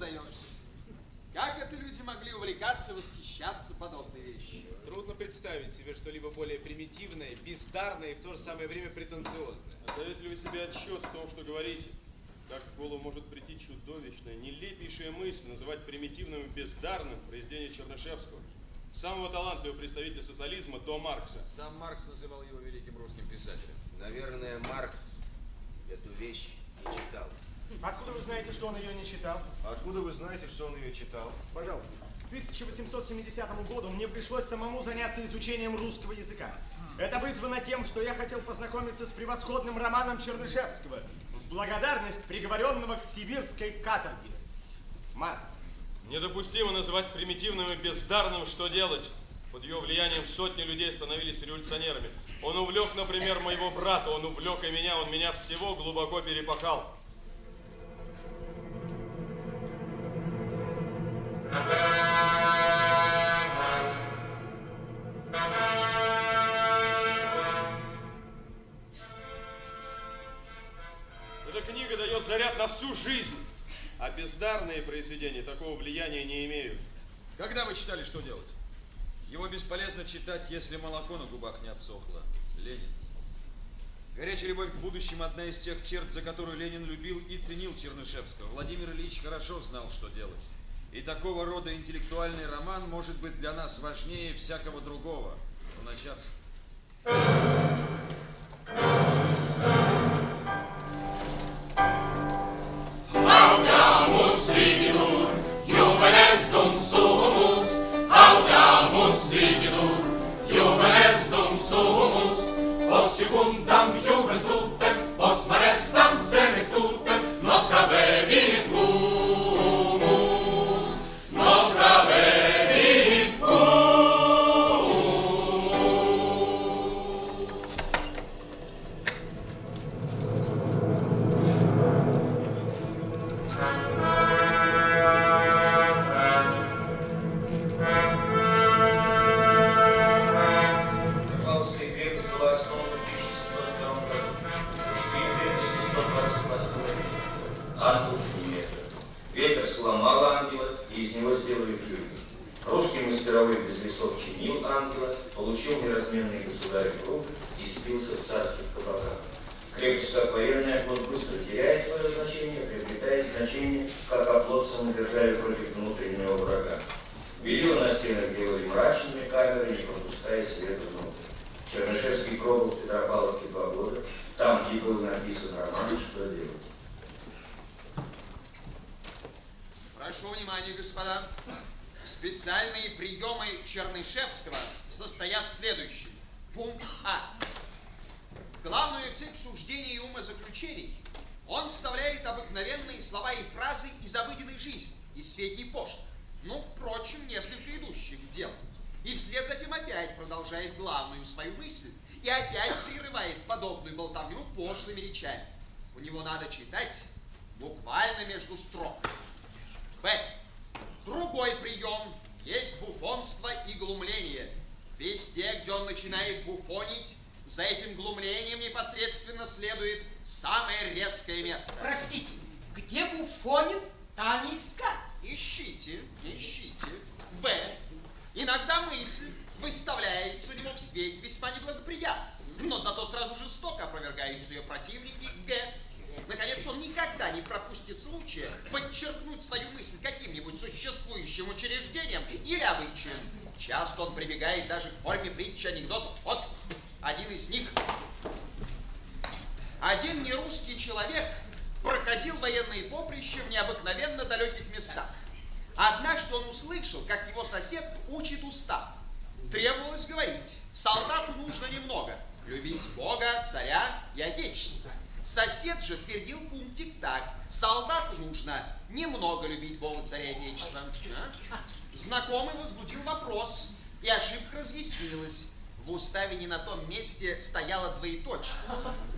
удаешься. Как это люди могли увлекаться, восхищаться подобной вещью? Трудно представить себе что-либо более примитивное, бездарное и в то же самое время претенциозное. Отдаете ли вы себе отчет в том, что говорите? Как в голову может прийти чудовищная, нелепейшая мысль называть примитивным и бездарным произведение Чернышевского? Самого талантливого представителя социализма до Маркса. Сам Маркс называл его великим русским писателем. Наверное, Маркс эту вещь не читал. Откуда вы знаете, что он ее не читал? Откуда вы знаете, что он ее читал? Пожалуйста. К 1870 году мне пришлось самому заняться изучением русского языка. Это вызвано тем, что я хотел познакомиться с превосходным романом Чернышевского в благодарность приговоренного к сибирской каторге. Маркс. Недопустимо называть примитивным и бездарным что делать. Под ее влиянием сотни людей становились революционерами. Он увлек, например, моего брата, он увлек и меня, он меня всего глубоко перепахал. Эта книга дает заряд на всю жизнь, а бездарные произведения такого влияния не имеют. Когда вы читали «Что делать»? Его бесполезно читать, если молоко на губах не обсохло. Ленин. Горячая любовь к будущему – одна из тех черт, за которую Ленин любил и ценил Чернышевского. Владимир Ильич хорошо знал, что делать. И такого рода интеллектуальный роман может быть для нас важнее всякого другого. Ну, начаться. Audamus post получил неразменный государь руку и спился в царских кабаках. Крепость как военный оплот быстро теряет свое значение, приобретает значение как оплот самодержавия против внутреннего врага. Белила на стенах делали мрачными камеры, не пропуская света внутрь. Чернышевский пробыл в Петропавловке два года, там, где был написан роман «Что делать?». Прошу внимания, господа. Специальные приемы Чернышевского состоят в следующем. Пункт А. В главную цепь суждений и умозаключений он вставляет обыкновенные слова и фразы из обыденной жизни, из сведений почты. Ну, впрочем, несколько идущих в дело. И вслед за тем опять продолжает главную свою мысль и опять прерывает подобную болтовню пошлыми речами. У него надо читать буквально между строк. Б. Другой прием есть буфонство и глумление. Везде, где он начинает буфонить, за этим глумлением непосредственно следует самое резкое место. Простите, где буфонит, там искать. Ищите, ищите. В. Иногда мысль выставляется у него в свете весьма неблагоприятно, но зато сразу жестоко опровергаются ее противники. Г. Наконец, он никогда не пропустит случая подчеркнуть свою мысль каким-нибудь существующим учреждением или обычаем. Часто он прибегает даже к форме притчи анекдотов. Вот один из них. Один нерусский человек проходил военные поприща в необыкновенно далеких местах. Однажды он услышал, как его сосед учит устав. Требовалось говорить, солдату нужно немного. Любить Бога, царя и Отечество. Сосед же твердил пунктик так. Солдату нужно немного любить Бога, царя и Отечество. А? Знакомый возбудил вопрос, и ошибка разъяснилась. В уставе не на том месте стояло двоеточие.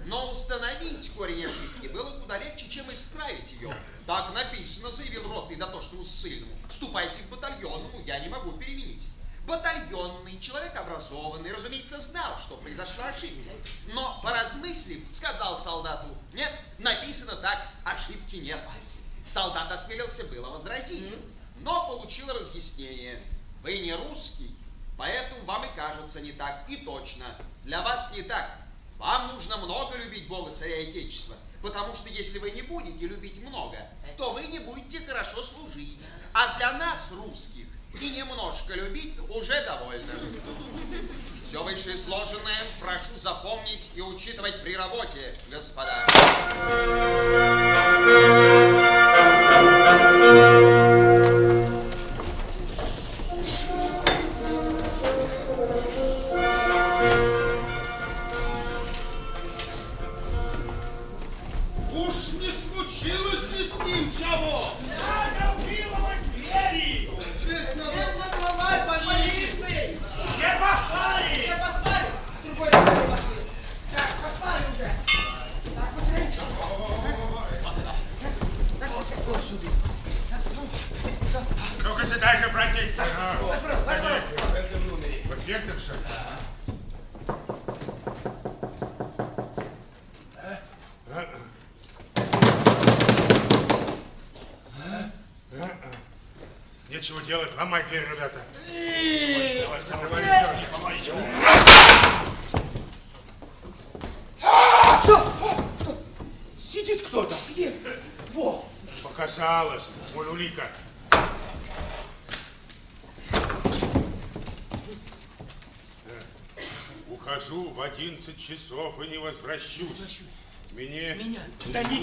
Но установить корень ошибки было куда легче, чем исправить ее. Так написано, заявил ротный дотошному ссыльному. Ступайте к батальонному, я не могу переменить. Батальонный, человек образованный, разумеется, знал, что произошла ошибка. Но, поразмыслив, сказал солдату, нет, написано так, ошибки нет. Солдат осмелился было возразить, но получил разъяснение. Вы не русский, поэтому вам и кажется не так. И точно, для вас не так. Вам нужно много любить Бога, Царя и Отечества. Потому что если вы не будете любить много, то вы не будете хорошо служить. А для нас, русских, и немножко любить уже довольно. Все вышеизложенное прошу запомнить и учитывать при работе, господа.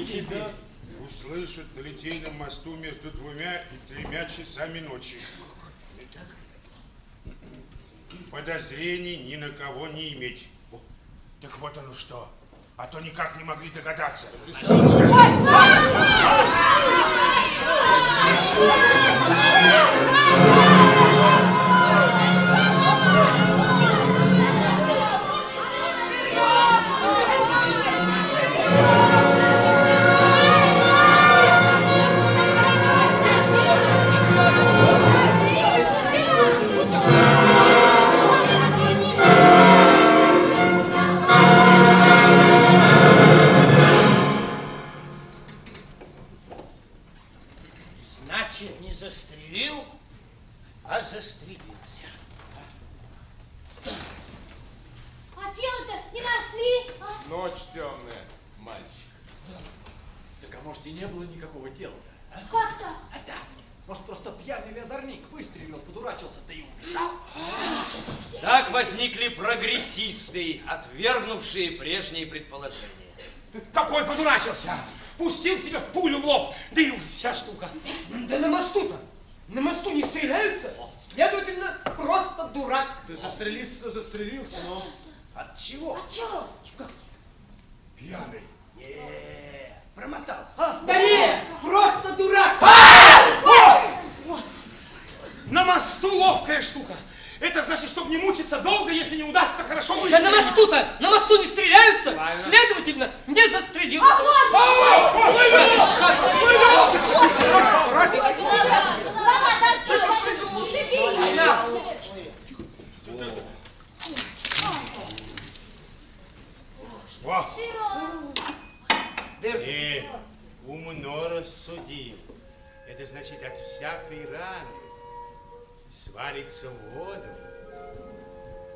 Тебя. услышат на литейном мосту между двумя и тремя часами ночи. Подозрений ни на кого не иметь. Так вот оно что. А то никак не могли догадаться. Значит, прогрессисты, отвергнувшие прежние предположения. Какой подурачился? Пустил себе пулю в лоб, да и вся штука. Да на мосту-то. На мосту не стреляются. Следовательно, просто дурак. Да застрелиться-то застрелился, но от чего? От чего? Пьяный. Не, промотался. А, да не, просто дурак. На мосту ловкая штука. Это значит, чтобы не мучиться долго, если не удастся хорошо Да выстрелить. на мосту-то, на мосту не стреляются. Правильно. Следовательно, не застрелился. Во! И умно рассудил. Это значит, от всякой раны свалится в воду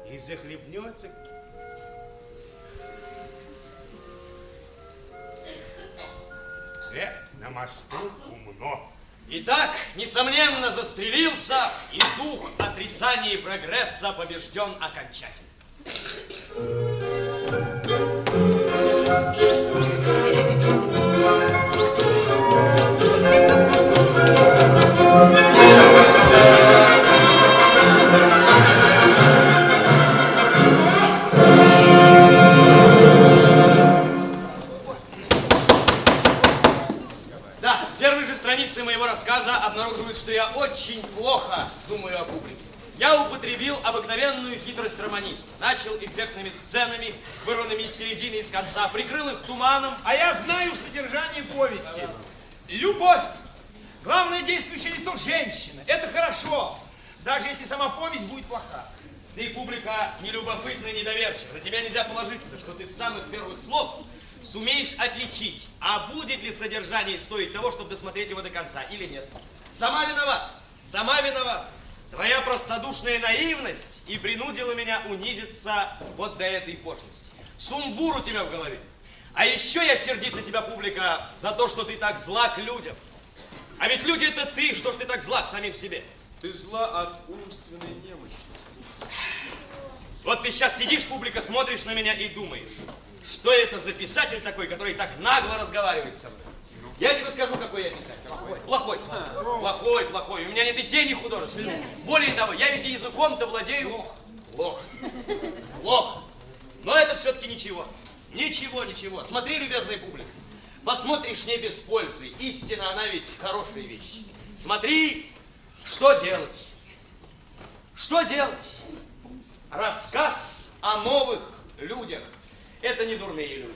и захлебнется. Э, на мосту умно. Итак, несомненно, застрелился, и дух отрицания и прогресса побежден окончательно. Да, обнаруживают, что я очень плохо думаю о публике. Я употребил обыкновенную хитрость романиста. Начал эффектными сценами, вырванными из середины и с конца, прикрыл их туманом. А я знаю содержание повести. Любовь. Главное действующее лицо женщина. Это хорошо. Даже если сама повесть будет плоха. Ты, публика, нелюбопытна и недоверчива. На тебя нельзя положиться, что ты с самых первых слов сумеешь отличить, а будет ли содержание стоить того, чтобы досмотреть его до конца или нет. Сама виноват, сама виноват. Твоя простодушная наивность и принудила меня унизиться вот до этой пошлости. Сумбур у тебя в голове. А еще я сердит на тебя, публика, за то, что ты так зла к людям. А ведь люди это ты, что ж ты так зла к самим себе? Ты зла от умственной немощи. Вот ты сейчас сидишь, публика, смотришь на меня и думаешь, что это за писатель такой, который так нагло разговаривает со мной. Я тебе скажу, какой я писатель. Плохой. Плохой. Плохой, плохой. У меня нет и тени художественной. Более того, я ведь языком-то владею... Плохо. Плохо. Но это все-таки ничего. Ничего, ничего. Смотри, любезная публика. Посмотришь не без пользы. Истина, она ведь хорошая вещь. Смотри, что делать. Что делать? Рассказ о новых людях. Это не дурные люди.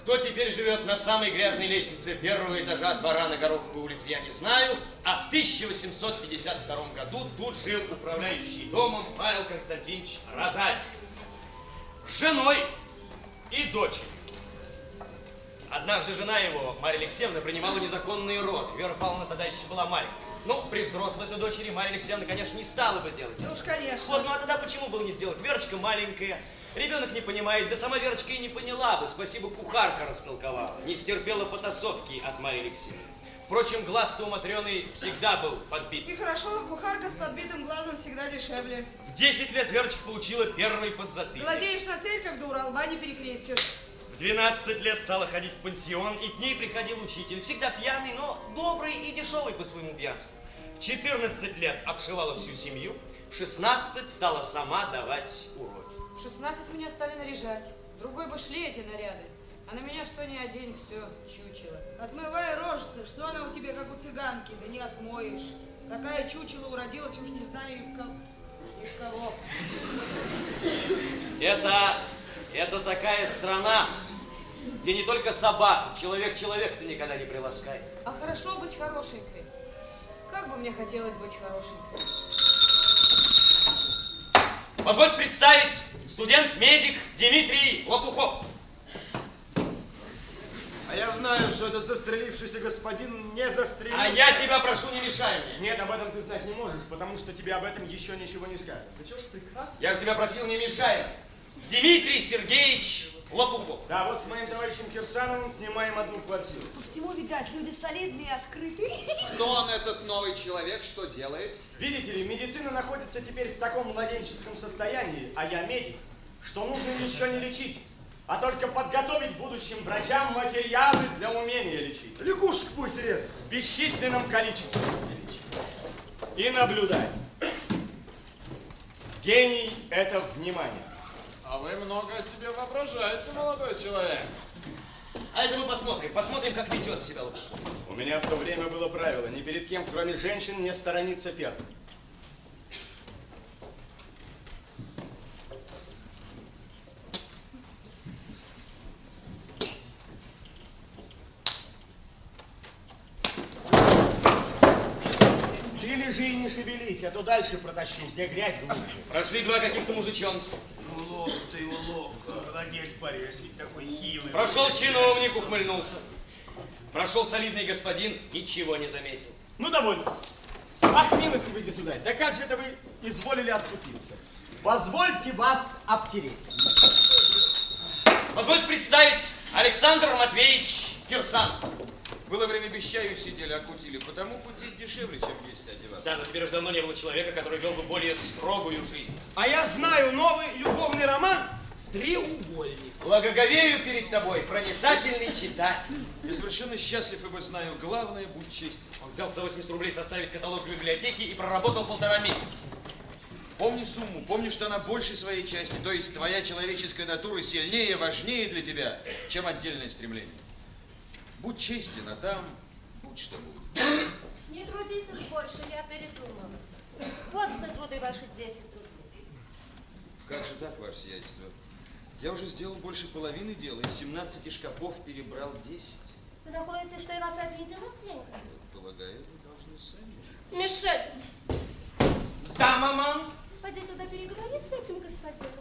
Кто теперь живет на самой грязной лестнице первого этажа двора на Гороховой улице, я не знаю. А в 1852 году тут жил управляющий домом Павел Константинович Розальский. С женой и дочерью. Однажды жена его, Марья Алексеевна, принимала незаконные роды. Вера Павловна тогда еще была маленькая. Ну, при взрослой этой дочери Марья Алексеевна, конечно, не стала бы делать. Ну уж, конечно. Вот, ну а тогда почему было не сделать? Верочка маленькая, ребенок не понимает, да сама Верочка и не поняла бы. Спасибо, кухарка растолковала. Не стерпела потасовки от Марьи Алексеевны. Впрочем, глаз-то у Матрены всегда был подбит. И хорошо, кухарка с подбитым глазом всегда дешевле. В 10 лет Верочка получила первый подзатыльник. Гладеешь на церковь, да Уралба не перекрестишь. В 12 лет стала ходить в пансион, и к ней приходил учитель. Всегда пьяный, но добрый и дешевый по своему пьянству. В 14 лет обшивала всю семью, в 16 стала сама давать уроки. В 16 меня стали наряжать. Другой бы шли эти наряды. А на меня что ни одень, все чучело. Отмывай рожь-то, что она у тебя, как у цыганки, да не отмоешь. Такая чучело уродилась, уж не знаю и в, кого. и в кого. Это, это такая страна, где не только собак, человек человека-то никогда не приласкает. А хорошо быть хорошенькой. Как бы мне хотелось быть хорошенькой. Позвольте представить студент-медик Дмитрий Лопухов. А я знаю, что этот застрелившийся господин не застрелился. А я тебя прошу, не мешай мне. Нет, об этом ты знать не можешь, потому что тебе об этом еще ничего не скажут. Ты чего ж прекрасно? Я же тебя просил, не мешай. Дмитрий Сергеевич Лопухов. Да, вот с моим товарищем Кирсановым снимаем одну квартиру. По всему, видать, люди солидные, открытые. Кто он, этот новый человек, что делает? Видите ли, медицина находится теперь в таком младенческом состоянии, а я медик, что нужно еще не лечить, а только подготовить будущим врачам материалы для умения лечить. Лягушек пусть резать. В бесчисленном количестве. И наблюдать. Гений – это внимание. А вы много о себе воображаете, молодой человек. А это мы посмотрим. Посмотрим, как ведет себя Лопухов. У меня в то время было правило, ни перед кем, кроме женщин, не сторониться первым. Ты лежи и не шевелись, а то дальше протащу, где грязь глубже. Прошли два каких-то мужичонки. Ловко ты его ловко. Молодец, Борис, ведь такой хилый. Прошел чиновник, ухмыльнулся. Прошел солидный господин, ничего не заметил. Ну, довольно. Ах, милостивый государь, да как же это вы изволили оступиться? Позвольте вас обтереть. Позвольте представить Александр Матвеевич Кирсан. Было время без чаю сидели, а кутили, потому кутить дешевле, чем есть одеваться. Да, но теперь уж давно не было человека, который вел бы более строгую жизнь. А я знаю новый любовный роман «Треугольник». Благоговею перед тобой, проницательный читатель. Я совершенно счастлив, ибо знаю, главное, будь честен. Он взял за 80 рублей составить каталог библиотеки и проработал полтора месяца. Помни сумму, помни, что она больше своей части, то есть твоя человеческая натура сильнее, важнее для тебя, чем отдельное стремление. Будь честен, а там будь что будет. Не трудитесь больше, я передумала. Вот за труды ваши 10 рублей. Как же так, ваше сиятельство? Я уже сделал больше половины дела, из 17 шкафов перебрал 10. Вы находите, что я вас обидела в деньгах? Полагаю, вы должны сами. Мишель, Да, мама? поди сюда переговори с этим господином.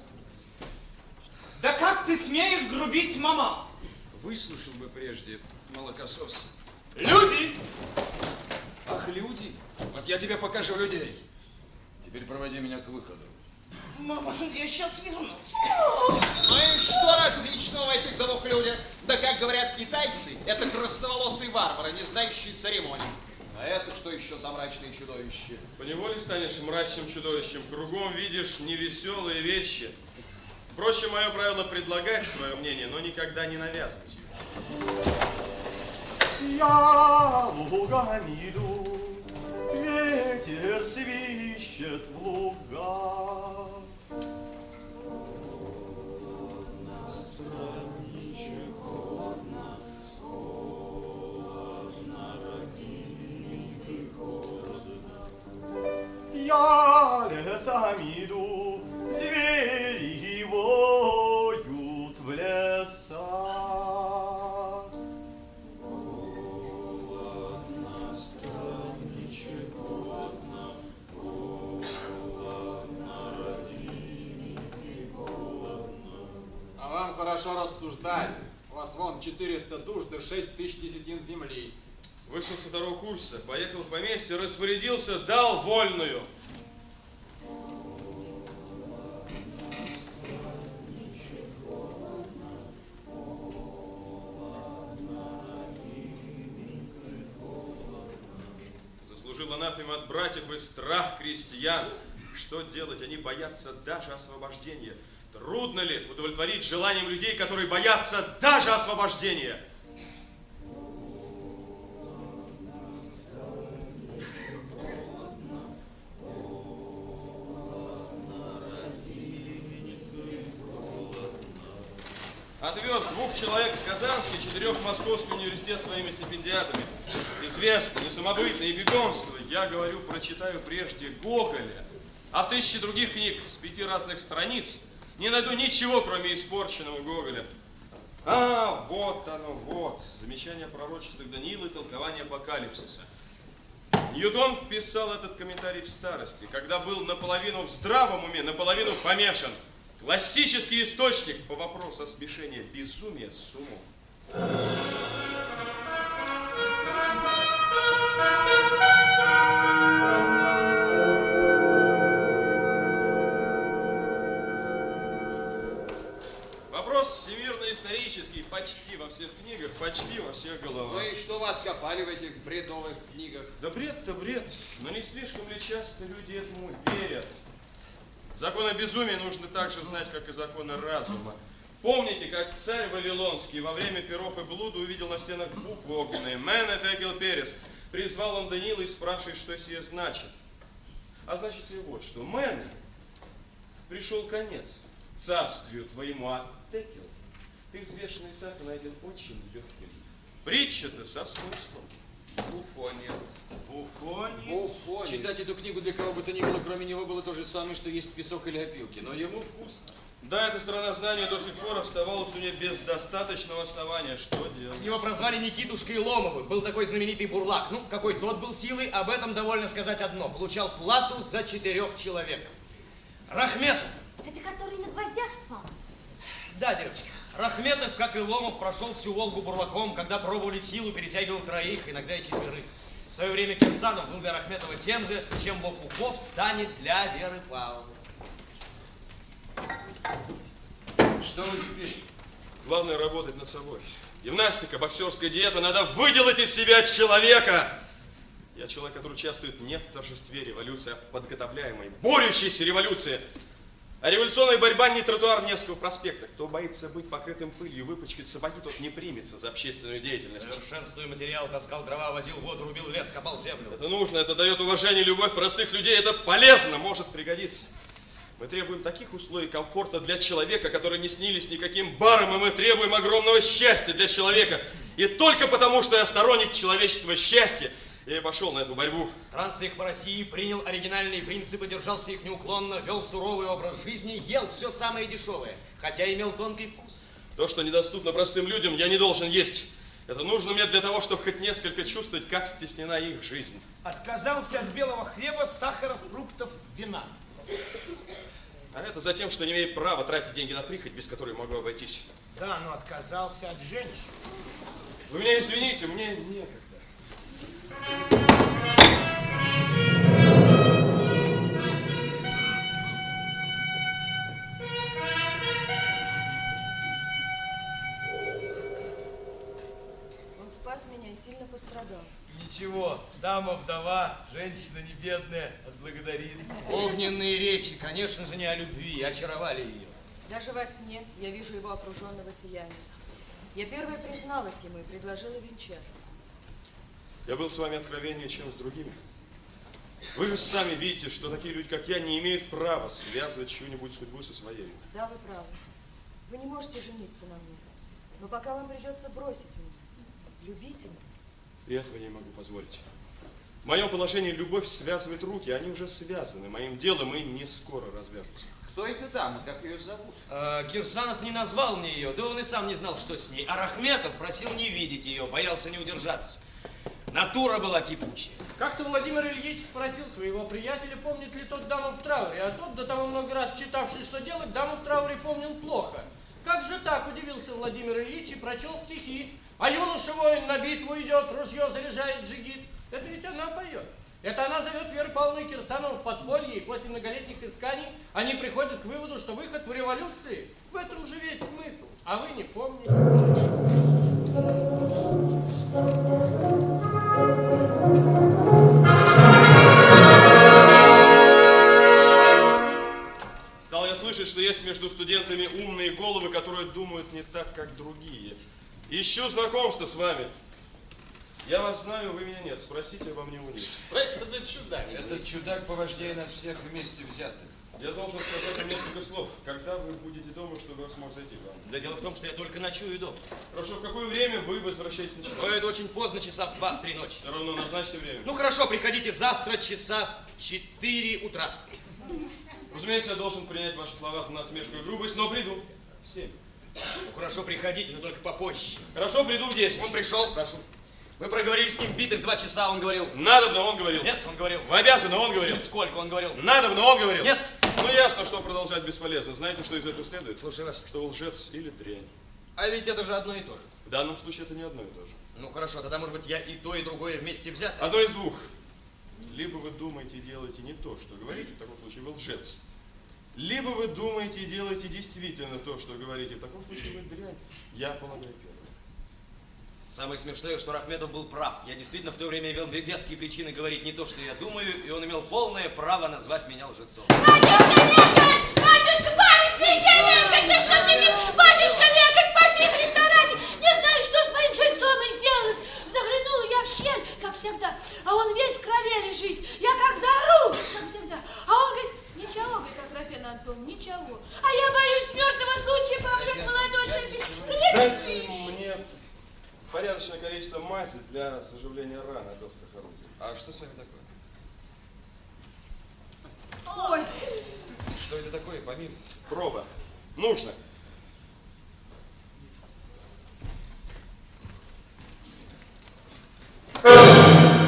Да как ты смеешь грубить, мама? Выслушал бы прежде молокососа. Люди! Ах, люди! Вот я тебе покажу людей. Теперь проводи меня к выходу. Мама, я сейчас вернусь. Ну и что различного в этих двух людях? Да как говорят китайцы, это красноволосые варвары, не знающие церемоний. А это что еще за мрачные чудовища? Поневоле станешь мрачным чудовищем. Кругом видишь невеселые вещи. Впрочем, мое правило предлагать свое мнение, но никогда не навязывать его. Я лугами иду, ветер свищет в луга. Я лесами иду, звери воют в лесах. Хорошо рассуждать. У вас вон 400 душ, да 6 тысяч десятин земли. Вышел со второго курса, поехал в поместье, распорядился, дал вольную. Заслужил анафема от братьев и страх крестьян. Что делать? Они боятся даже освобождения. Трудно ли удовлетворить желаниям людей, которые боятся даже освобождения? Отвез двух человек в Казанский, четырех в Московский университет своими стипендиатами. Известно, несамобытное и бегонство. Я говорю, прочитаю прежде Гоголя, а в тысячи других книг с пяти разных страниц не найду ничего, кроме испорченного Гоголя. А, вот оно, вот. Замечание о пророчествах Даниила и толкование апокалипсиса. Ньютон писал этот комментарий в старости, когда был наполовину в здравом уме, наполовину помешан. Классический источник по вопросу о смешении безумия с умом. Вопрос всемирно-исторический почти во всех книгах, почти во всех головах. Ну и что вы откопали в этих бредовых книгах? Да бред-то бред, но не слишком ли часто люди этому верят? Законы безумия нужно так же знать, как и законы разума. Помните, как царь Вавилонский во время перов и блуда увидел на стенах буквы огненные «Мен Этекел Перес». Призвал он Даниила и спрашивает, что сие значит. А значит сие вот что. «Мен» пришел конец царствию твоему, а Текел ты взвешенный сахар найден очень легким. Притча-то со смыслом. Буфонит. Буфонит? Буфонит. Читать эту книгу для кого бы то ни было, кроме него, было то же самое, что есть песок или опилки. Но ему вкусно. Да, эта сторона знания до сих пор оставалась у меня без достаточного основания. Что делать? Его прозвали Никитушкой Ломовым. Был такой знаменитый бурлак. Ну, какой тот был силой, об этом довольно сказать одно. Получал плату за четырех человек. Рахметов. Это который на гвоздях спал? Да, девочка. Рахметов, как и Ломов, прошел всю Волгу бурлаком, когда пробовали силу, перетягивал троих, иногда и четверых. В свое время Кирсанов был для Рахметова тем же, чем Лопухов станет для Веры Павловны. Что вы теперь? Главное работать над собой. Гимнастика, боксерская диета. Надо выделать из себя человека. Я человек, который участвует не в торжестве революции, а в подготовляемой, борющейся революции. А революционная борьба не тротуар Невского проспекта. Кто боится быть покрытым пылью и выпачкать сапоги, тот не примется за общественную деятельность. Совершенствуя материал, таскал дрова, возил воду, рубил лес, копал землю. Это нужно, это дает уважение, любовь простых людей, это полезно, может пригодиться. Мы требуем таких условий комфорта для человека, которые не снились никаким баром, и мы требуем огромного счастья для человека. И только потому, что я сторонник человеческого счастья, и пошел на эту борьбу. В странствиях по России принял оригинальные принципы, держался их неуклонно, вел суровый образ жизни, ел все самое дешевое, хотя имел тонкий вкус. То, что недоступно простым людям, я не должен есть. Это нужно мне для того, чтобы хоть несколько чувствовать, как стеснена их жизнь. Отказался от белого хлеба, сахара, фруктов, вина. А это за тем, что не имею права тратить деньги на прихоть, без которой могу обойтись. Да, но отказался от женщин. Вы меня извините, мне некогда. Он спас меня и сильно пострадал. Ничего, дама вдова, женщина не бедная, отблагодарит. Огненные речи, конечно же, не о любви, очаровали ее. Даже во сне я вижу его окруженного сиянием. Я первая призналась ему и предложила венчаться. Я был с вами откровеннее, чем с другими. Вы же сами видите, что такие люди, как я, не имеют права связывать чью-нибудь судьбу со своей. Да, вы правы. Вы не можете жениться на мне. Но пока вам придется бросить меня. Любите меня. И этого не могу позволить. В моем положении любовь связывает руки, они уже связаны. Моим делом и не скоро развяжутся. Кто это дама? Как ее зовут? А, Кирсанов не назвал мне ее, да он и сам не знал, что с ней. А Рахметов просил не видеть ее, боялся не удержаться. Натура была кипучая. Как-то Владимир Ильич спросил своего приятеля, помнит ли тот даму в трауре, а тот, до того много раз читавший, что делать, даму в трауре помнил плохо. Как же так, удивился Владимир Ильич и прочел стихи. А юноша воин на битву идет, ружье заряжает джигит. Это ведь она поет. Это она зовет Веру Павловну Кирсанову в подполье, и после многолетних исканий они приходят к выводу, что выход в революции. В этом же весь смысл. А вы не помните. Стал я слышать, что есть между студентами умные головы, которые думают не так, как другие. Ищу знакомства с вами. Я вас знаю, вы меня нет. Спросите обо мне у них. Что это за чудак? Этот чудак поважнее нас всех вместе взятых. Я должен сказать вам несколько слов. Когда вы будете дома, чтобы я смог зайти к вам? Да дело в том, что я только ночую дома. Хорошо, в какое время вы возвращаетесь на часов? Ой, это очень поздно, часа в два, в три ночи. Все равно назначьте время. Ну хорошо, приходите завтра часа в 4 утра. Разумеется, я должен принять ваши слова за насмешку и грубость, но приду в семь. Ну хорошо, приходите, но только попозже. Хорошо, приду в 10. Он пришел, прошу. Мы проговорили с ним битых два часа, он говорил. Надобно, он говорил. Нет, он говорил. Вы обязаны, он говорил. Сколько он говорил? Надобно, он говорил. Нет. Ну ясно, что продолжать бесполезно. Знаете, что из этого следует? Слушай вас. Что вы лжец или дрянь. А ведь это же одно и то же. В данном случае это не одно и то же. Ну хорошо, тогда может быть я и то, и другое вместе взято. Одно из двух. Либо вы думаете и делаете не то, что говорите, в таком случае вы лжец. Либо вы думаете и делаете действительно то, что говорите, в таком случае вы дрянь. Я полагаю первое. Самое смешное, что Рахметов был прав. Я действительно в то время имел веские причины говорить не то, что я думаю, и он имел полное право назвать меня лжецом. Батюшка, барышня, я лекарь, ты что мне Батюшка, лекарь, спаси Христа ради. Не знаю, что с моим жильцом и сделалось. Заглянула я в щель, как всегда, а он весь в крови лежит. Я как заору, как всегда. А он говорит, ничего, говорит, Аграфена Антон, ничего. А я боюсь смертного случая, помрет молодой человек. Дайте ты? мне порядочное количество мази для заживления ран от острых орудий. А что с вами такое? Ой, Что это такое, помилуй? Проба. Нужно. Воля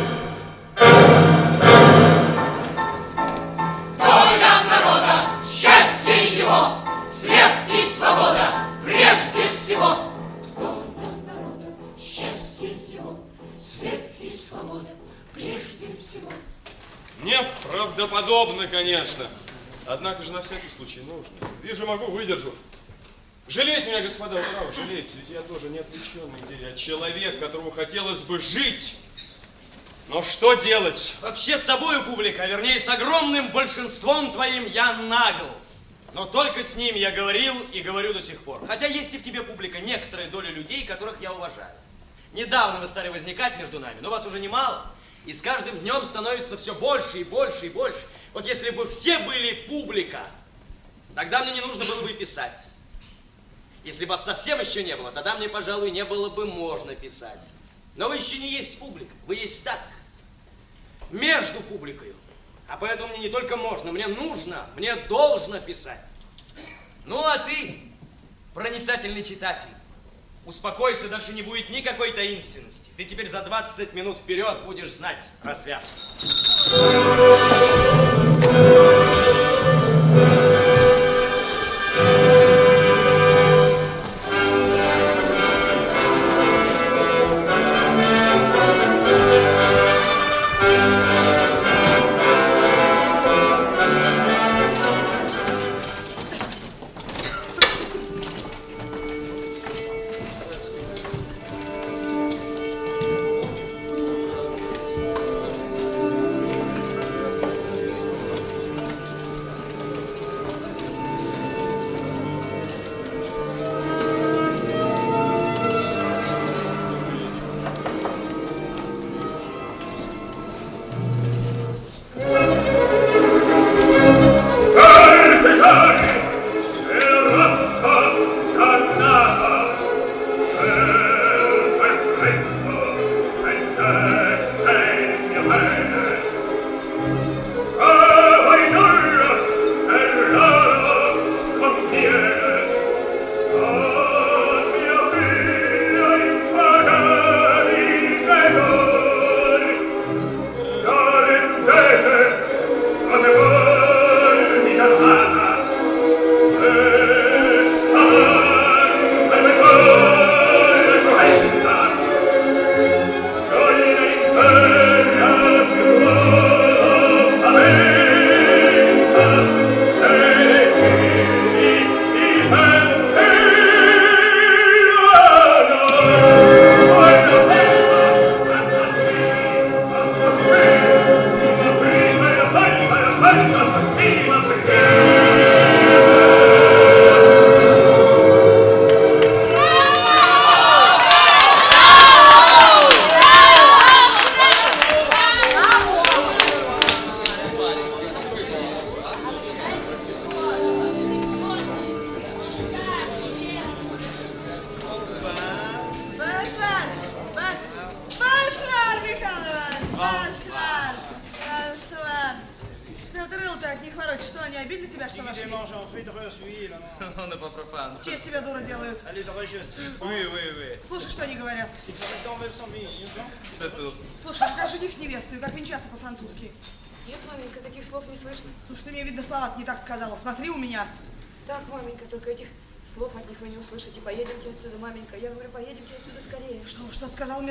Неправдоподобно, конечно. Однако же на всякий случай нужно. Вижу, могу, выдержу. Жалейте меня, господа, вы правы, жалейте, ведь я тоже не отвлеченный идея, а человек, которому хотелось бы жить. Но что делать? Вообще с тобою, публика, а вернее с огромным большинством твоим я нагл. Но только с ними я говорил и говорю до сих пор. Хотя есть и в тебе, публика, некоторая доля людей, которых я уважаю. Недавно вы стали возникать между нами, но вас уже немало. И с каждым днем становится все больше и больше и больше. Вот если бы все были публика, тогда мне не нужно было бы писать. Если вас совсем еще не было, тогда мне, пожалуй, не было бы можно писать. Но вы еще не есть публика, вы есть так, между публикой. А поэтому мне не только можно, мне нужно, мне должно писать. Ну, а ты, проницательный читатель, Успокойся, дальше не будет никакой таинственности. Ты теперь за 20 минут вперед будешь знать развязку. Thank you.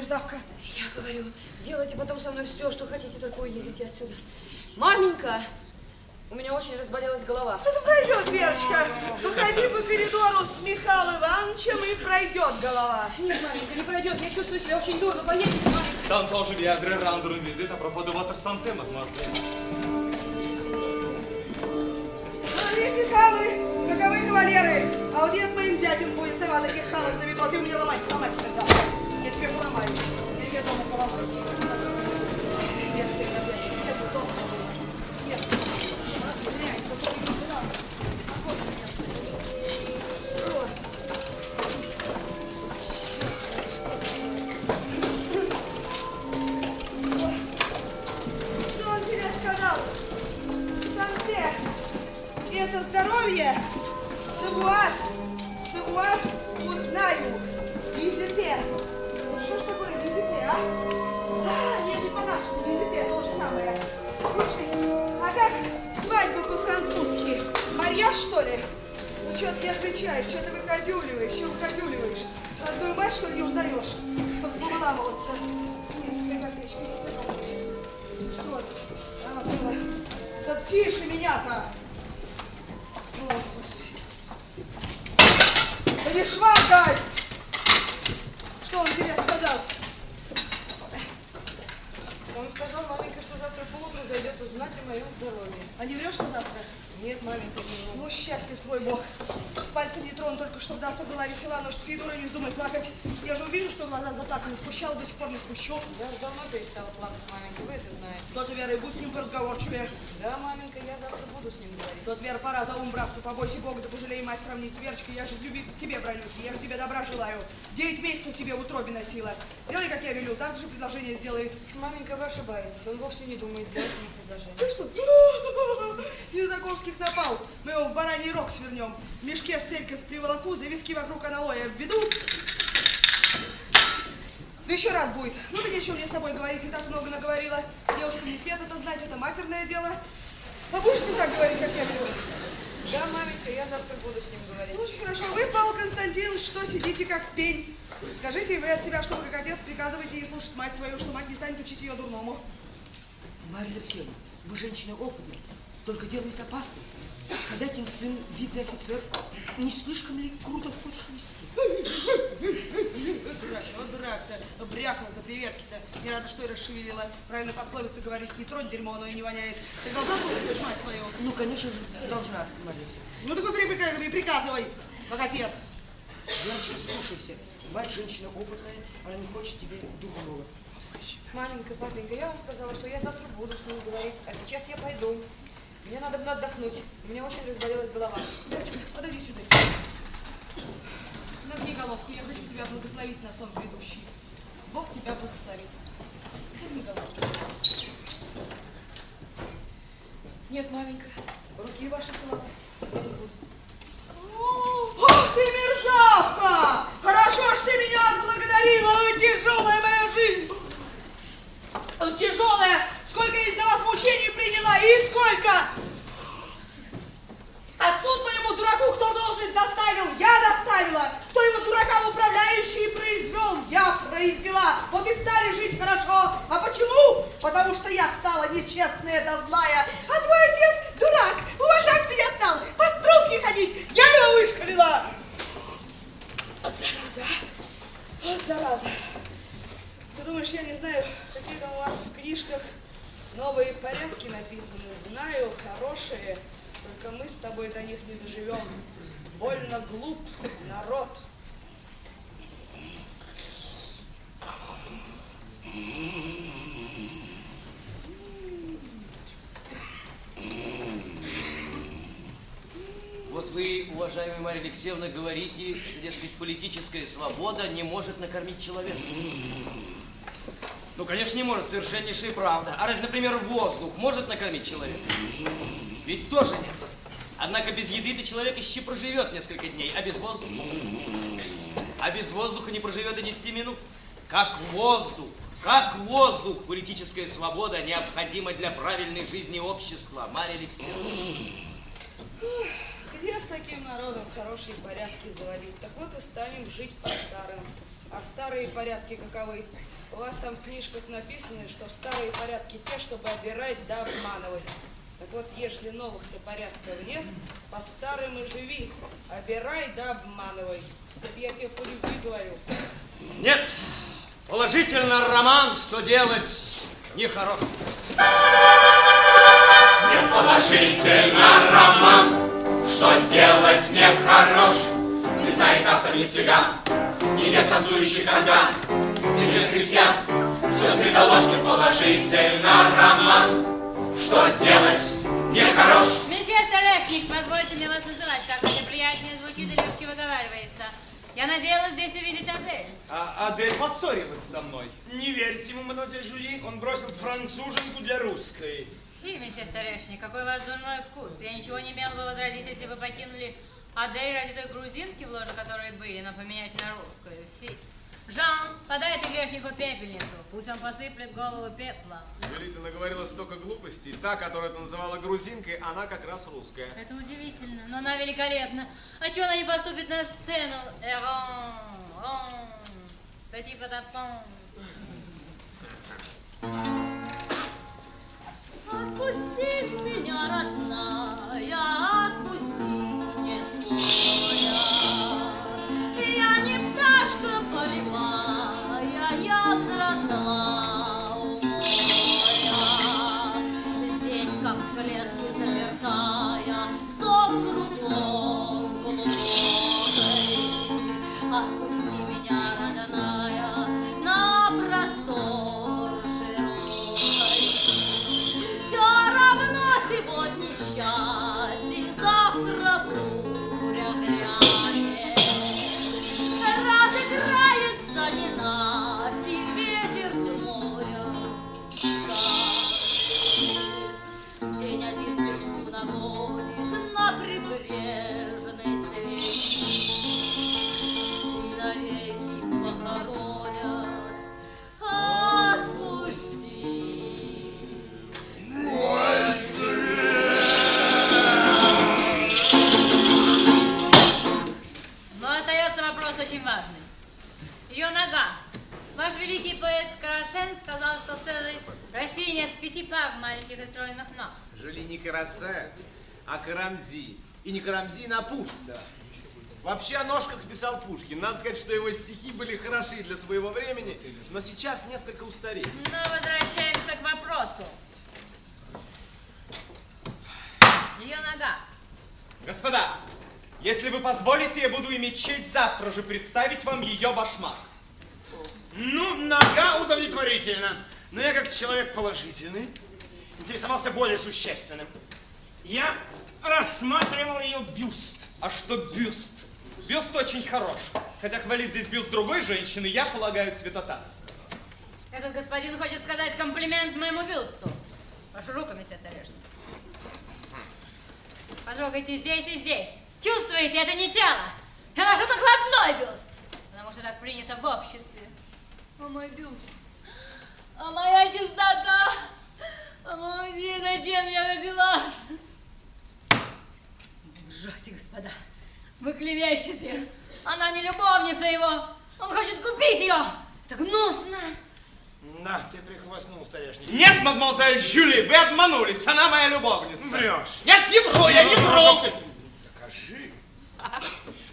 Мерзавка? Я говорю, делайте потом со мной все, что хотите, только уедете отсюда. Маменька, у меня очень разболелась голова. Это пройдет, Верочка. Походи по коридору с Михаилом Ивановичем и пройдет голова. Нет, маменька, не пройдет. Я чувствую себя очень дурно. Поедемте, маменька. Viendrai rendre une visite à propos de votre santé, mademoiselle. Смотри, Михайлы, каковы кавалеры. А вот я моим зятем будет сама таких халов заведу, а ты мне ломайся, ломайся, мерзавка. Thank you. Тише меня-то! О, Господи. Да не шваркай! Что он тебе сказал? Он сказал, маменька, что завтра поутру зайдет узнать о моем здоровье. А не врешь, что завтра? Нет, маменька, не Ну, счастлив твой бог. Пальцем не трону, только чтобы завтра была весела, нож спи, дура, не вздумай плакать. Я же увижу, что глаза заплаканы, спущала, до сих пор не спущу. Я уже давно перестала плакать, маменька, вы это знаете. Тот, Вера, и будь с ним поразговорчивее. Да, маменька, я завтра буду с ним говорить. Тот, Вера, пора за ум браться, побойся Бога, да пожалей мать сравнить с Верочкой. Я же к тебе бронюсь, я же тебе добра желаю. Девять месяцев тебе в утробе носила. Делай, как я велю, завтра же предложение сделает. Маменька, вы ошибаетесь, он вовсе не думает делать мне предложение. Ты что? Языковских напал. Мы его в бараний рог свернем. В мешке в церковь приволоку, зависки вокруг аналоя введу. Да еще раз будет. Ну да нечего мне с тобой говорить, и так много наговорила. Девушкам не свет это знать, это матерное дело. А будешь с ним так говорить, как я говорю? Да, маменька, я завтра буду с ним говорить. Очень хорошо. Вы, Павел Константинович, что сидите как пень? Скажите вы от себя, что вы как отец приказываете ей слушать мать свою, что мать не станет учить ее дурному. Марья Алексеевна, вы женщина опытная, только делает опасно. Хозяйкин сын, видный офицер, не слишком ли круто хочешь вести? Дурак, вот дурак-то, брякнул-то, приверки-то. Не рада, что я расшевелила. Правильно подсловисто говорить, не тронь дерьмо, оно и не воняет. Ты должна слушать дочь мать свою? Ну, конечно же, должна, Алексеевна. Ну так вот приказывай, приказывай, как отец. Янчик, слушайся. Мать женщина опытная, она не хочет тебе дурного. Маменька, папенька, я вам сказала, что я завтра буду с ним говорить, а сейчас я пойду. Мне надо бы отдохнуть. У меня очень разболелась голова. Девочка, подойди сюда. Нагни головку, я хочу тебя благословить на сон грядущий. Бог тебя благословит. Нагни головку. Нет, маменька, руки ваши целовать я не буду. Ох ты мерзавка! Хорошо, что ты меня отблагодарила, тяжелая моя жизнь! Тяжелая! Сколько я из-за вас мучений приняла, и сколько! Отцу твоему дураку кто должность доставил? Я доставила! Кто его дурака управляющий произвел? Я произвела! Вот и стали жить хорошо! А почему? Потому что я стала нечестная да злая, а твой отец дурак, уважать меня стал, по струнке ходить, я его вышкалила! Вот зараза, вот зараза! Ты думаешь, я не знаю, какие там у вас в книжках новые порядки написаны? Знаю, хорошие, только мы с тобой до них не доживем. Больно глуп народ. Вот вы, уважаемая Марья Алексеевна, говорите, что, дескать, политическая свобода не может накормить человека. Ну, конечно, не может, совершеннейшая правда. А разве, например, воздух может накормить человека? Ведь тоже нет. Однако без еды-то человек еще проживет несколько дней, а без воздуха? А без воздуха не проживет и 10 минут. Как воздух, как воздух, политическая свобода необходима для правильной жизни общества. Марья Алексеевна. Где с таким народом хорошие порядки заводить? Так вот и станем жить по старым. А старые порядки каковы? У вас там в книжках написано, что старые порядки те, чтобы обирать да обманывать. Так вот, ежели новых-то порядков нет, по старым и живи, обирай да обманывай. Это я тебе по любви говорю. Нет, положительно роман, что делать нехорош. Нет, положительно роман, что делать нехорош. Не знает автор ни цыган, ни нет танцующих орган. Здесь нет крестьян, да ложки, положительно роман. Что делать нехорош. Месье Старешник, позвольте мне вас называть, как мне приятнее звучит и легче выговаривается. Я надеялась здесь увидеть Адель. А Адель поссорилась со мной. Не верьте ему, мадемуазель Жюли, он бросил француженку для русской. Фи, месье Старешник, какой у вас дурной вкус. Я ничего не имела бы возразить, если бы покинули Адель ради той грузинки, в ложе которой были, но поменять на русскую. Фи. Жан, подай ты грешнику пепельницу, пусть он посыплет голову пепла. Жюли, ты наговорила столько глупостей. Та, которую ты называла грузинкой, она как раз русская. Это удивительно, но она великолепна. А чего она не поступит на сцену? Пети патапон. Отпусти меня, родная, маленьких и стройных ног. Жили не Карасе, а Карамзи. И не Карамзи на Пушкина. Вообще о ножках писал Пушкин. Надо сказать, что его стихи были хороши для своего времени, но сейчас несколько устарели. Но возвращаемся к вопросу. Ее нога. Господа, если вы позволите, я буду иметь честь завтра же представить вам ее башмак. Ну, нога удовлетворительно. Но я как человек положительный интересовался более существенным. Я рассматривал ее бюст. А что бюст? Бюст очень хорош. Хотя хвалить здесь бюст другой женщины, я полагаю, святотатство. Этот господин хочет сказать комплимент моему бюсту. Вашу руку, месье Тарешник. Потрогайте здесь и здесь. Чувствуете, это не тело. Это ваш накладной бюст. Потому что так принято в обществе. А мой бюст. А моя чистота. День, зачем я родилась? Жахте, господа. Вы клевещете. Она не любовница его. Он хочет купить ее. Это гнусно. На, ты прихвостнул, старешник. Нет, мадемуазель Жюли, вы обманулись. Она моя любовница. Врешь. Нет, не вру, я не вру. Докажи.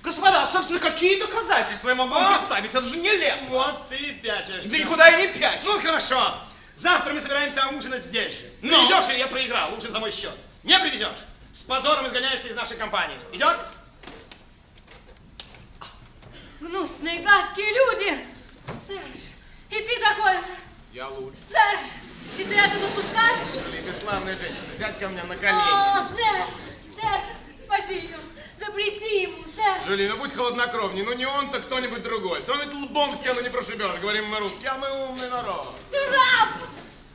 Господа, собственно, какие доказательства я могу вам представить? Это же нелепо. Вот ты пятишься. Да никуда я не пячусь. Ну, хорошо. Завтра мы собираемся ужинать здесь же. Но. Привезешь, и я проиграл. Ужин за мой счет. Не привезешь. С позором изгоняешься из нашей компании. Идет? Гнусные, гадкие люди. Серж, и ты такой же. Я лучше. Серж, и ты это допускаешь? Жюли, ты славная женщина. Сядь ко мне на колени. О, Серж, Серж, спаси ее. Запрети ему, Серж. Жюли, ну будь холоднокровней. Ну не он, так кто-нибудь другой. Все равно ты лбом в стену не прошибешь, говорим мы русские, а мы умный народ. Ты раб!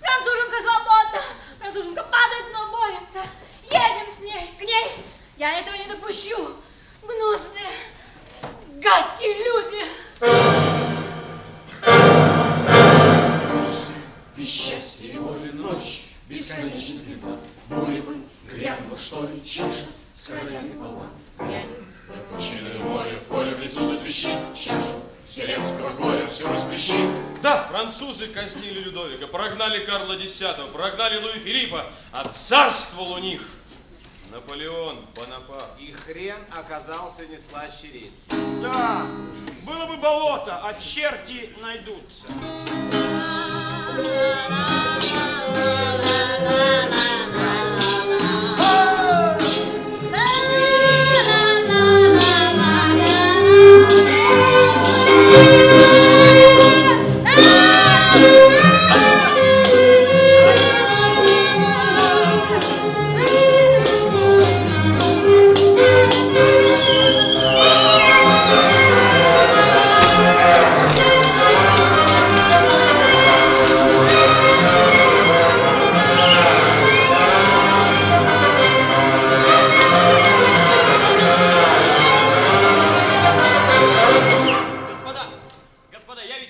Француженка свободна! Француженка падает, но борется. Едем с ней, к ней. Я этого не допущу. Гнусные, гадкие люди. Без счастья и воли ночь, бесконечный припад, Бури бы грянула, что ли, чаша с королями полна. Грянь. Пучиное море в поле засвещит чашу вселенского горя все расплещит. Да, французы казнили Людовика, прогнали Карла X, прогнали Луи Филиппа, а царствовал у них Наполеон Бонапарт. И хрен оказался не слаще редьки. Да, было бы болото, а черти найдутся.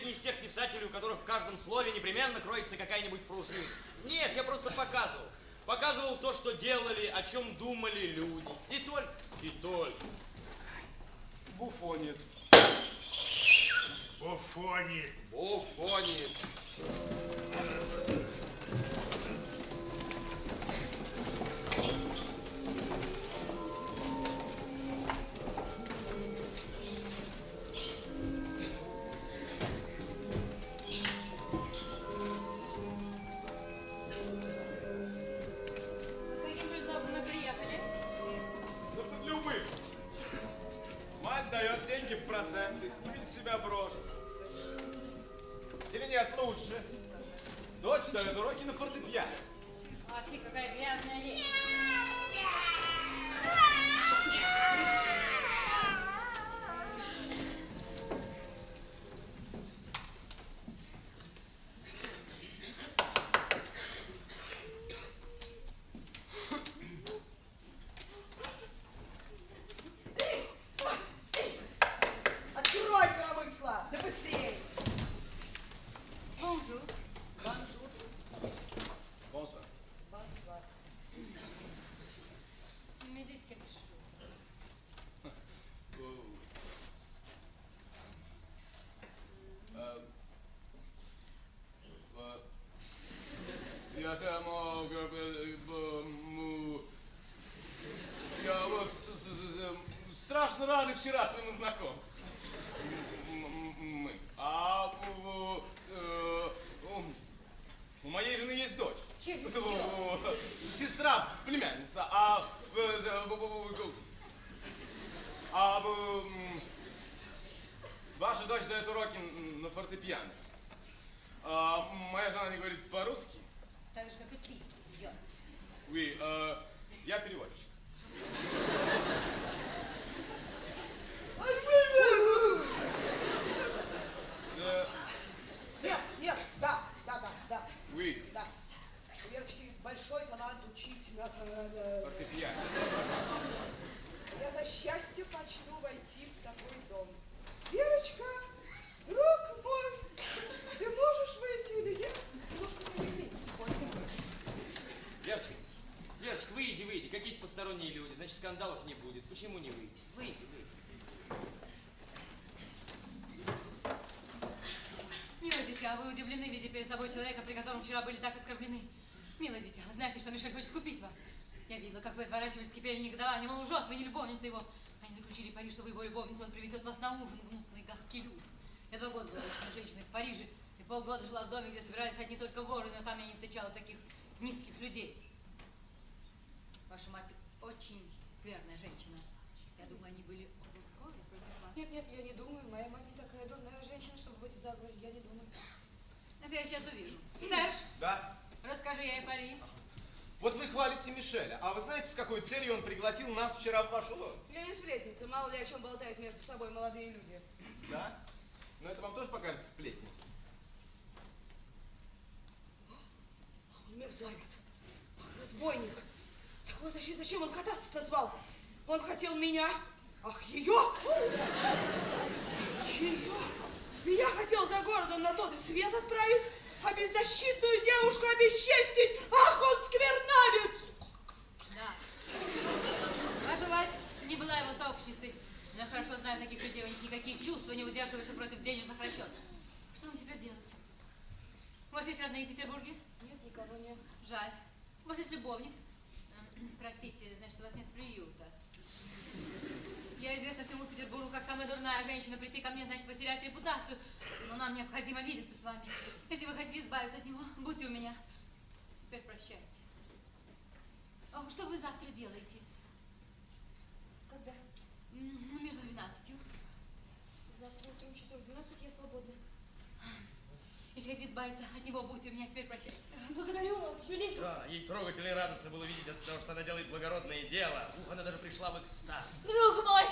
Не из тех писателей, у которых в каждом слове непременно кроется какая-нибудь пружина. Нет, я просто показывал. Показывал то, что делали, о чем думали люди. И только, и только. Буфонит. Буфонит. Буфонит. Скандалов не будет. Почему не выйти? Выйди, выйди. Милое дитя, вы удивлены, видя перед собой человека, при котором вчера были так оскорблены. Милое дитя, вы знаете, что Мишель хочет купить вас. Я видела, как вы отворачивались, кипели негодование. Мол, лжет, вы не любовница его. Они заключили пари, что вы его любовница, он привезет вас на ужин, гнусные гадкие люди. Я два года была очень женщиной в Париже, и полгода жила в доме, где собирались одни только воры, но там я не встречала таких низких людей. Ваша мать очень верная женщина. Я думаю, они были оба в сговоре против вас. Нет, нет, я не думаю. Моя мать не такая дурная женщина, чтобы выйти за заговор. Я не думаю. Это я сейчас увижу. Серж, Да. расскажи ей о пари. Вот вы хвалите Мишеля, а вы знаете, с какой целью он пригласил нас вчера в вашу ложу? Я не сплетница, мало ли о чем болтают между собой молодые люди. Да? Но это вам тоже покажется сплетни. Он мерзавец, Ах, разбойник. Так вот, значит, зачем он кататься-то звал? Он хотел меня, ах, ее? Ее? Меня хотел за городом на тот свет отправить, а беззащитную девушку обесчестить. Ах, он сквернавец! Да. Ваша мать не была его сообщницей. Но я хорошо знаю таких людей, у них никакие чувства не удерживаются против денежных расчетов. Что вам теперь делать? У вас есть родные в Петербурге? Нет, никого нет. Жаль. У вас есть любовник? Простите, значит, у вас нет приюта. Я известна всему Петербургу как самая дурная женщина. Прийти ко мне значит потерять репутацию. Но нам необходимо видеться с вами. Если вы хотите избавиться от него, будьте у меня. Теперь прощайте. О, что вы завтра делаете? Когда? Ну, между 12. Хотите избавиться от него, будьте у меня. Теперь прощайте. Благодарю вас, Жюлик. Да, ей трогательно и радостно было видеть от того, что она делает благородное дело. Ух, она даже пришла в экстаз. Друг мой,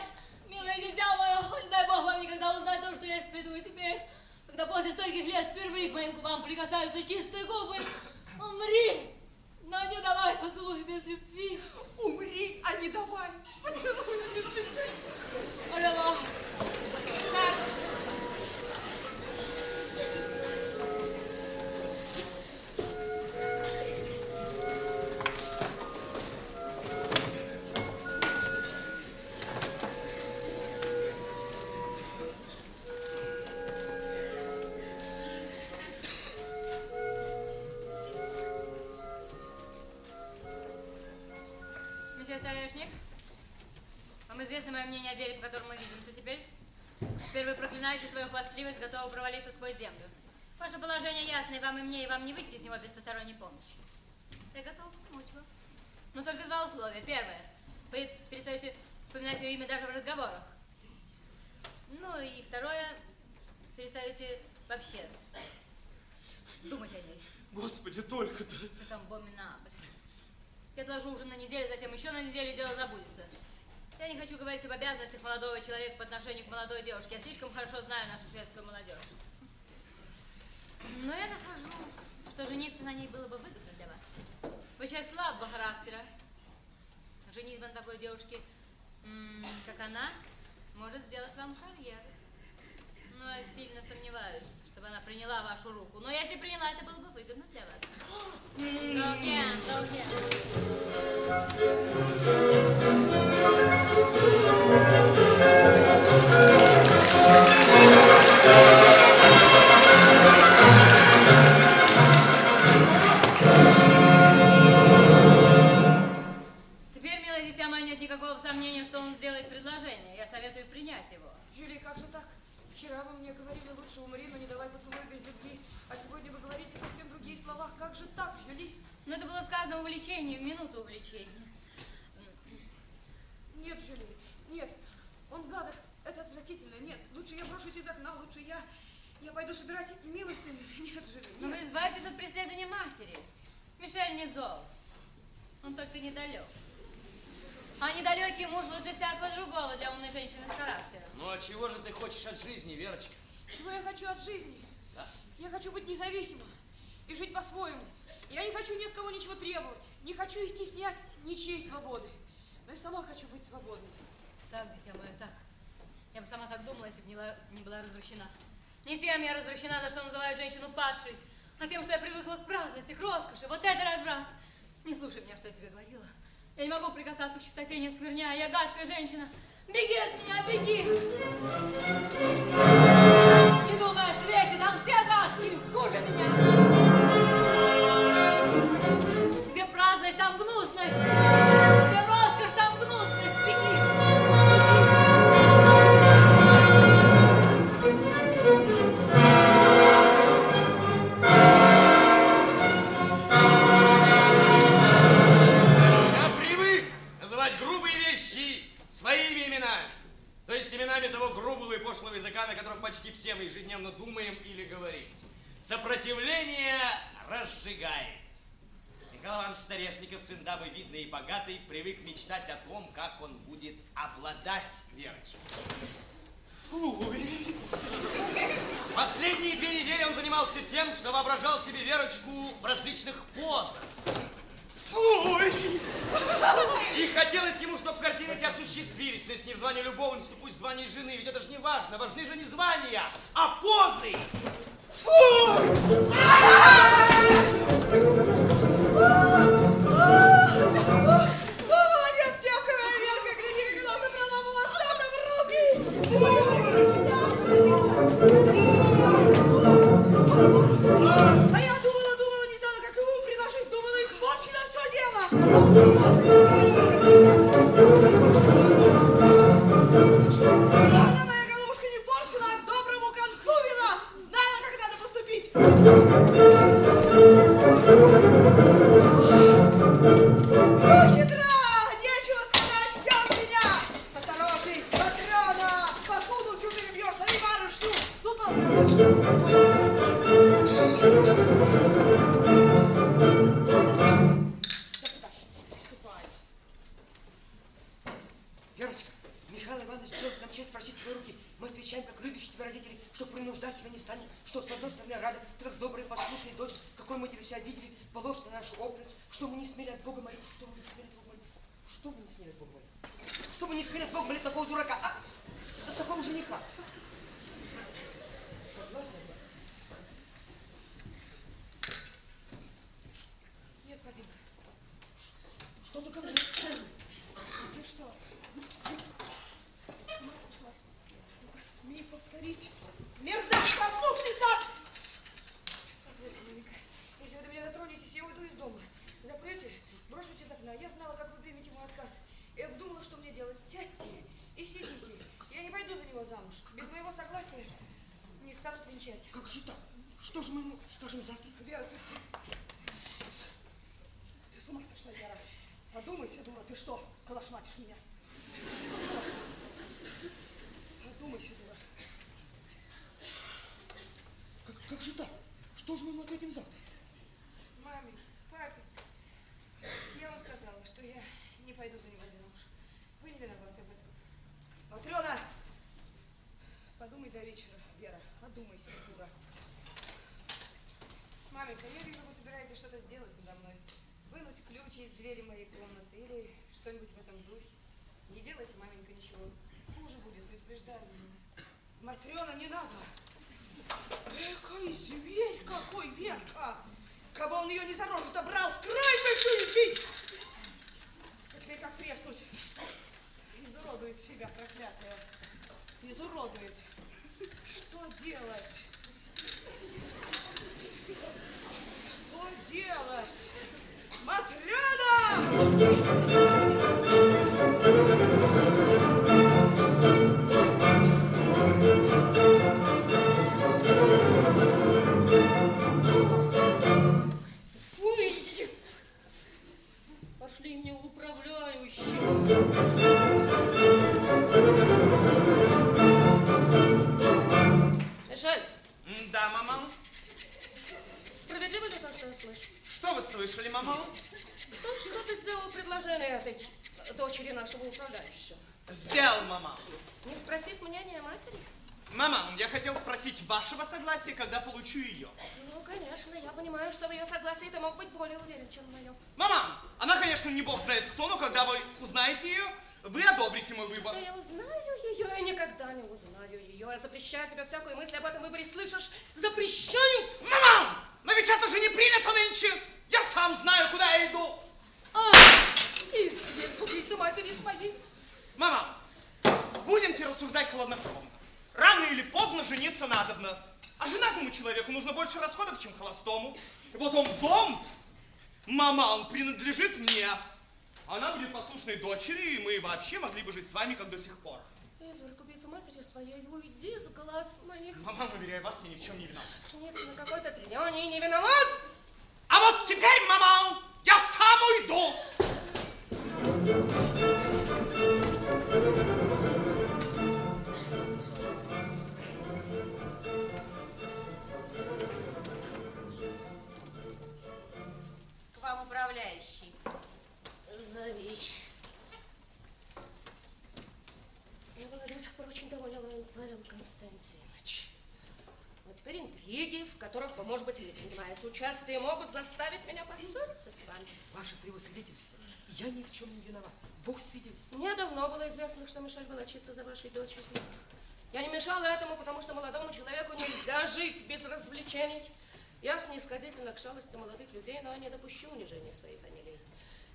милое дитя мое, не дай Бог вам никогда узнать то, что я испытываю теперь, когда после стольких лет впервые к моим губам прикасаются чистые губы. Умри, свою хвастливость, готовы провалиться сквозь землю. Ваше положение ясно, и вам и мне, и вам не выйти из него без посторонней помощи. Я готова помочь вам. Но только два условия. Первое. Вы перестаете упоминать ее имя даже в разговорах. Ну и второе. Перестаете вообще думать о ней. Господи, только-то. Это abominable. Я отложу ужин на неделю, затем еще на неделю, дело забудется. Я не хочу говорить об обязанностях молодого человека по отношению к молодой девушке. Я слишком хорошо знаю нашу светскую молодежь. Но я нахожу, что жениться на ней было бы выгодно для вас. Вы человек слабого характера. Женитьба на такой девушке, как она, может сделать вам карьеру. Но я сильно сомневаюсь, чтобы она приняла вашу руку. Но если приняла, это было бы выгодно для вас. нет никакого сомнения, что он сделает предложение. Я советую принять его. Жюли, как же так? Вчера вы мне говорили, лучше умри, но не давай поцелуй без любви. А сегодня вы говорите совсем другие слова. Как же так, Жюли? Но это было сказано в увлечении, в минуту увлечения. Нет, Жюли, нет. Он гадок. Это отвратительно. Нет, лучше я брошусь из окна, лучше я... Я пойду собирать милостыню. Нет, Жюли, Но нет. вы избавитесь от преследования матери. Мишель не зол. Он только недалек. А недалекий муж лучше всякого другого для умной женщины с характером. Ну а чего же ты хочешь от жизни, Верочка? Чего я хочу от жизни? Да? Я хочу быть независимым и жить по-своему. Я не хочу ни от кого ничего требовать, не хочу и стеснять ничьей свободы. Но я сама хочу быть свободной. Так, дитя мое, так. Я бы сама так думала, если бы не, не была развращена. Не тем я развращена, за что называют женщину падшей, а тем, что я привыкла к праздности, к роскоши. Вот это разврат. Не слушай меня, что я тебе говорила. Я не могу прикасаться к чистоте, не скверняя. Я гадкая женщина. Беги от меня, беги! Не думай о свете, там все гадкие, хуже меня. Почти все мы ежедневно думаем или говорим. Сопротивление разжигает. Николай Иванович Старешников, сын дамы видный и богатый, привык мечтать о том, как он будет обладать Верочкой. Фуй. Последние две недели он занимался тем, что воображал себе Верочку в различных позах. Фуй! И хотелось ему, чтобы картины эти осуществились, но если не в звании любовницы, пусть в звании жены, ведь это же не важно, важны же не звания, а позы! Ну, Верочка, Михаил Иванович делает нам честь просить твоей руки. Мы отвечаем, как любящие тебя родители, что принуждать тебя не станем, что с одной стороны рады, ты как добрая послушная дочь, какой мы тебя себя видели, положь на нашу опытность, что мы не смели от Бога молиться, что мы не смели от Бога молиться, что мы не смели от Бога молиться, что мы не смели от Бога молить такого дурака, а, от такого жениха. Замуж. Без моего согласия не станут венчать. Как же так? Что же мы ему скажем завтра? Вера, ты с... Ты с ума сошла, Вера. Подумайся, дура, ты что, калашматишь меня? Подумайся, дура. Как, как же так? Что же мы ему ответим завтра? Маме, папе, я вам сказала, что я не пойду за него замуж. Вы не виноваты в этом. Матрена! Подумай до вечера, Вера. Одумайся, дура. Маменька, я вижу, вы собираетесь что-то сделать надо мной. Вынуть ключи из двери моей комнаты или что-нибудь в этом духе. Не делайте, маменька, ничего. Хуже будет, предупреждаю. Матрена, не надо. Какой зверь, какой Верка! Кабы он ее не за рожу-то брал, в край бы всю избить! А теперь как треснуть? Изуродует себя, проклятая. Изуродует. Что делать? Что делать? Матрена! Фу. Пошли мне управляющего. Что я слышу? Что вы слышали, мама? То, что ты сделал предложение этой дочери нашего управляющего. Сделал, мама. Не спросив мнения матери? Мама, я хотел спросить вашего согласия, когда получу ее. Ну, конечно, я понимаю, что в ее согласии ты мог быть более уверен, чем в моем. Мама, она, конечно, не бог знает кто, но когда вы узнаете ее, вы одобрите мой выбор. Да я узнаю ее, я никогда не узнаю ее. Я запрещаю тебе всякую мысль об этом выборе, слышишь? Запрещаю! Мама, но ведь это же не принято нынче. Я сам знаю, куда я иду. А, извет убийца матери своей. Мама, будемте рассуждать хладнокровно. Рано или поздно жениться надобно. А женатому человеку нужно больше расходов, чем холостому. И вот он дом, мама, он принадлежит мне. Она будет послушной дочерью, и мы вообще могли бы жить с вами, как до сих пор. Изверг матери своей, уйди с глаз моих. Мама, уверяю вас, я ни в чем не виноват. Жениться на какой-то тренёне и не виноват. А вот теперь, мама, я сам уйду. К вам управляющий. Зови. Я была до сих пор очень довольна вами, Павел Константинович. Но теперь интриги, в которых вы, может быть, или принимаете участие, могут заставить меня поссориться с вами. Ваше превосходительство, я ни в чем не виноват. Бог свидетель. Мне давно было известно, что Мишель волочится за вашей дочерью. Я не мешала этому, потому что молодому человеку нельзя жить без развлечений. Я снисходительно к шалости молодых людей, но не допущу унижения своей фамилии.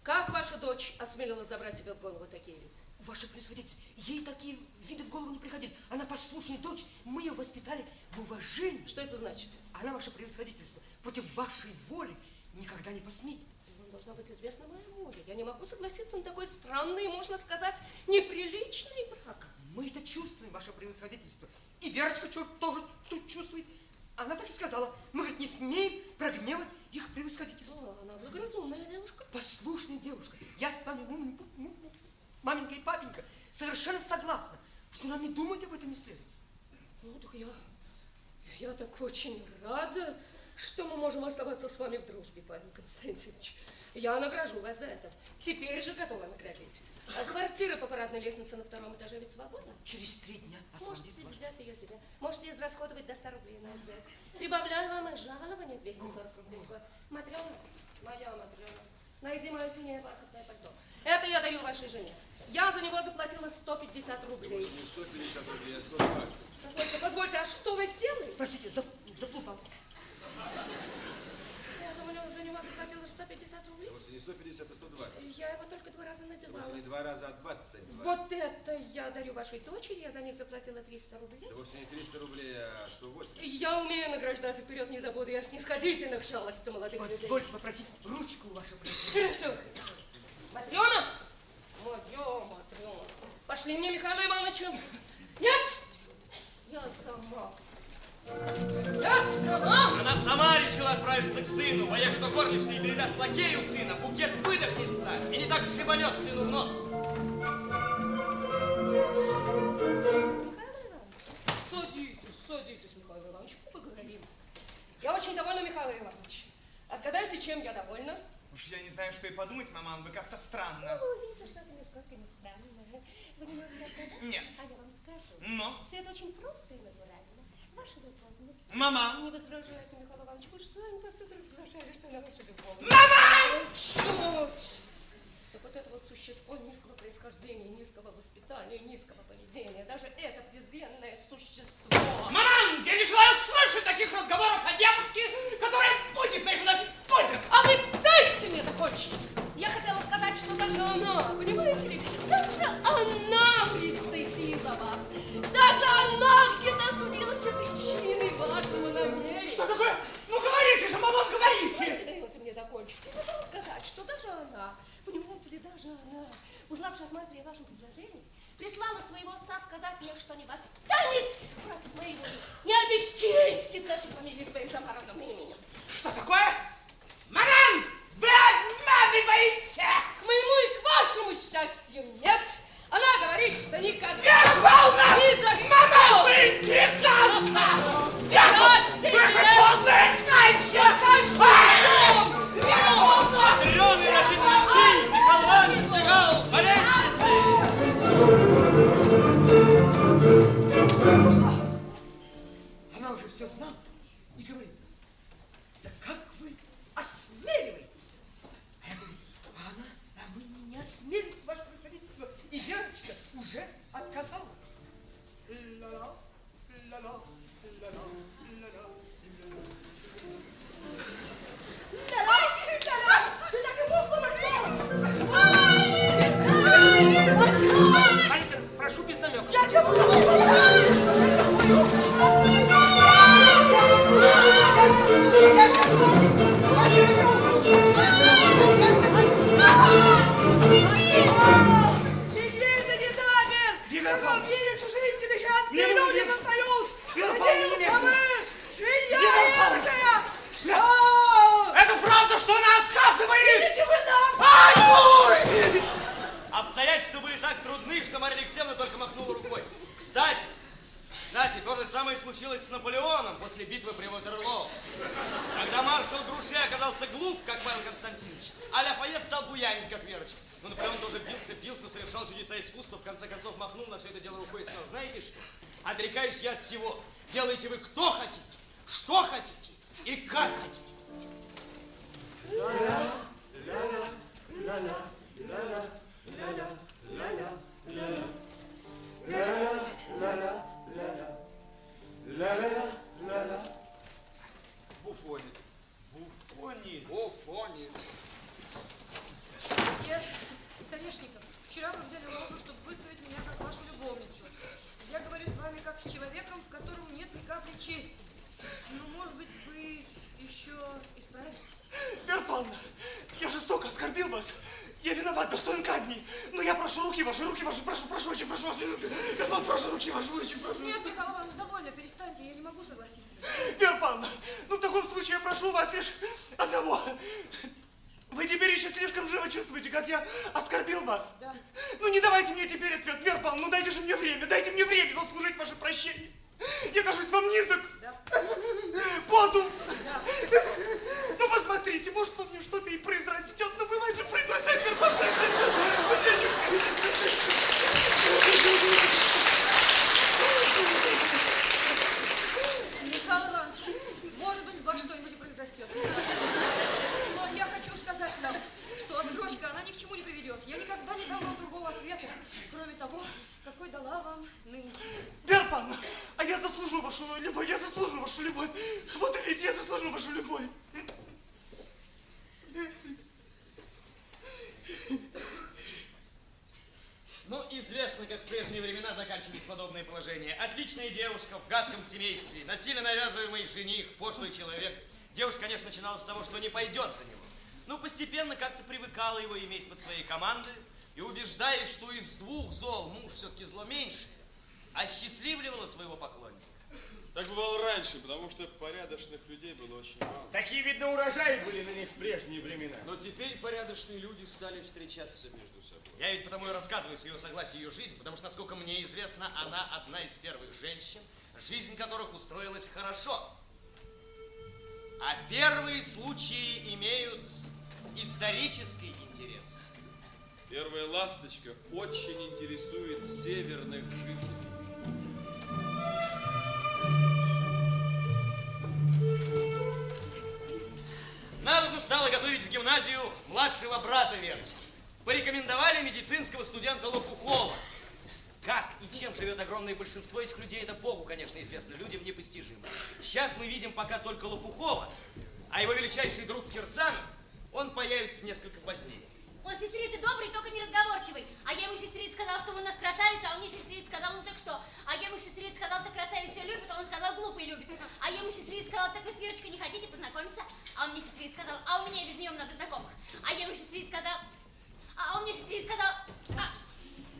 Как ваша дочь осмелилась забрать себе в голову такие виды? Ваше превосходительство, ей такие виды в голову не приходили. Она послушная дочь, мы ее воспитали в уважении. Что это значит? Она, ваше превосходительство, против вашей воли никогда не посмеет. Вам должно быть известно моему мужу. Я не могу согласиться на такой странный, можно сказать, неприличный брак. Мы это чувствуем, ваше превосходительство. И Верочка чё- тоже тут чувствует. Она так и сказала. Мы, говорит, не смеем прогневать их превосходительство. О, она благоразумная девушка. Послушная девушка. Я с вами, мам- м- м- маменька и папенька, совершенно согласна, что нам и думать об этом не следует. Ну, так я, я так очень рада, что мы можем оставаться с вами в дружбе, Павел Константинович. Я награжу вас за это. Теперь же готова наградить. А квартира по парадной лестнице на втором этаже ведь свободна? Через три дня Можете вас. взять ее себе. Можете израсходовать до 100 рублей на отдел. Прибавляю вам и жалование 240 рублей в год. Матрена, моя Матрена, найди мое синее бархатное пальто. Это я даю вашей жене. Я за него заплатила 150 рублей. Не 150 рублей, а 120. Позвольте, позвольте, а что вы делаете? Простите, зап- заплутал. Я за него, за него заплатила 150 рублей. Вовсе не 150, а 120. Я его только два раза надевала. Вовсе не два раза, а 20. Вот это я дарю вашей дочери, я за них заплатила 300 рублей. Да вовсе не 300 рублей, а 108. Я умею награждать и вперед не забуду, я снисходительно к шалости молодых людей. Позвольте попросить ручку вашу. Хорошо, хорошо. Матрена! Моё, Матрена. Пошли мне, Михаил Иванович. Нет! Я сама. Я сама! Она сама решила отправиться к сыну, боясь, что горничная передаст лакею сына, букет выдохнется и не так шибанет сыну в нос. Садитесь, садитесь, Михаил Иванович, поговорим. Я очень довольна, Михаил Иванович. Отгадайте, чем я довольна? Уж я не знаю, что и подумать, маман, вы как-то странно. Ну, видите, что-то нисколько не странно. Вы не можете отгадать? Нет. А я вам скажу. Но. Все это очень просто и натурально. Ваша любовница. Мама. Не возражайте, Михаил Иванович, вы же сами все разглашали, что она ваша любовница. Мама! Чуть! Так вот это вот существо низкого происхождения, низкого воспитания, низкого поведения, даже это презренное существо. Маман, я не желаю слышать таких разговоров о девушке, которая будет моей женой. Будет! А вы дайте мне закончить! Я хотела сказать, что даже она, понимаете ли, даже она пристыдила вас. Даже она где-то осудила все причины вашего намерения. Что такое? Ну говорите же, маман, Вы не говорите! даете мне закончить. Я хотела сказать, что даже она, Понимаете ли, даже она, узнавши от матери о вашем предложении, прислала своего отца сказать мне, что не восстанет против моего, не обесчестит нашей фамилии своим замаранным именем. Что такое? Маран, вы обманываете! К моему и к вашему счастью нет! Она говорит, что никогда... Ервална! Ни за что! Мама, Ты там! Я выходная женщина! Покажи дом! Ервална! Дрёный носит мантыль! Михаил Иванович сбегал по лестнице! Она уже все знала? Только махнула рукой. Кстати, кстати, то же самое случилось с Наполеоном после битвы при Ватерлоо. Когда маршал Груше оказался глуп, как Павел Константинович, а Ляфайет стал буянить, как Верочка. Ну, Наполеон тоже бился, бился, совершал чудеса искусства, в конце концов махнул на все это дело рукой и сказал, знаете что, отрекаюсь я от всего. Делайте вы кто хотите, что хотите и как хотите. Буфонит. Буфонит. Буфонит. Я, Старешников, вчера вы взяли ложу, чтобы выставить меня как вашу любовницу. Я говорю с вами как с человеком, в котором нет ни капли чести. Ну, может быть, вы еще исправитесь. Вера я жестоко оскорбил вас. Я виноват, достоин казни. Но я прошу руки ваши, руки ваши, прошу, прошу, очень прошу ваши руки. Вера Павловна, прошу руки ваши, очень прошу. Нет, Михаил Иванович, довольно, перестаньте, я не могу согласиться. Вера Павловна, ну в таком случае я прошу вас лишь одного. Вы теперь еще слишком живо чувствуете, как я оскорбил вас. Да. Ну не давайте мне теперь ответ, Вера Павловна, ну дайте же мне время, дайте мне время заслужить ваше прощение. Я кажусь вам низок, Да. подул. Да. Ну посмотрите, может во мне что-то и произрастет, но бывает же произрастает, произрастет. Вот я же- Михаил Иванович, может быть, во что-нибудь и произрастет. Но я хочу сказать вам, что отсрочка, она ни к чему не приведет. Я никогда не дам вам другого ответа, кроме того, какой дала вам нынче. Вера Павловна, а я заслужу вашу любовь, я заслужу вашу любовь. Вот увидите, я заслужу вашу любовь. Ну, известно, как в прежние времена заканчивались подобные положения. Отличная девушка в гадком семействе, насильно навязываемый жених, пошлый человек. Девушка, конечно, начинала с того, что не пойдет за него. Но постепенно как-то привыкала его иметь под своей командой и убеждаясь, что из двух зол муж все-таки зло меньше, осчастливливала своего поклонника. Так бывало раньше, потому что порядочных людей было очень мало. Такие, видно, урожаи были на них в прежние времена. Но теперь порядочные люди стали встречаться между собой. Я ведь потому и рассказываю с ее согласия ее жизнь, потому что, насколько мне известно, она одна из первых женщин, жизнь которых устроилась хорошо. А первые случаи имеют исторический интерес. Первая ласточка очень интересует северных жителей. Надо стало готовить в гимназию младшего брата Верочки. Порекомендовали медицинского студента Лопухова. Как и чем живет огромное большинство этих людей, это Богу, конечно, известно, людям непостижимо. Сейчас мы видим пока только Лопухова, а его величайший друг Кирсанов, он появится несколько позднее. Он сестрица добрый, только не разговорчивый. А я ему сестрица сказал, что вы у нас красавица, а он мне сестрица сказал, ну так что? А я ему сестрица сказал, так красавица любит, а он сказал, глупый любит. А я ему сестрица сказал, так вы с Верочкой не хотите познакомиться? А он мне сестрица сказал, а у меня без нее много знакомых. А я ему сестрица сказал, а он мне сестрица сказал, а,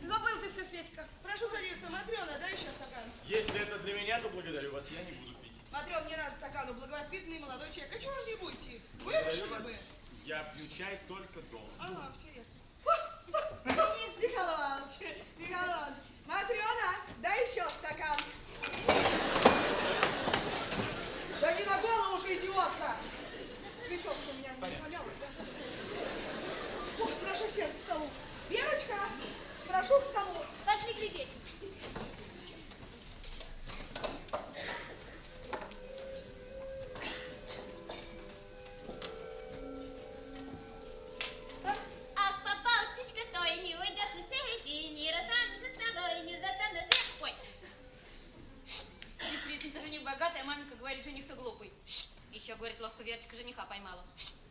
Забыл ты все, Федька. Прошу садиться, Матрена, дай еще стакан. Если это для меня, то благодарю вас, я не буду пить. Матрен, не надо стакану, благовоспитанный молодой человек. А чего же не будете? Вы решили вас. Я пью чай только дома. Ага, все ясно. Михаил Иванович, Михаил Иванович, Матрена, дай еще стакан. Да не на голову же, идиотка! Прическа у меня не помялась, да? Ой, прошу всех к столу. Верочка, прошу к столу. пошли глядеть. парень богатый, а маменька говорит, жених-то глупый. Еще, говорит, ловко Верочка жениха поймала.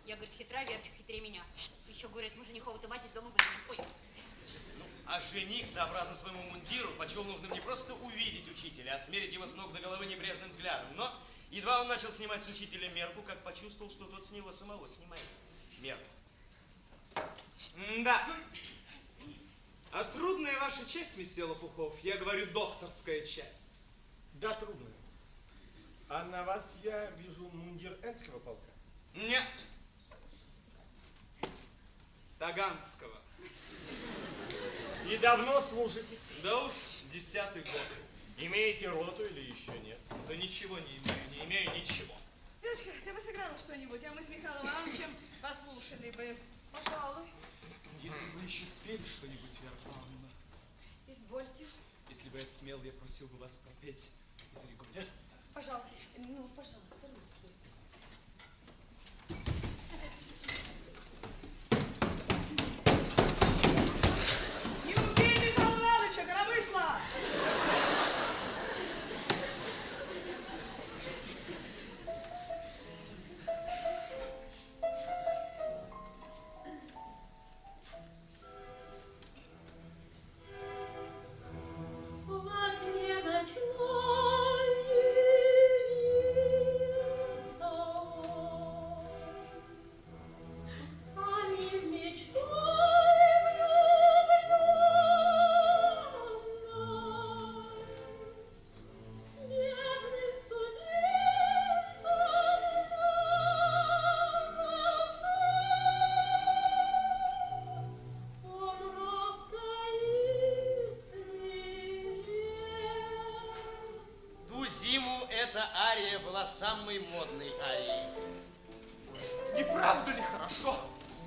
Я, говорит, хитра, Верочка хитрее меня. Еще, говорит, мы женихову-то мать из дома выгоним. Ой. Ну, а жених, сообразно своему мундиру, почел нужно не просто увидеть учителя, а смерить его с ног до головы небрежным взглядом. Но едва он начал снимать с учителя мерку, как почувствовал, что тот с него самого снимает мерку. Да. А трудная ваша часть, месье Лопухов, я говорю, докторская часть. Да, трудная. А на вас я вижу мундир Энского полка. Нет. Таганского. И давно служите? Да уж, десятый год. Имеете роту или еще нет? Да ничего не имею, не имею ничего. Верочка, ты бы сыграла что-нибудь, а мы с Михаилом Ивановичем послушали бы. Пожалуй. Если вы еще спели что-нибудь, Вера Павловна. Извольте. Если бы я смел, я просил бы вас пропеть из Ригулетта. Пожалуйста. Ну, пожалуйста, самой модной арией. Не правда ли хорошо?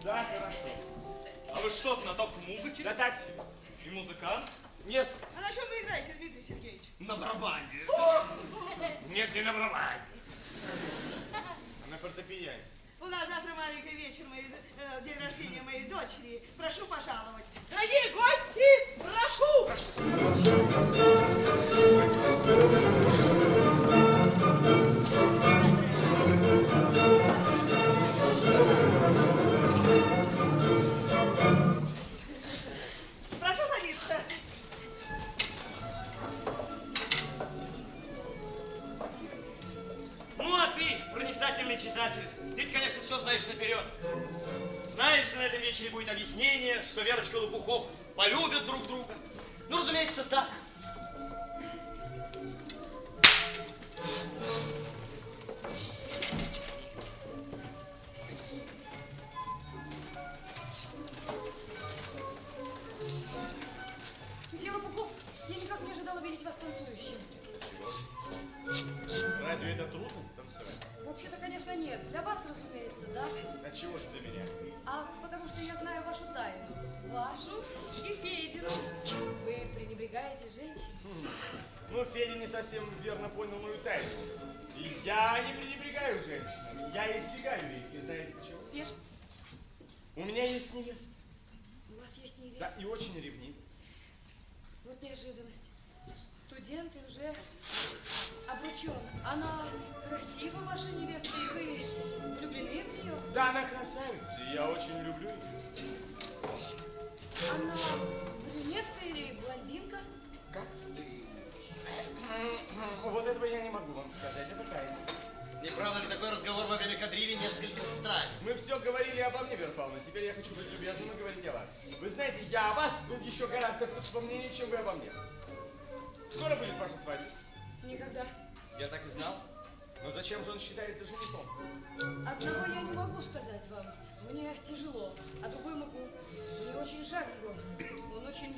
Да, хорошо. А вы что, знаток музыки? Да так себе. И музыкант? Несколько. А на чем вы играете, Дмитрий Сергеевич? На барабане. Нет, не на барабане. А на фортепиано. У нас завтра маленький вечер, моей, э, день рождения моей дочери. Прошу пожаловать. Дорогие гости,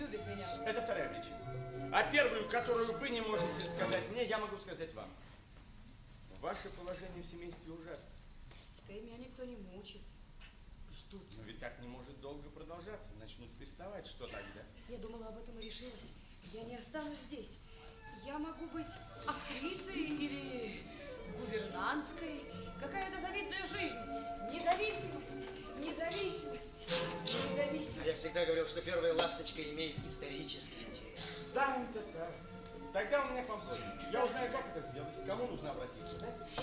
любит меня. Это вторая причина. А первую, которую вы не можете сказать мне, я могу сказать вам. Ваше положение в семействе ужасно. Теперь меня никто не мучит. Ждут. Но ведь так не может долго продолжаться. Начнут приставать. Что тогда? Я думала об этом и решилась. Я не останусь здесь. Я могу быть актрисой или гувернанткой. Какая-то завидная жизнь. Независимость, независимость, А я всегда говорил, что первая ласточка имеет исторический интерес. Да, это так. Тогда у меня к вам просьба. Я узнаю, как это сделать, к кому нужно обратиться. Да?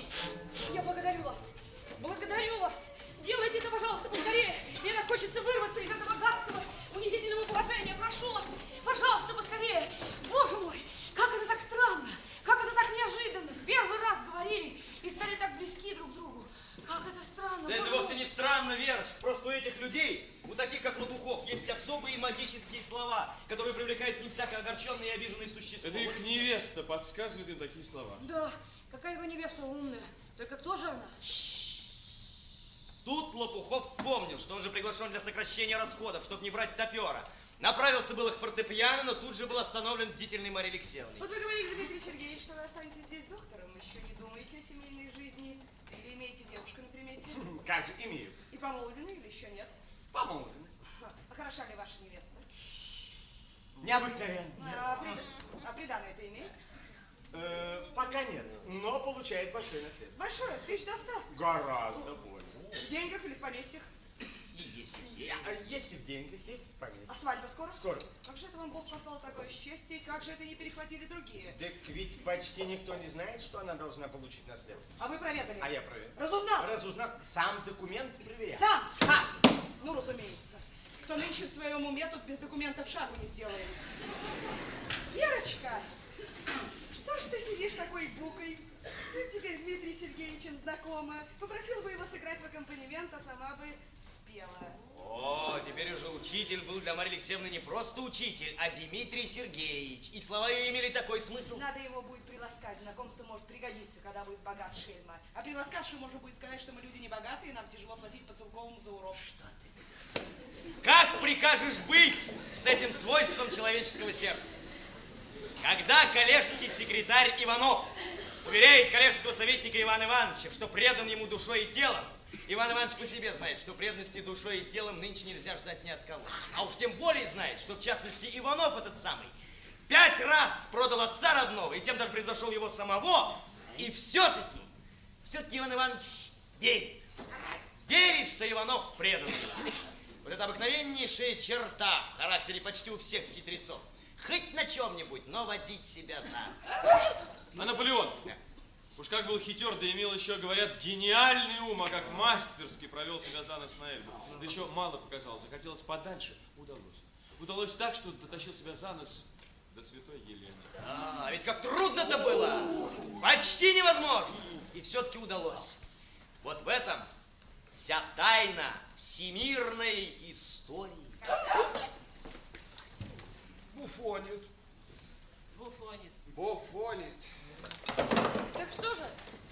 Я благодарю вас. Благодарю вас. Делайте это, пожалуйста, поскорее. Мне так хочется вырваться из этого гадкого, унизительного положения. Прошу вас, пожалуйста, поскорее. Боже мой, как это так странно, как это так неожиданно. В первый раз говорили и стали так близки друг к другу. Как это странно. Да это вовсе не странно, Верочка. Просто у этих людей, у таких как Лопухов, есть особые магические слова, которые привлекают к ним всякое огорченное и обиженное существо. Это их невеста подсказывает им такие слова. Да, какая его невеста умная. Только кто же она? Тут Лопухов вспомнил, что он же приглашен для сокращения расходов, чтобы не брать топера. Направился было к фортепиано, но тут же был остановлен бдительной Марьей Алексеевной. Вот вы говорили, Дмитрий Сергеевич, что вы останетесь здесь доктором, еще не думаете о семейной жизни, или имеете девушку на примете? Как же, имею. И помолвлены или еще нет? Помолвлены. А хороша ли ваша невеста? Необыкновенно. А, прид- а приданое это имеет? Э, пока нет, но получает большое наследство. Большое, тысяч до ста. Гораздо больше. В деньгах или в поместьях? И есть, и есть. А, есть и в деньгах, есть и в поместье. А свадьба скоро? Скоро. Как же это вам Бог послал такое счастье, и как же это не перехватили другие? Так ведь почти никто не знает, что она должна получить наследство. А вы проведали? А я проверил. Разузнал? Разузнал. Сам документ проверял. Сам? Сам. Ну, разумеется. Кто нынче в своем уме, тут без документов шагу не сделает. Верочка, что ж ты сидишь такой букой? Ты теперь с Дмитрием Сергеевичем знакома. Попросила бы его сыграть в аккомпанемент, а сама бы спела. О, теперь уже учитель был для Марьи Алексеевны не просто учитель, а Дмитрий Сергеевич. И слова ее имели такой смысл. Надо его будет приласкать. Знакомство может пригодиться, когда будет богат шельма. А приласкавший можно будет сказать, что мы люди не богатые, и нам тяжело платить по целковому за урок. Что Как прикажешь быть с этим свойством человеческого сердца? Когда коллежский секретарь Иванов уверяет коллежского советника Ивана Ивановича, что предан ему душой и телом, Иван Иванович по себе знает, что преданности душой и телом нынче нельзя ждать ни от кого. А уж тем более знает, что в частности Иванов этот самый пять раз продал отца родного, и тем даже превзошел его самого, и все-таки, все-таки Иван Иванович верит. Верит, что Иванов предан. Вот это обыкновеннейшая черта в характере почти у всех хитрецов. Хоть на чем-нибудь, но водить себя за. А Наполеон? Уж как был хитер, да имел еще, говорят, гениальный ум, а как мастерски провел себя за нос на Эльбу. Да еще мало показал, захотелось подальше, удалось. Удалось так, что дотащил себя за нос до святой Елены. А, ведь как трудно-то было! Почти невозможно! И все-таки удалось. Вот в этом вся тайна всемирной истории. Буфонит. Буфонит. Буфонит. Так что же,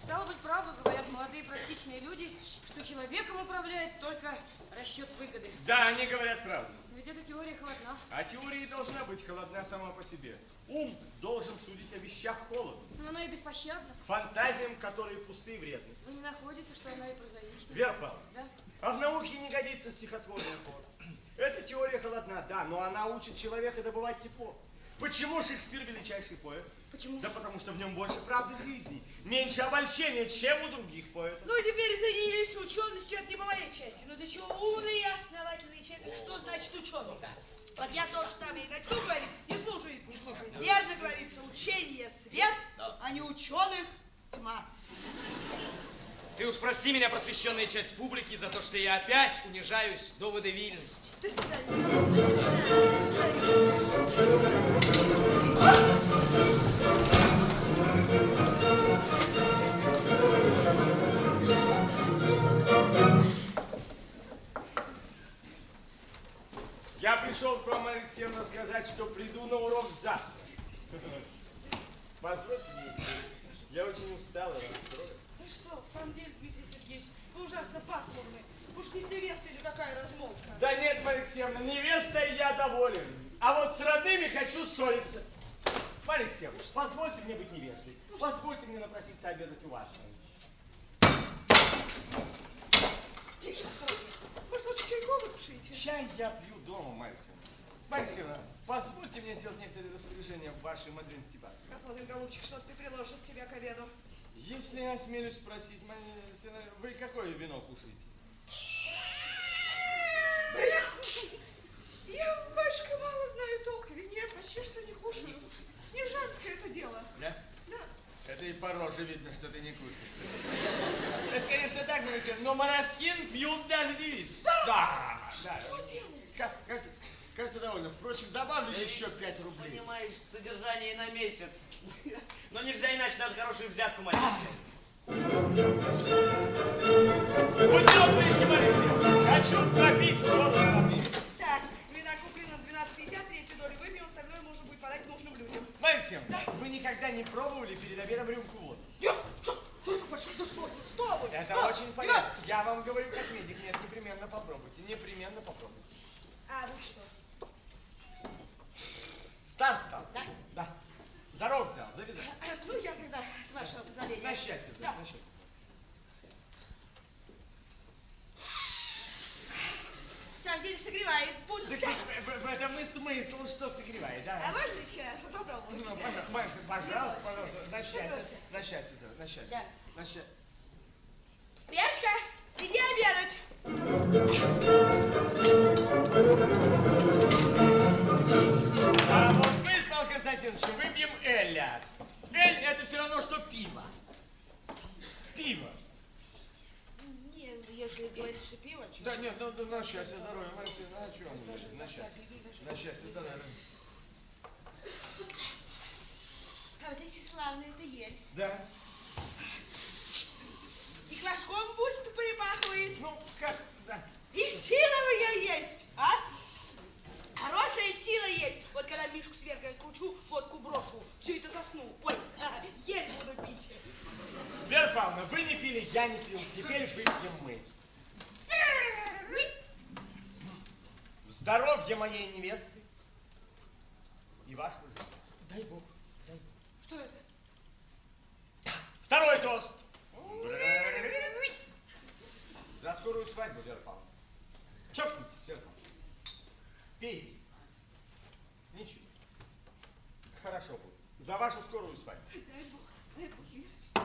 стало быть, правду говорят молодые практичные люди, что человеком управляет только расчет выгоды. Да, они говорят правду. Но ведь эта теория холодна. А теория должна быть холодна сама по себе. Ум должен судить о вещах холодно. Но оно и беспощадно. Фантазиям, которые пусты и вредны. Вы не находите, что оно и прозаично? Вера Павловна, Да? а в науке не годится стихотворный ход. Эта теория холодна, да, но она учит человека добывать тепло. Почему Шекспир величайший поэт? Почему? Да потому что в нем больше правды жизни, меньше обольщения, чем у других поэтов. Ну, теперь занялись ученостью, это не по моей части. Но для чего умный и основательный человек? Что значит ученый-то? Вот я то же самое начну говорить, не слушает. Не слушает. Верно говорится, учение свет, а не ученых тьма. Ты уж прости меня, просвещенная часть публики, за то, что я опять унижаюсь до водовильности. До свидания. Я пришел к вам, Алексеевна, сказать, что приду на урок завтра. Позвольте мне. Я очень устал и расстроен. Ну что, в самом деле, Дмитрий Сергеевич, вы ужасно пасмурны. Уж не с невестой или какая размолвка? Да нет, Марья Алексеевна, невестой я доволен. А вот с родными хочу ссориться. Марья Алексеевна, позвольте мне быть невежливой. Позвольте мне напроситься обедать у вас. Тише, осторожнее. Может, лучше чайку выкушаете? Чай я пью дома, Марья Алексеевна. Марья Алексеевна, позвольте мне сделать некоторые распоряжения в вашей Мадрин Степановне. Посмотрим, голубчик, что ты приложит себя к обеду. Если я осмелюсь спросить, Алексеевна, вы какое вино кушаете? Я, батюшка, мало знаю толк в вине, почти что не кушаю. Не женское это дело. Да? Да. Это и по роже видно, что ты не кушаешь. Это, конечно, так, но Мороскин пьют даже девицы. Да, да. Что делаешь? Ка- Кажется, кажется, довольно. Впрочем, добавлю еще 5 рублей. Понимаешь, содержание на месяц. Но нельзя иначе, надо хорошую взятку молиться. Добрый, Моисей, хочу пропить ссору с вами. Так, вина куплена 12,50, третью долю выпьем, остальное можно будет подать нужным людям. Максим, вы никогда не пробовали перед обедом рюмку водки? Что вы? Это очень полезно. Я вам говорю как медик. Нет, непременно попробуйте. Непременно попробуйте. А, вот что. Стар стал? Да. Да. За рог взял, завязал. А, Ну, я тогда, с вашего позволения. На счастье, Да. на счастье. В самом деле согревает, будто. Так в, в- этом и смысл, что согревает, да. А можно еще попробовать? Ну, пожалуйста, пожалуйста, пожалуйста, на счастье, на счастье, на счастье. Да. На счастье. Верочка, иди обедать. А вот мы с Павлом Константиновичем выпьем Эля. Эль это все равно, что пиво. Пиво. Нет, если говорить, что пиво, чё? Да нет, ну, ну на счастье, здоровья, Максим, на чем мы говорим? На счастье. На счастье, здоровья. А вот эти славные это ель. Да. И квашком будто припахивает. Ну, как, да. И силовая есть, а? Хорошая сила есть. Вот когда Мишку свергаю, кручу, водку брошу, все это засну. Ой, а, ель буду пить. Вера Павловна, вы не пили, я не пил, теперь выпьем мы. Здоровье моей невесты и вашего. Дай Бог. дай Бог. Что это? Второй тост. За скорую свадьбу, Вера Павловна. Чокнитесь, Вера Павловна. Пейте. Ничего. Хорошо будет. За вашу скорую свадьбу. Дай Бог, дай Бог, Мишечка.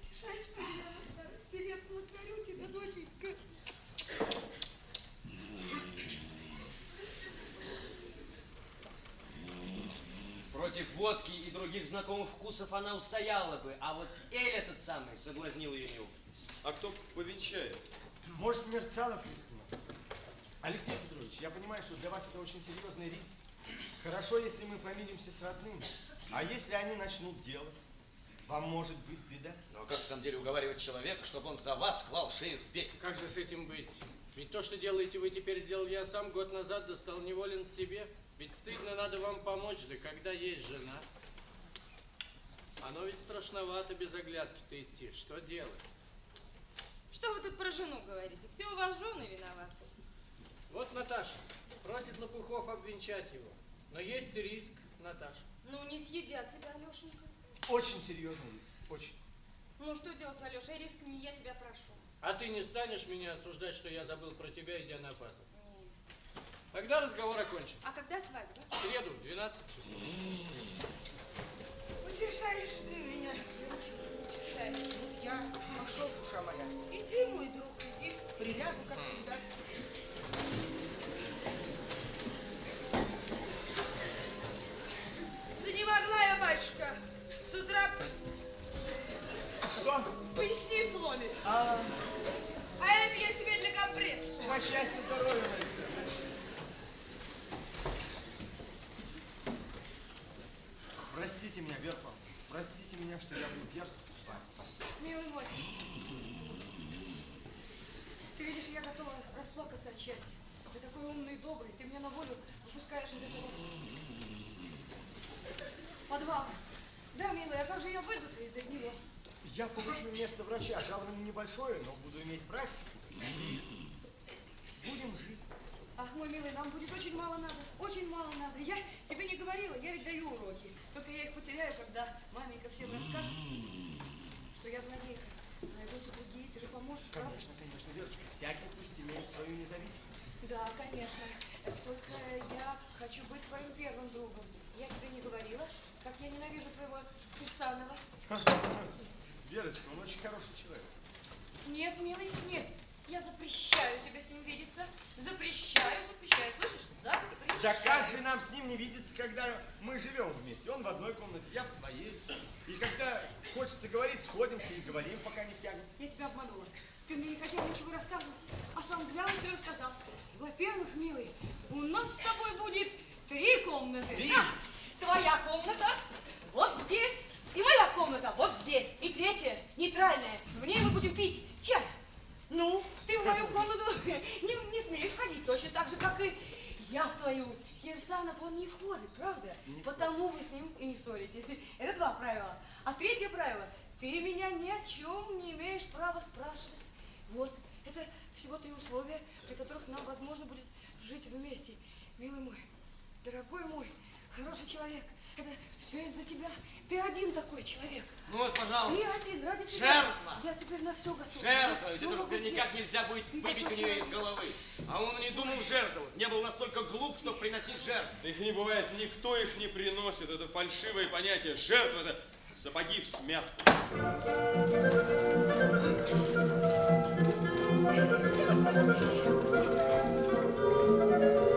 Утешаешь меня на старости лет. Благодарю тебя, доченька. Против водки и других знакомых вкусов она устояла бы, а вот Эль этот самый соблазнил ее неопытность. А кто повенчает? Может, Мерцалов рискнет? Алексей Петрович, я понимаю, что для вас это очень серьезный риск. Хорошо, если мы помиримся с родными. А если они начнут дело? Вам может быть беда. Но как в самом деле уговаривать человека, чтобы он за вас клал шею в бег? Как же с этим быть? Ведь то, что делаете вы теперь, сделал я сам год назад, да стал неволен себе. Ведь стыдно надо вам помочь, да когда есть жена. Оно ведь страшновато без оглядки-то идти. Что делать? Что вы тут про жену говорите? Все у вас жены виноваты. Вот Наташа просит Лопухов обвенчать его. Но есть риск, Наташа. Ну, не съедят тебя, Алешенька. Очень серьезный риск. Очень. Ну, что делать, Алеша? И риск не я тебя прошу. А ты не станешь меня осуждать, что я забыл про тебя, идя на опасность? Тогда разговор окончен. А когда свадьба? В среду, 12 часов. Утешаешь ты меня, Верочка, утешаешь. Ну, я пошел, душа моя. Иди, мой друг, иди. Прилягу, как всегда. Занемогла я, батюшка. С утра Что? поясницу ломит. А, А это я себе для компресса. по счастью, здоровья. Простите меня, Павловна. Простите меня, что я был дерзок с вами. Милый мой, видишь, я готова расплакаться от счастья. Ты такой умный и добрый, ты меня на волю выпускаешь из этого подвала. Да, милая, а как же я выйду-то из него? Я получу место врача. Жалование небольшое, но буду иметь практику. Будем жить. Ах, мой милый, нам будет очень мало надо, очень мало надо. Я тебе не говорила, я ведь даю уроки. Только я их потеряю, когда маменька всем расскажет, что я злодейка. Найдутся другие, ты же поможешь, правда? Конечно, конечно, Верочка всякий пусть имеет свою независимость. Да, конечно. Только я хочу быть твоим первым другом. Я тебе не говорила, как я ненавижу твоего Кирсанова. Верочка, он очень хороший человек. Нет, милый, нет. Я запрещаю тебе с ним видеться. Запрещаю, запрещаю. Слышишь? Запрещаю. Да как же нам с ним не видеться, когда мы живем вместе? Он в одной комнате, я в своей. И когда хочется говорить, сходимся и говорим, пока не втянется. Я тебя обманула. Ты мне не хотел ничего рассказывать, а сам взял и все рассказал. Во-первых, милый, у нас с тобой будет три комнаты. Три? Да. Твоя комната вот здесь, и моя комната вот здесь, и третья, нейтральная. В ней мы будем пить чай. Ну, ты в мою комнату не, не смеешь ходить, точно так же, как и я в твою. Кирсанов, он не входит, правда? Не Потому входит. вы с ним и не ссоритесь. Это два правила. А третье правило. Ты меня ни о чем не имеешь права спрашивать. Вот. Это всего три условия, при которых нам возможно будет жить вместе. Милый мой, дорогой мой, хороший человек. Это все из-за тебя. Ты один такой человек. Ну вот, пожалуйста. Ты один, ради тебя. Жертва. Я теперь на все готов. Жертва. Ведь это теперь никак нельзя будет выбить у нее из головы. А он не думал жертвовать. Не был настолько глуп, чтобы приносить жертв. Их не бывает. Никто их не приносит. Это фальшивое понятие. Жертва – это сапоги в смятку. Thank you.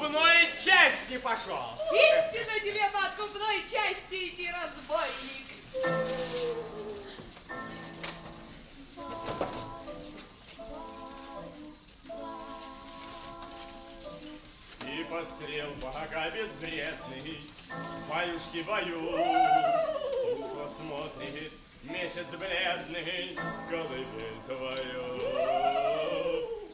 Откупной части пошел. Истинно тебе по откупной части идти, разбойник. И пострел бога безвредный, баюшки бою, тускло смотрит месяц бледный, колыбель твою.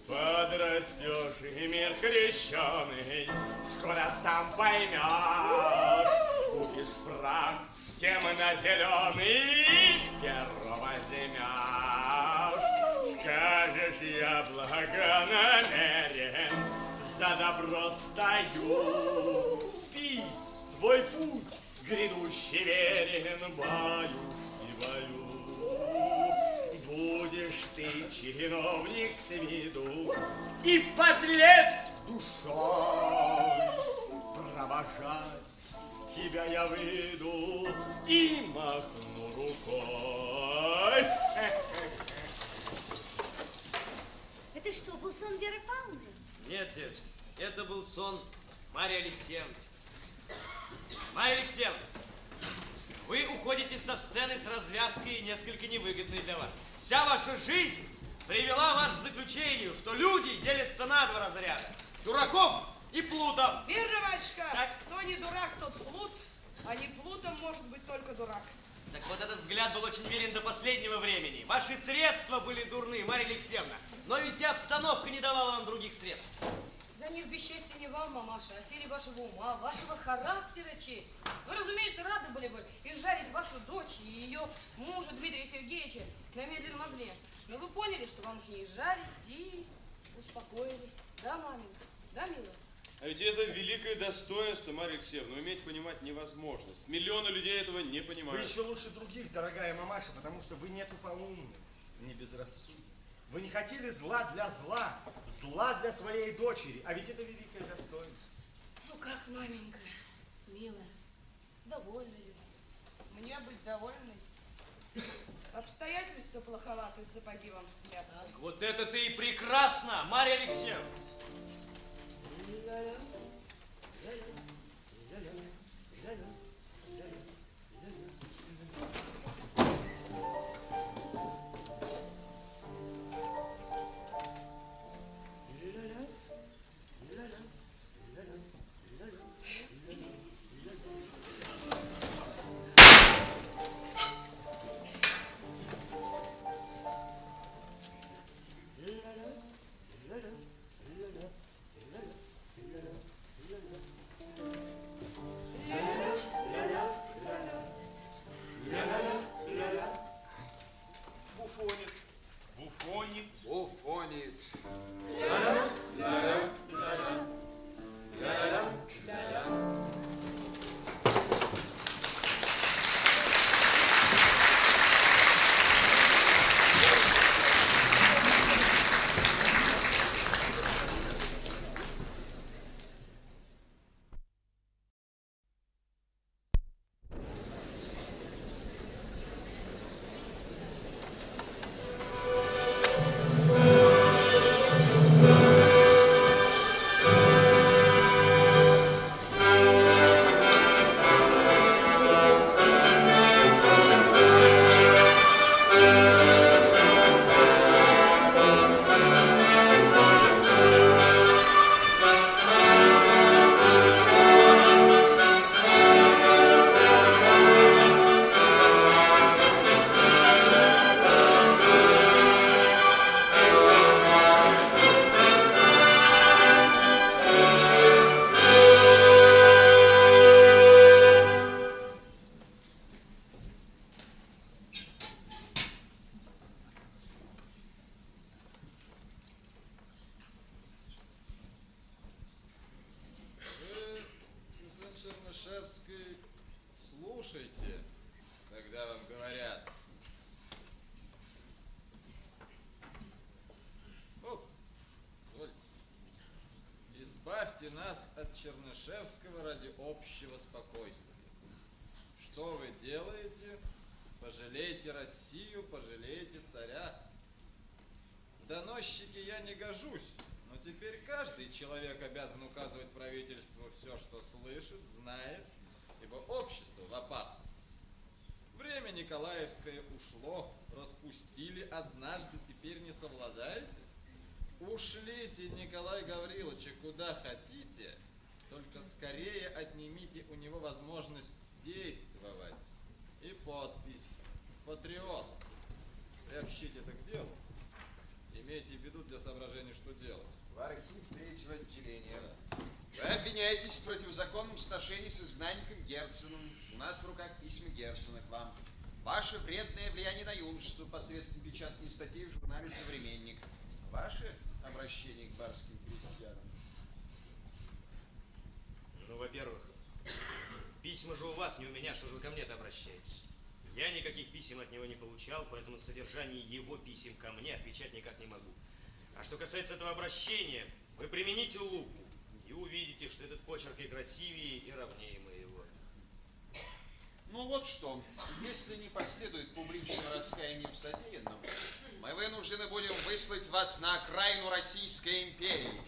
Подрастешь, и мир крещеный, скоро сам поймешь, купишь фраг темно-зеленый, перо возьмешь. Скажешь, я благонамерен, за добро стою. Спи, твой путь грядущий верен, баюшки, баю. Будешь ты чиновник с виду и подлец душой. Провожать тебя я выйду и махну рукой. Это что, был сон Веры Павловны? Нет, девочка, это был сон Марии Алексеевны. Мария Алексеевна, вы уходите со сцены с развязкой несколько невыгодной для вас. Вся ваша жизнь привела вас к заключению, что люди делятся на два разряда. Дураков и плутов. Верно, батюшка, кто не дурак, тот плут, а не плутом может быть только дурак. Так вот этот взгляд был очень верен до последнего времени. Ваши средства были дурны, Марья Алексеевна. Но ведь и обстановка не давала вам других средств. За них бесчестье не вам, мамаша, а силе вашего ума, вашего характера честь. Вы, разумеется, рады были бы изжарить вашу дочь и ее мужа Дмитрия Сергеевича на медленном огне. Но вы поняли, что вам их не изжарить и успокоились. Да, маменька? Да, милая? А ведь это великое достоинство, Марья Алексеевна, уметь понимать невозможность. Миллионы людей этого не Вы понимают. еще лучше других, дорогая мамаша, потому что вы не тупоумны, не безрассудны. Вы не хотели зла для зла, зла для своей дочери, а ведь это великое достоинство. Ну как, маменька, милая, довольна ли? Мне быть довольной. Обстоятельства плоховаты, сапоги вам сняты. Вот это ты и прекрасно, Марья Алексеевна. Чернышевского ради общего спокойствия. Что вы делаете? Пожалейте Россию, пожалейте царя. В доносчики я не гожусь, но теперь каждый человек обязан указывать правительству все, что слышит, знает, ибо общество в опасности. Время Николаевское ушло, распустили однажды, теперь не совладаете? Ушлите Николая Гавриловича куда хотите, только скорее отнимите у него возможность действовать. И подпись «Патриот». Приобщите это к делу. Имейте в виду для соображения, что делать. В архив третьего отделения. Вы обвиняетесь в противозаконном сношении с изгнанником Герценом. У нас в руках письма Герцена к вам. Ваше вредное влияние на юношество посредством печатной статьи в журнале «Современник». Ваше обращение к барским крестьянам. Ну, во-первых, письма же у вас, не у меня, что же вы ко мне-то обращаетесь? Я никаких писем от него не получал, поэтому содержание его писем ко мне отвечать никак не могу. А что касается этого обращения, вы примените лупу и увидите, что этот почерк и красивее, и ровнее моего. Ну вот что, если не последует публичного раскаяния в содеянном, мы вынуждены будем выслать вас на окраину Российской империи.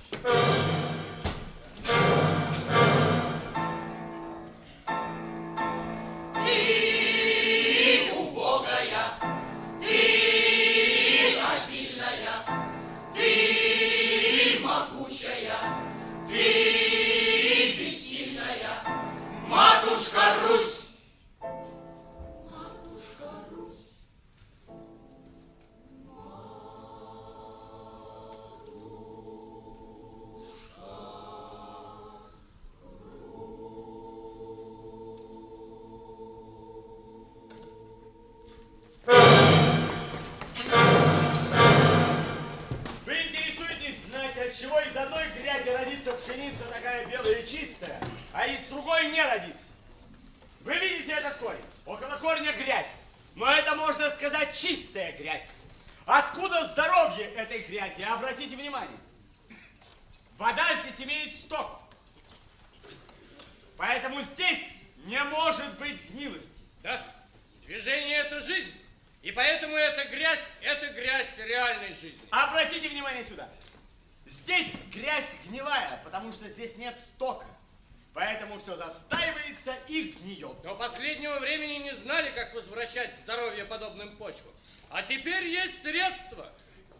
Как возвращать здоровье подобным почвам. А теперь есть средства.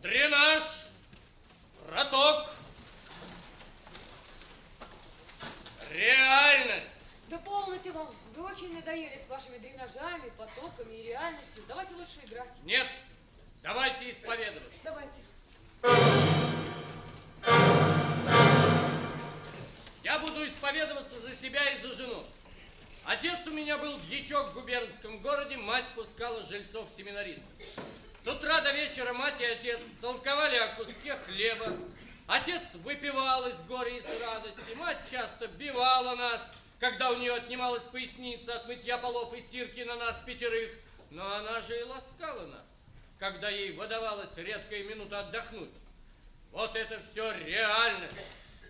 Дренаж, проток, реальность. Да полноте вам. Вы очень надоели с вашими дренажами, потоками и реальностью. Давайте лучше играть. Нет, давайте исповедоваться. Давайте. Я буду исповедоваться за себя и за жену. Отец у меня был дьячок в губернском городе, мать пускала жильцов-семинаристов. С утра до вечера мать и отец толковали о куске хлеба. Отец выпивал из горя и с радости. Мать часто бивала нас, когда у нее отнималась поясница от мытья полов и стирки на нас пятерых. Но она же и ласкала нас, когда ей выдавалась редкая минута отдохнуть. Вот это все реальность.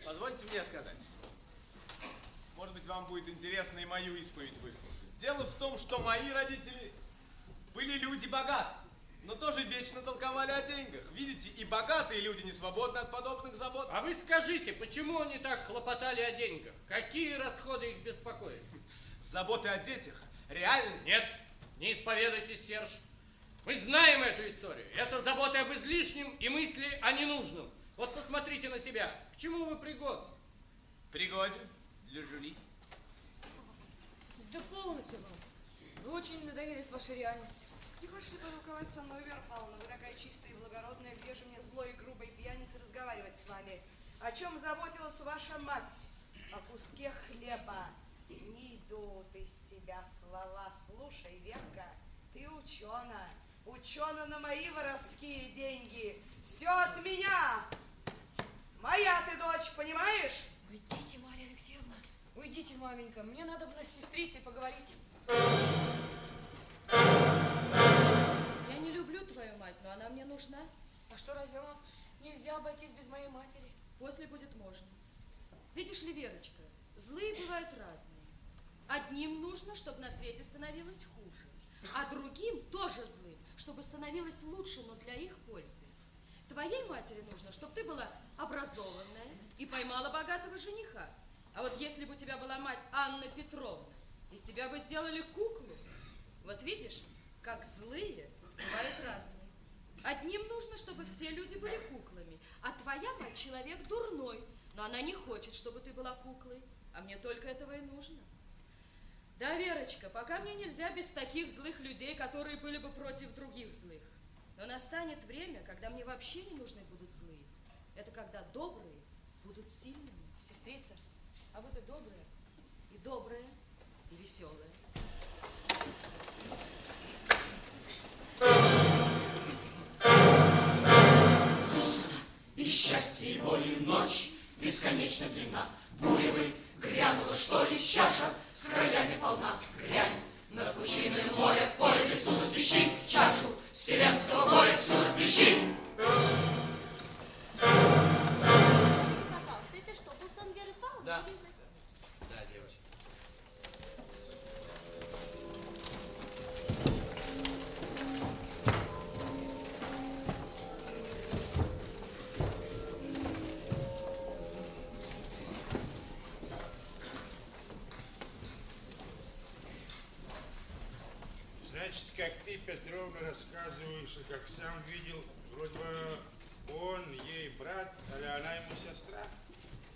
Позвольте мне сказать. Может быть, вам будет интересно и мою исповедь выслушать. Дело в том, что мои родители были люди богатые, но тоже вечно толковали о деньгах. Видите, и богатые люди не свободны от подобных забот. А вы скажите, почему они так хлопотали о деньгах? Какие расходы их беспокоят? Заботы о детях, реальность. Нет, не исповедуйтесь, Серж. Мы знаем эту историю. Это заботы об излишнем и мысли о ненужном. Вот посмотрите на себя. К чему вы пригодны? Пригоден для Жюли. Да полноте вам. Вы очень надоели с вашей реальностью. Не хочешь ли порукавать со мной, Вера Павловна? Вы такая чистая и благородная. Где же мне злой и грубой пьянице разговаривать с вами? О чем заботилась ваша мать? О куске хлеба. Не идут из тебя слова. Слушай, Верка, ты учена. Учена на мои воровские деньги. Все от меня. Моя ты дочь, понимаешь? Уйдите, Алексеевна. Уйдите, маменька, мне надо бы с сестрицей поговорить. Я не люблю твою мать, но она мне нужна. А что, разве вам нельзя обойтись без моей матери? После будет можно. Видишь ли, Верочка, злые бывают разные. Одним нужно, чтобы на свете становилось хуже, а другим тоже злым, чтобы становилось лучше, но для их пользы. Твоей матери нужно, чтобы ты была образованная и поймала богатого жениха. А вот если бы у тебя была мать Анна Петровна, из тебя бы сделали куклу. Вот видишь, как злые бывают разные. Одним нужно, чтобы все люди были куклами, а твоя мать человек дурной, но она не хочет, чтобы ты была куклой, а мне только этого и нужно. Да, Верочка, пока мне нельзя без таких злых людей, которые были бы против других злых. Но настанет время, когда мне вообще не нужны будут злые. Это когда добрые будут сильными. Сестрица, а вы-то добрая. И добрая, и веселая. Без счастья и воли ночь бесконечно длинна. Буревы грянула, что ли, чаша с краями полна. Грянь над пучиной моря в поле лесу засвещи чашу вселенского моря всю расплещи. Пожалуйста, рассказываешь, и как сам видел, вроде бы он ей брат, а она ему сестра.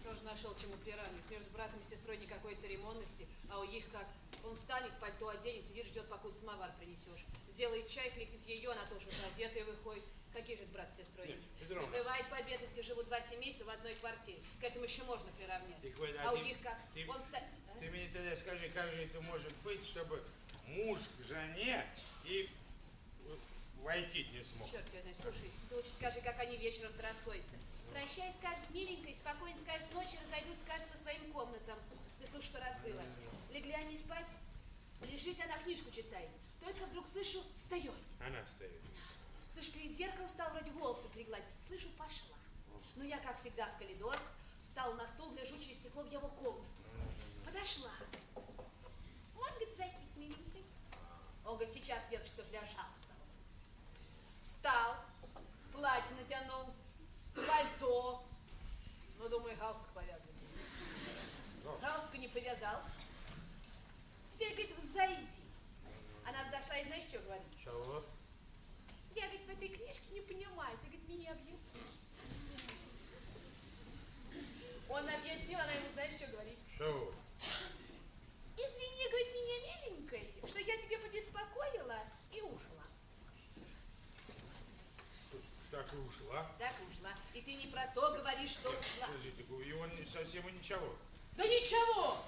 Тоже нашел чему приравнивать. Между братом и сестрой никакой церемонности, а у них как. Он встанет, пальто оденет, сидит, ждет, покуда самовар принесешь. Сделает чай, кликнет ее, она тоже одетая выходит. Какие же брат с сестрой? Нет, Петровна. Бывает по бедности, живут два семейства в одной квартире. К этому еще можно приравнять. Так вот, а у ты- них как? ты- Он ста... а? Ты мне тогда скажи, как же это может быть, чтобы муж к жене и войти не смог? Черт знает, слушай, ты лучше скажи, как они вечером-то расходятся. Прощай, скажет миленькой, спокойно скажет, ночью разойдутся, скажет по своим комнатам. Ты слушай, что раз было. Легли они спать, лежит, она книжку читает. Только вдруг слышу, встает. Она встает. Слышь, перед зеркалом стал вроде волосы пригладить. Слышу, пошла. Ну, я, как всегда, в коридор, встал на стул, гляжу через стекло в его комнату. Подошла. Можно, говорит, зайти с миленькой? Он говорит, сейчас, Верочка, стал. Встал, платье натянул, пальто. Ну, думаю, галстук повязан. Галстука не повязал. Теперь, говорит, взойди. Она взошла и знаешь, что говорит? Чего? Я, говорит, в этой книжке не понимаю, ты, говорит, мне объясни. Он объяснил, она ему, знаешь, что говорит? Что? Извини, говорит, меня миленькой, что я тебе побеспокоила и ушла. Так и ушла. Так ушла. И ты не про то говоришь, что ушла. Подожди, так и он не совсем и ничего. Да ничего!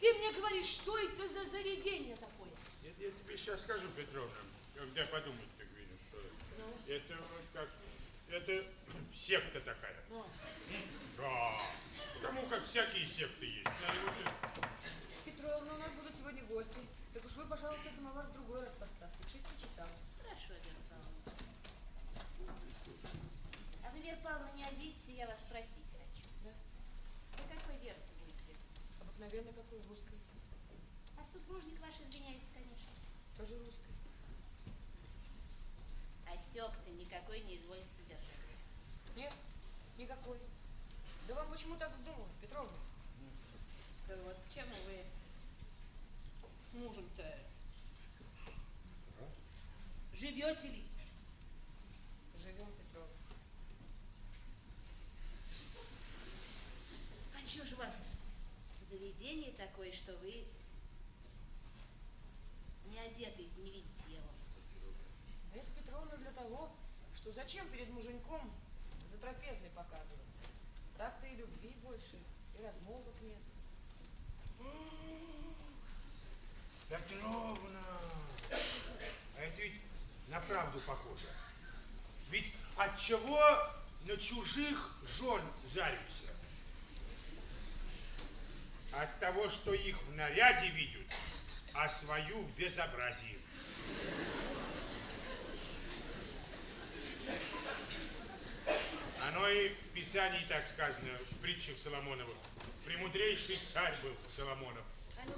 Ты мне говоришь, что это за заведение такое? Это я тебе сейчас скажу, Петровна, когда подумать, как видишь, что Ну? это вот как, это секта такая. Ну, Да. Потому как всякие секты есть. Петровна, у нас будут сегодня гости. Так уж вы, пожалуйста, самовар в другой раз поставьте, к шести часам. Хорошо, Вера Павловна. А вы, Вера Павловна, не обидите, я вас спросить хочу. Да? Вы какой Вера будете? Обыкновенно какой русской. А супружник ваш, извиняюсь, конечно. Тоже русской. Осек-то никакой не изволит содержать. Нет, никакой. Да вам почему так вздумалось, Петровна? да вот, к чему вы с мужем-то? Живете ли? Живем, Петровна. А чего же у вас заведение такое, что вы не одетые, не видите его? Да это, Петровна, для того, что зачем перед муженьком за трапезной показываться? Так-то и любви больше, и размолвок нет. Петровна, а это ведь на правду похоже. Ведь от чего на чужих жен зарятся? От того, что их в наряде видят, а свою в безобразии. Оно и в Писании так сказано, в притчах Соломоновых. Премудрейший царь был Соломонов. А ну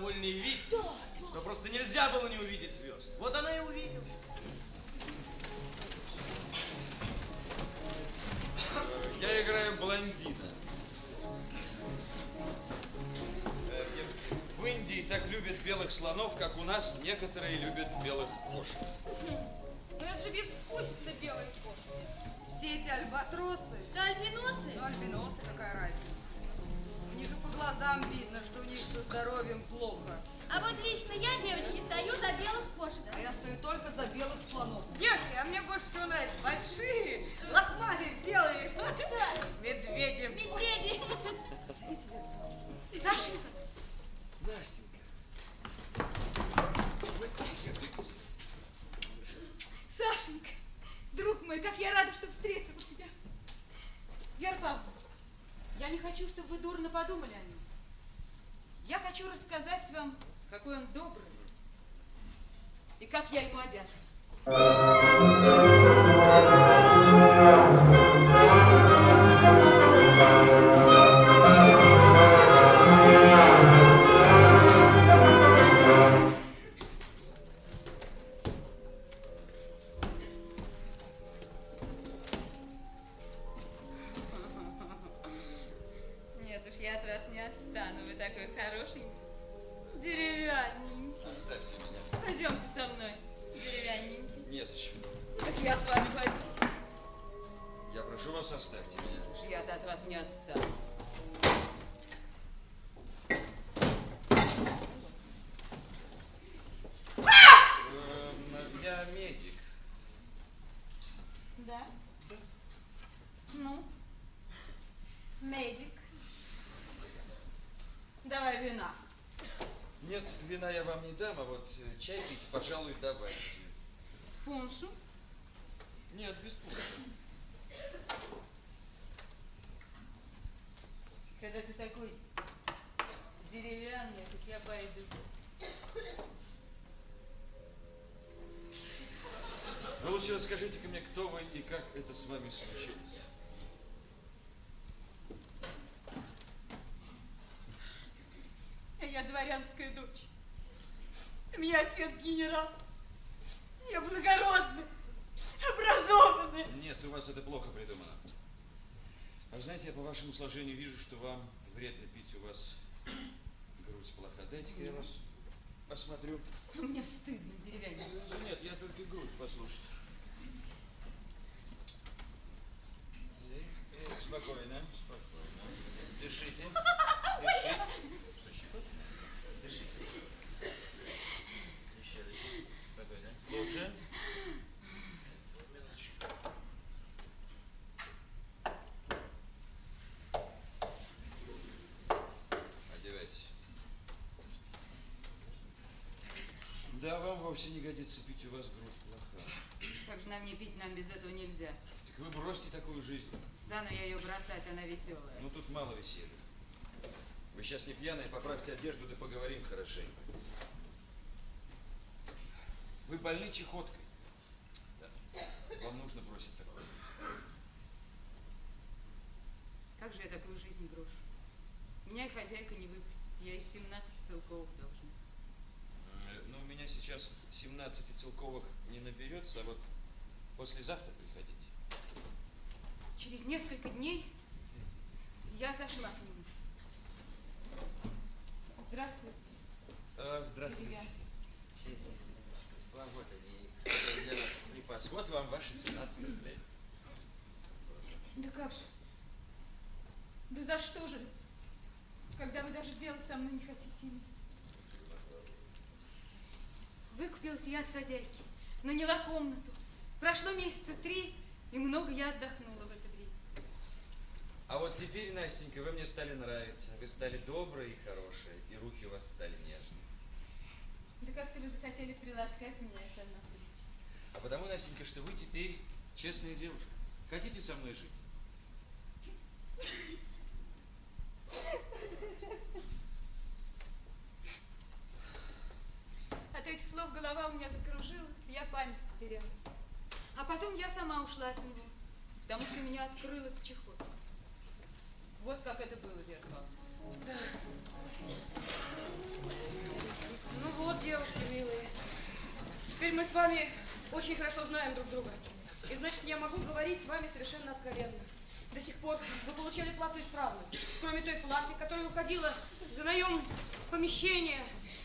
самодовольный вид, что просто нельзя было не увидеть звезд. Вот она и увидела. Я играю блондина. Э, В Индии так любят белых слонов, как у нас некоторые любят белых кошек. Ну это же безвкусица белые кошки. Все эти альбатросы. Да альбиносы? Ну, альбиносы, какая разница. Глазам видно, что у них со здоровьем плохо. А вот лично я, девочки, стою за белых кошек. А я стою только за белых слонов. Девушки, а мне больше всего нравятся большие, лохматые, белые. Медведи. Медведи. Сашенька. Настенька. Сашенька, друг мой, как я рада, что встретила тебя. Вера Павловна, я не хочу, чтобы вы дурно подумали о нем. Я хочу рассказать вам, какой он добрый и как я ему обязана. Вас, оставьте меня. Уж я-то от вас не отстану. Эм, Я медик. Да? Ну? Медик. Давай вина. Нет, вина я вам не дам, а вот э, чай пить, пожалуй, лучше расскажите-ка мне, кто вы и как это с вами случилось. Я дворянская дочь. Меня отец генерал. Я благородная, образованная. Нет, у вас это плохо придумано. А знаете, я по вашему сложению вижу, что вам вредно пить у вас грудь плоха. Дайте-ка я вас посмотрю. Мне стыдно, деревянный. Нет, я только грудь послушать. Спокойно, спокойно. Дышите. Дышите. Дышите. Еще раз. Спокойно. Глубже. Одевайтесь. Да, вам вовсе не годится пить, у вас грудь плоха. Как же нам не пить, нам без этого нельзя. Вы бросьте такую жизнь. Стану я ее бросать, она веселая. Ну тут мало веселья. Вы сейчас не пьяные, поправьте одежду, да поговорим хорошенько. Вы больны чехоткой. Да. Вам нужно бросить такое. Как же я такую жизнь брошу? Меня и хозяйка не выпустит. Я из 17 целковых должна. Э, Ну, у меня сейчас 17 целковых не наберется, а вот послезавтра приходите. Через несколько дней я зашла к нему. Здравствуйте. А, здравствуйте. Вам вот они для нас припас. Вот вам ваши 17 рублей. Да как же? Да за что же? Когда вы даже делать со мной не хотите иметь. Выкупилась я от хозяйки, наняла комнату. Прошло месяца три, и много я отдохнула. А вот теперь, Настенька, вы мне стали нравиться. Вы стали добрые и хорошие, и руки у вас стали нежные. Да как-то вы захотели приласкать меня, Сан Анатольевич. А потому, Настенька, что вы теперь честная девушка. Хотите со мной жить? От этих слов голова у меня закружилась, я память потеряла. А потом я сама ушла от него, потому что меня открылась чехотка. Вот как это было, Вера. Да. Ну вот, девушки милые, теперь мы с вами очень хорошо знаем друг друга. И значит, я могу говорить с вами совершенно откровенно. До сих пор вы получали плату исправно, кроме той платы, которая уходила за наем помещения,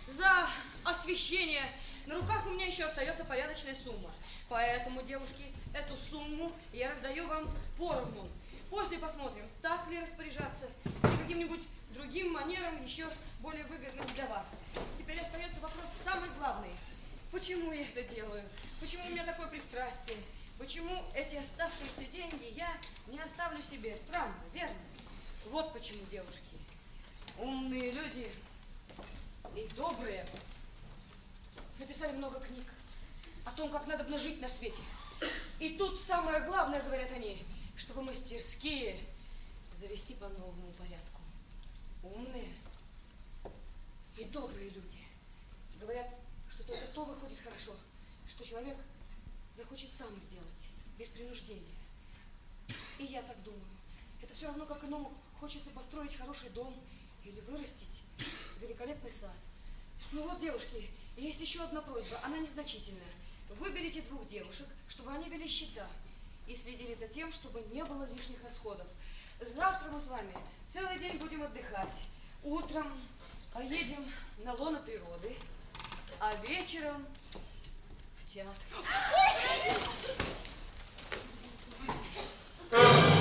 за освещение. На руках у меня еще остается порядочная сумма. Поэтому, девушки, эту сумму я раздаю вам поровну. После посмотрим, так ли распоряжаться или каким-нибудь другим манером, еще более выгодным для вас. Теперь остается вопрос самый главный. Почему я это делаю? Почему у меня такое пристрастие? Почему эти оставшиеся деньги я не оставлю себе? Странно, верно? Вот почему, девушки. Умные люди и добрые написали много книг о том, как надо жить на свете. И тут самое главное, говорят они, чтобы мастерские завести по новому порядку. Умные и добрые люди говорят, что только то выходит хорошо, что человек захочет сам сделать, без принуждения. И я так думаю. Это все равно, как иному хочется построить хороший дом или вырастить великолепный сад. Ну вот, девушки, есть еще одна просьба, она незначительная. Выберите двух девушек, чтобы они вели счета и следили за тем, чтобы не было лишних расходов. Завтра мы с вами целый день будем отдыхать. Утром поедем на лоно природы, а вечером в театр.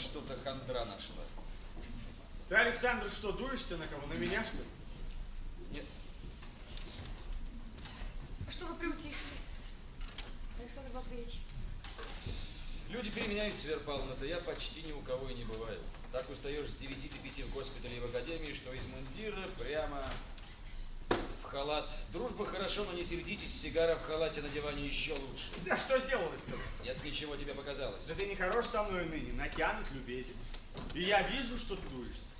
что-то хандра нашла. Ты, Александр, что, дуешься на кого? На меня, что ли? Нет. А что вы приутихли, Александр Матвеевич? Люди переменяются, Вера Павловна, я почти ни у кого и не бываю. Так устаешь с 9 до 5 в госпитале и в академии, что из мундира прямо халат. Дружба хорошо, но не сердитесь, сигара в халате на диване еще лучше. Да что сделалось-то? Нет, ничего тебе показалось. Да ты не хорош со мной ныне, натянут, любезен. И я вижу, что ты дуешься.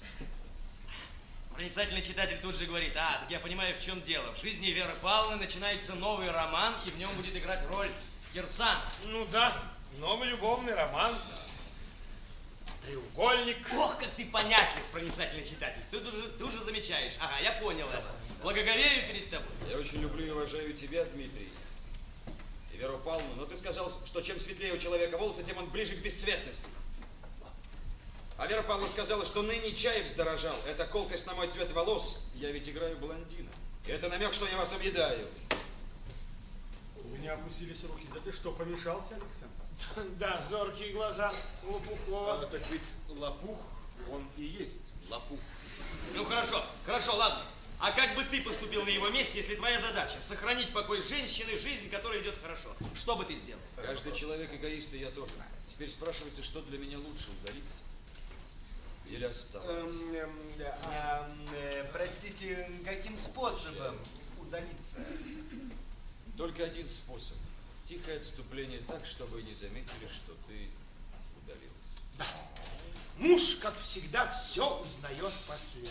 Проницательный читатель тут же говорит, а, так я понимаю, в чем дело. В жизни Веры Павловны начинается новый роман, и в нем будет играть роль Кирсан. Ну да, новый любовный роман. Треугольник. Ох, как ты понятлив, проницательный читатель. Ты тут же, тут же замечаешь. Ага, я понял это. Благоговею перед тобой. Я очень люблю и уважаю тебя, Дмитрий. И Веру Павловну, но ты сказал, что чем светлее у человека волосы, тем он ближе к бесцветности. А Вера Павловна сказала, что ныне чай вздорожал. Это колкость на мой цвет волос. Я ведь играю блондина. И это намек, что я вас объедаю. У меня опустились руки. Да ты что, помешался, Александр? Да, зоркие глаза Лопухова. А, так ведь лопух, он и есть лопух. Ну хорошо, хорошо, ладно. А как бы ты поступил на его месте, если твоя задача сохранить покой женщины, жизнь, которая идет хорошо? Что бы ты сделал? Каждый человек эгоист, и я тоже. Теперь спрашивается, что для меня лучше, удалиться или оставаться? Эм, эм, а, э, простите, каким способом удалиться? Только один способ. Тихое отступление так, чтобы не заметили, что ты удалился. Да. Муж, как всегда, все узнает последним.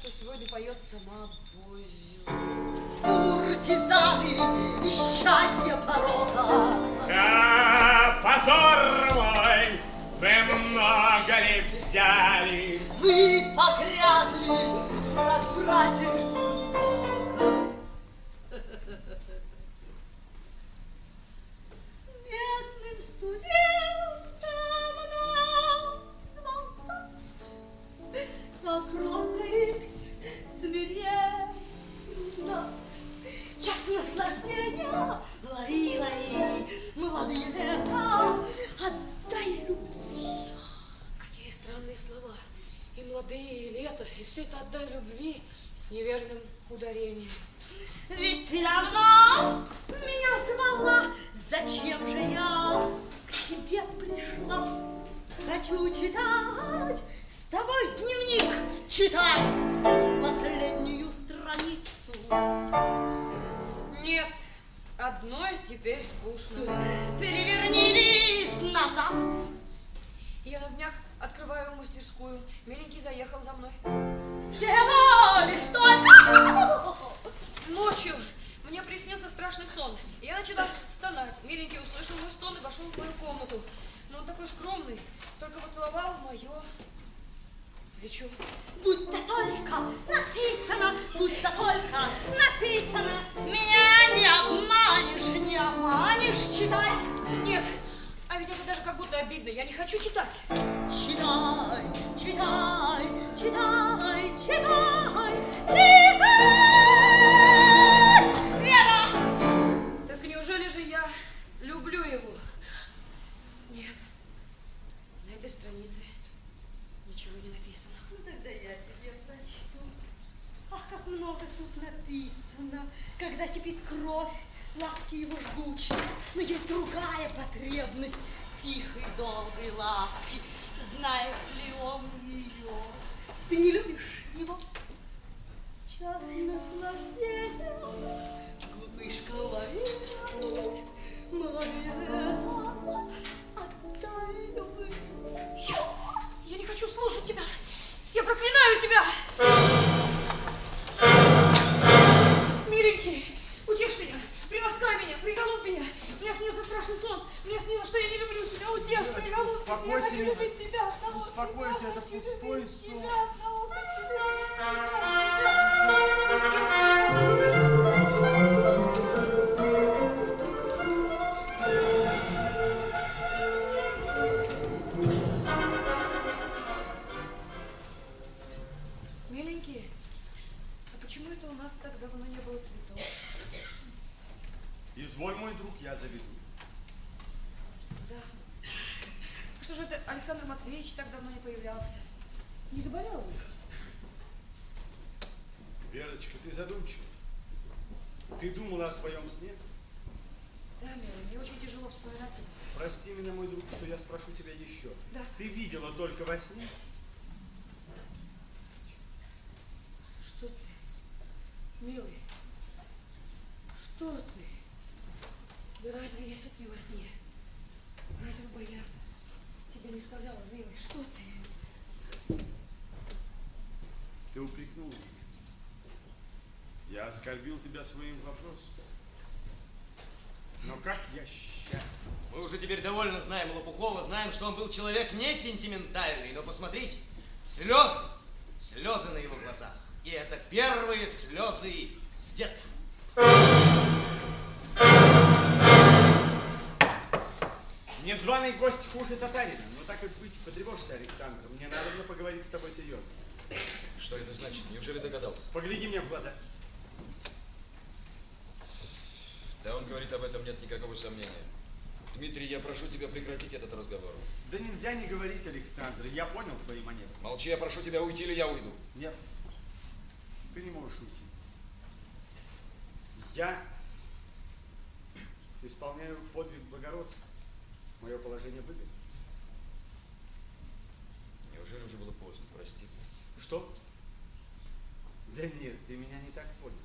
что сегодня поет сама Бозю. Куртизаны, исчадья порока. Сне? Что ты? Милый, что ты? Да разве я сопью во сне? Разве бы я тебе не сказала, милый, что ты? Ты упрекнул меня. Я оскорбил тебя своим вопросом. Но как я счастлив. Мы уже теперь довольно знаем Лопухова, знаем, что он был человек не сентиментальный, но посмотрите, слезы, слезы на его глазах. И это первые слезы с детства. Незваный гость хуже татарина. Но так и быть, потревожься, Александр. Мне надо было поговорить с тобой серьезно. Что это значит? Неужели догадался? Погляди мне в глаза. Да он говорит об этом, нет никакого сомнения. Дмитрий, я прошу тебя прекратить этот разговор. Да нельзя не говорить, Александр. Я понял твои манеры. Молчи, я прошу тебя уйти или я уйду. Нет. Ты не можешь уйти. Я исполняю подвиг благородства. Мое положение выгодно. Неужели уже было поздно? Прости. Что? Да нет, ты меня не так понял.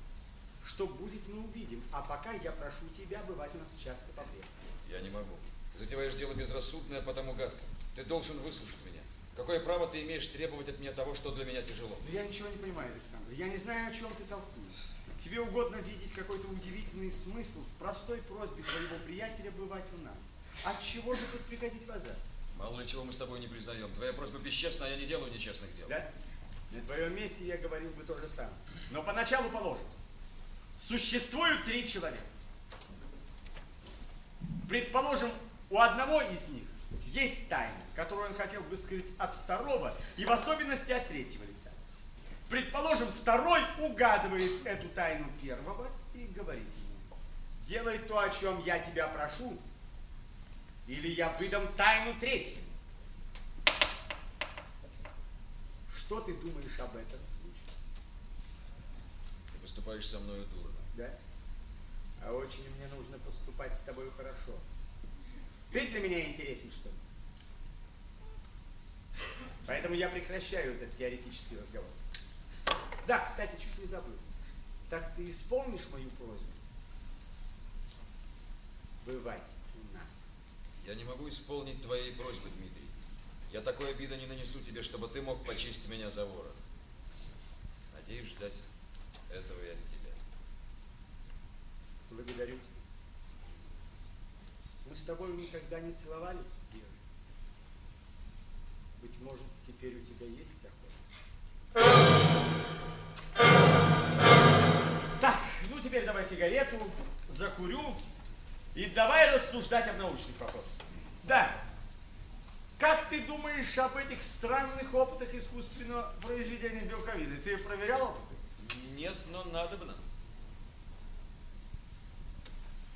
Что будет, мы увидим. А пока я прошу тебя бывать у нас часто по-прежнему. Я не могу. Ты затеваешь дело безрассудное, потому гадко. Ты должен выслушать меня. Какое право ты имеешь требовать от меня того, что для меня тяжело? Но я ничего не понимаю, Александр. Я не знаю, о чем ты толкуешь. Тебе угодно видеть какой-то удивительный смысл в простой просьбе твоего приятеля бывать у нас. От чего же тут приходить в азарт? Мало ли чего мы с тобой не признаем. Твоя просьба бесчестна, а я не делаю нечестных дел. Да? На твоем месте я говорил бы то же самое. Но поначалу положим. Существуют три человека. Предположим, у одного из них есть тайна, которую он хотел бы скрыть от второго и в особенности от третьего лица. Предположим, второй угадывает эту тайну первого и говорит ему, делай то, о чем я тебя прошу, или я выдам тайну третьему. Что ты думаешь об этом случае? Ты поступаешь со мною дурно. Да? А очень мне нужно поступать с тобой хорошо. Ты для меня интересен, что ли? Поэтому я прекращаю этот теоретический разговор. Да, кстати, чуть не забыл. Так ты исполнишь мою просьбу? Бывать у нас. Я не могу исполнить твоей просьбы, Дмитрий. Я такой обиды не нанесу тебе, чтобы ты мог почистить меня за ворот. Надеюсь ждать этого и от тебя. Благодарю тебя. Мы с тобой никогда не целовались, Вера. Быть может, теперь у тебя есть охота? Так, ну теперь давай сигарету, закурю и давай рассуждать об научных вопросах. Да. Как ты думаешь об этих странных опытах искусственного произведения белковины? Ты проверял опыты? Нет, но надо бы нам.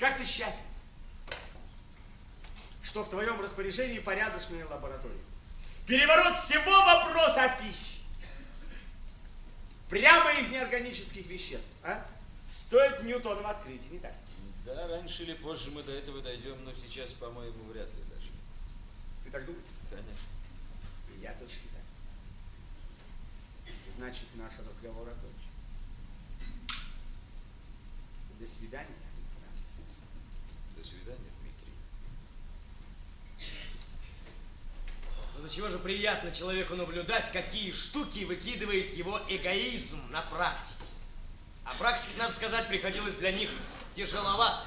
Как ты счастлив, что в твоем распоряжении порядочная лаборатория. Переворот всего вопроса о пище. Прямо из неорганических веществ, а? Стоит Ньютонова открытие, не так? Да, раньше или позже мы до этого дойдем, но сейчас, по-моему, вряд ли даже. Ты так думаешь? Конечно. И я точно так. Значит, наш разговор окончен. До свидания. До свидания, Дмитрий. Ну до чего же приятно человеку наблюдать, какие штуки выкидывает его эгоизм на практике. А практика, надо сказать, приходилось для них тяжеловато.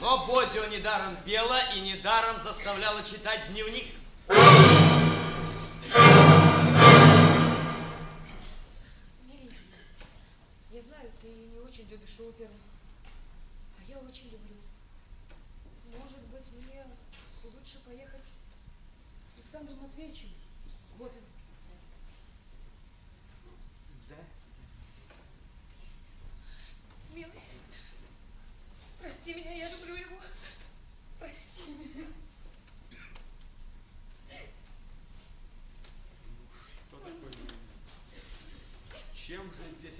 Но Бозио недаром пела и недаром заставляла читать дневник. Миленький, я знаю, ты не очень любишь оперу, а я очень люблю. Может быть, мне лучше поехать с Александром Матвеевичем. В оперу? Да.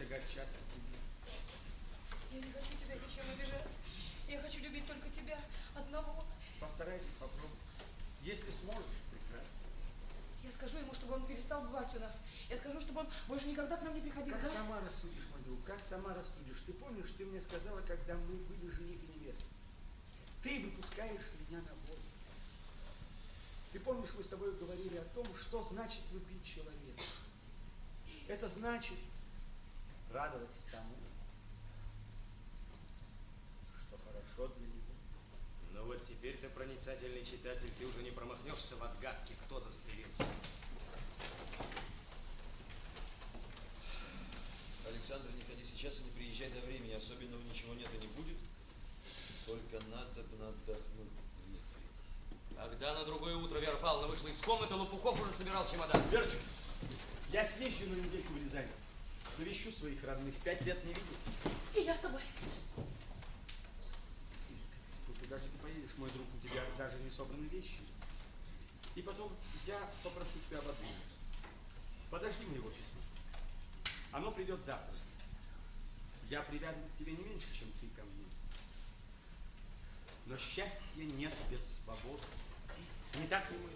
огорчаться тебе. Я не хочу тебя ничем обижать. Я хочу любить только тебя одного. Постарайся попробовать. Если сможешь, прекрасно. Я скажу ему, чтобы он перестал бывать у нас. Я скажу, чтобы он больше никогда к нам не приходил. Как да? сама рассудишь, мой друг, как сама рассудишь. Ты помнишь, ты мне сказала, когда мы были жених и невеста. Ты выпускаешь меня на волю. Ты помнишь, мы с тобой говорили о том, что значит любить человека. Это значит радоваться тому, что хорошо для него. Ну вот теперь ты, проницательный читатель, ты уже не промахнешься в отгадке, кто застрелился. Александр, ходи сейчас и не приезжай до времени. Особенного ничего нет и не будет. Только надо бы отдохнуть. Когда на другое утро Вера Павловна вышла из комнаты, Лопухов уже собирал чемодан. Верочка, я съезжу на недельку в Рязань. Навещу своих родных. Пять лет не видел. И я с тобой. Ты даже не поедешь, мой друг, у тебя даже не собраны вещи. И потом я попрошу тебя об одном. Подожди моего письма. Оно придет завтра. Я привязан к тебе не меньше, чем ты ко мне. Но счастья нет без свободы. Не так ли, друг?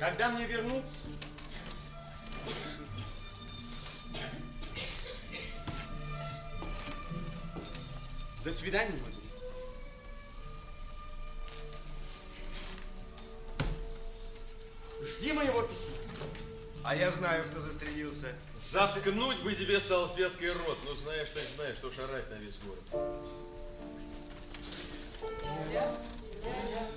Когда мне вернуться? Свидания, мой друг. Жди моего письма. А я знаю, кто застрелился. Заткнуть бы тебе салфеткой рот. Ну, знаешь, так знаешь, что шарать на весь город. Ля-ля-ля.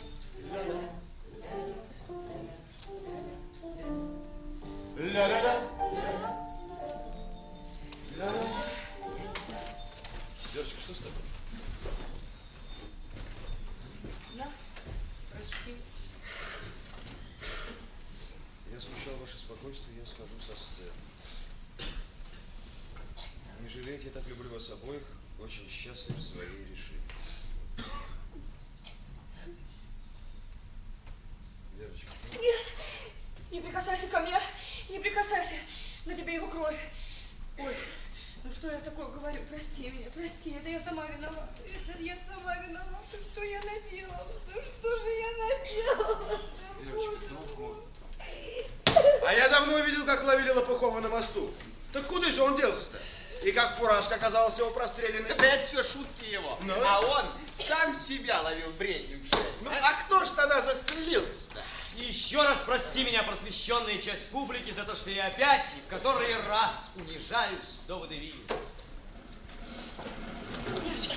Просвещенная часть публики, за то, что я опять и в который раз унижаюсь до водевиля. Девочки,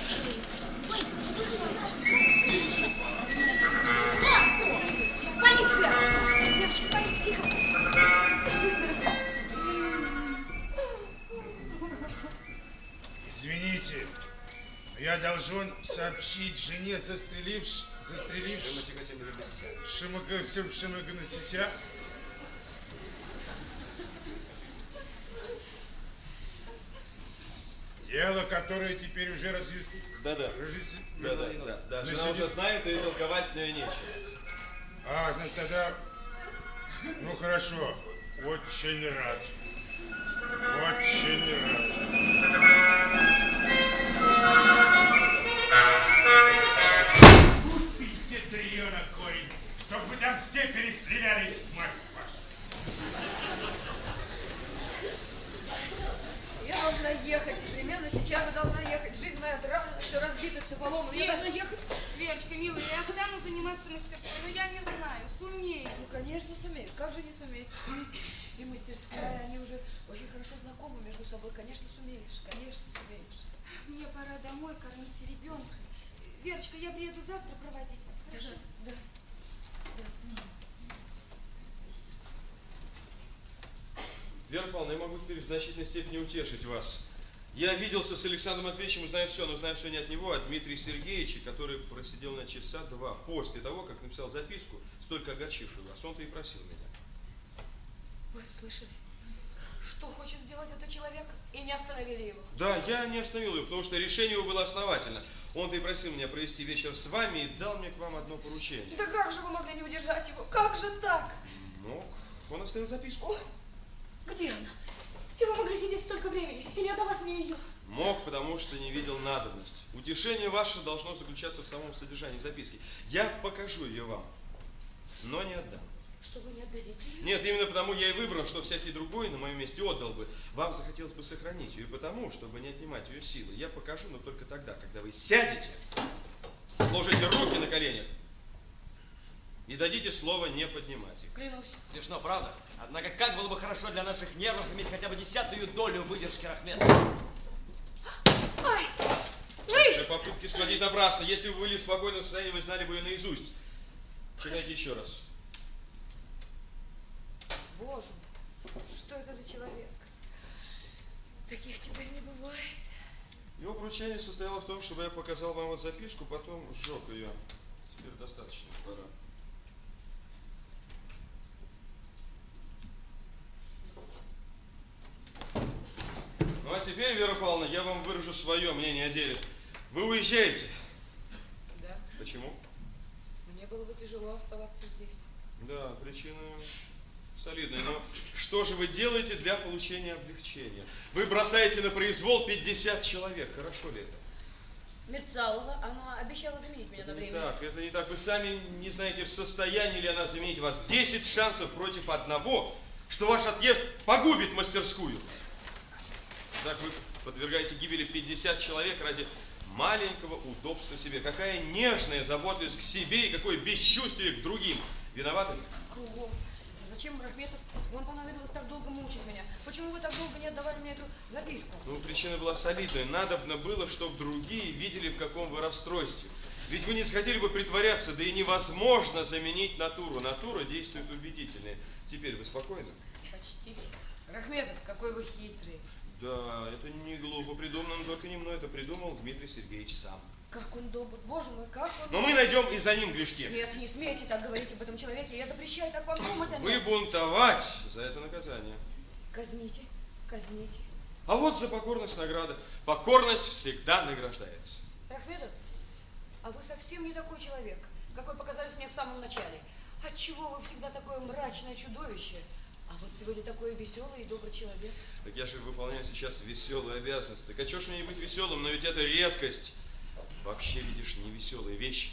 Ой, Полиция! Девочки, полиция, тихо! Извините, я должен сообщить жене застреливш... застреливш... Шимака- Шимаганасися, Дело, которое теперь уже разъяс... Да-да. разъяс- Да-да, да, да. На Жена себе- уже знает, и толковать с ней нечего. А, значит, тогда... Ну, хорошо. Очень рад. Очень рад. Ух ты, Петрена, корень! Чтоб вы там все перестрелялись, мать ваша! Я должна ехать, непременно сейчас же должна ехать. Жизнь моя отравлена, все разбито, все поломано. Я должна ехать. Верочка, милая, я стану заниматься мастерством, но я не знаю, сумею. Ну, конечно, сумеет. Как же не сумеет? И мастерская, они уже очень хорошо знакомы между собой. Конечно, сумеешь, конечно, сумеешь. Мне пора домой кормить ребенка. Верочка, я приеду завтра проводить вас, хорошо? Да. Вера Павловна, я могу теперь в значительной степени утешить вас. Я виделся с Александром Матвеевичем и знаю все, но знаю все не от него, а от Дмитрия Сергеевича, который просидел на часа два после того, как написал записку, столько огорчившую вас. Он-то и просил меня. Вы слышали? что хочет сделать этот человек, и не остановили его. Да, я не остановил его, потому что решение его было основательно. Он-то и просил меня провести вечер с вами и дал мне к вам одно поручение. Да как же вы могли не удержать его? Как же так? Мог. Он оставил записку. Где она? И вы могли сидеть столько времени и не отдавать мне ее. Мог, потому что не видел надобность. Утешение ваше должно заключаться в самом содержании записки. Я покажу ее вам, но не отдам. Что вы не отдадите ее? Нет, именно потому я и выбрал, что всякий другой на моем месте отдал бы. Вам захотелось бы сохранить ее, и потому, чтобы не отнимать ее силы, я покажу, но только тогда, когда вы сядете, сложите руки на коленях и дадите слово не поднимать их. Клянусь. Смешно, правда? Однако как было бы хорошо для наших нервов иметь хотя бы десятую долю выдержки Рахмета. Ай! Ваши попытки сходить напрасно. Если бы вы были в спокойном состоянии, вы знали бы ее наизусть. Читайте еще раз. Боже, что это за человек? Таких теперь не бывает. Его поручение состояло в том, чтобы я показал вам вот записку, потом сжег ее. Теперь достаточно, пора. Ну а теперь, Вера Павловна, я вам выражу свое мнение о деле. Вы уезжаете. Да. Почему? Мне было бы тяжело оставаться здесь. Да, причина солидная. Но что же вы делаете для получения облегчения? Вы бросаете на произвол 50 человек. Хорошо ли это? Мерцалова, она обещала заменить меня Это на не время. так, это не так. Вы сами не знаете, в состоянии ли она заменить вас. 10 шансов против одного, что ваш отъезд погубит мастерскую. Так вы подвергаете гибели 50 человек ради маленького удобства себе. Какая нежная заботливость к себе и какое бесчувствие к другим. Виноваты ли? Кругом. Зачем, Рахметов, вам понадобилось так долго мучить меня? Почему вы так долго не отдавали мне эту записку? Ну, причина была солидная. Надобно было, чтобы другие видели, в каком вы расстройстве. Ведь вы не захотели бы притворяться, да и невозможно заменить натуру. Натура действует убедительнее. Теперь вы спокойны? Почти. Рахметов, какой вы хитрый. Да, это не глупо придумано, но только не мной. Это придумал Дмитрий Сергеевич сам. Как он добр. Боже мой, как он... Но мы найдем и за ним грешки. Нет, не смейте так говорить об этом человеке. Я запрещаю так вам думать о нем. Вы бунтовать за это наказание. Казните, казните. А вот за покорность награда. Покорность всегда награждается. Рахметов, а вы совсем не такой человек, какой показались мне в самом начале. Отчего вы всегда такое мрачное чудовище? Вот сегодня такой веселый и добрый человек. Так я же выполняю сейчас веселую обязанность. Так а чё ж мне не быть веселым? Но ведь это редкость. Вообще, видишь, не веселые вещи.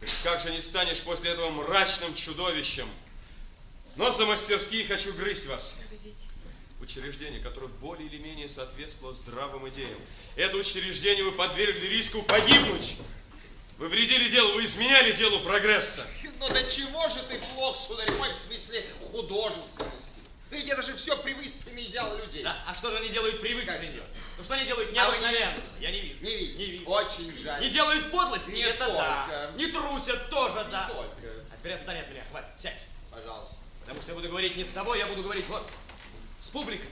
Так как же не станешь после этого мрачным чудовищем? Но за мастерские хочу грызть вас. Учреждение, которое более или менее соответствовало здравым идеям. Это учреждение вы подвергли риску погибнуть. Вы вредили делу, вы изменяли делу прогресса. Ну до чего же ты плох, сударь мой, в смысле художественности? Да ведь это же все привычные идеалы людей. Да, а что же они делают же? делать? Ну что они делают А не необыкновенно? Я не вижу. Не видите? Не вижу. Очень жаль. Не делают подлости? Не это да. только. Не трусят тоже, Не да. только. А теперь отстань от меня, хватит, сядь. Пожалуйста. Потому что я буду говорить не с тобой, я буду говорить вот с публикой.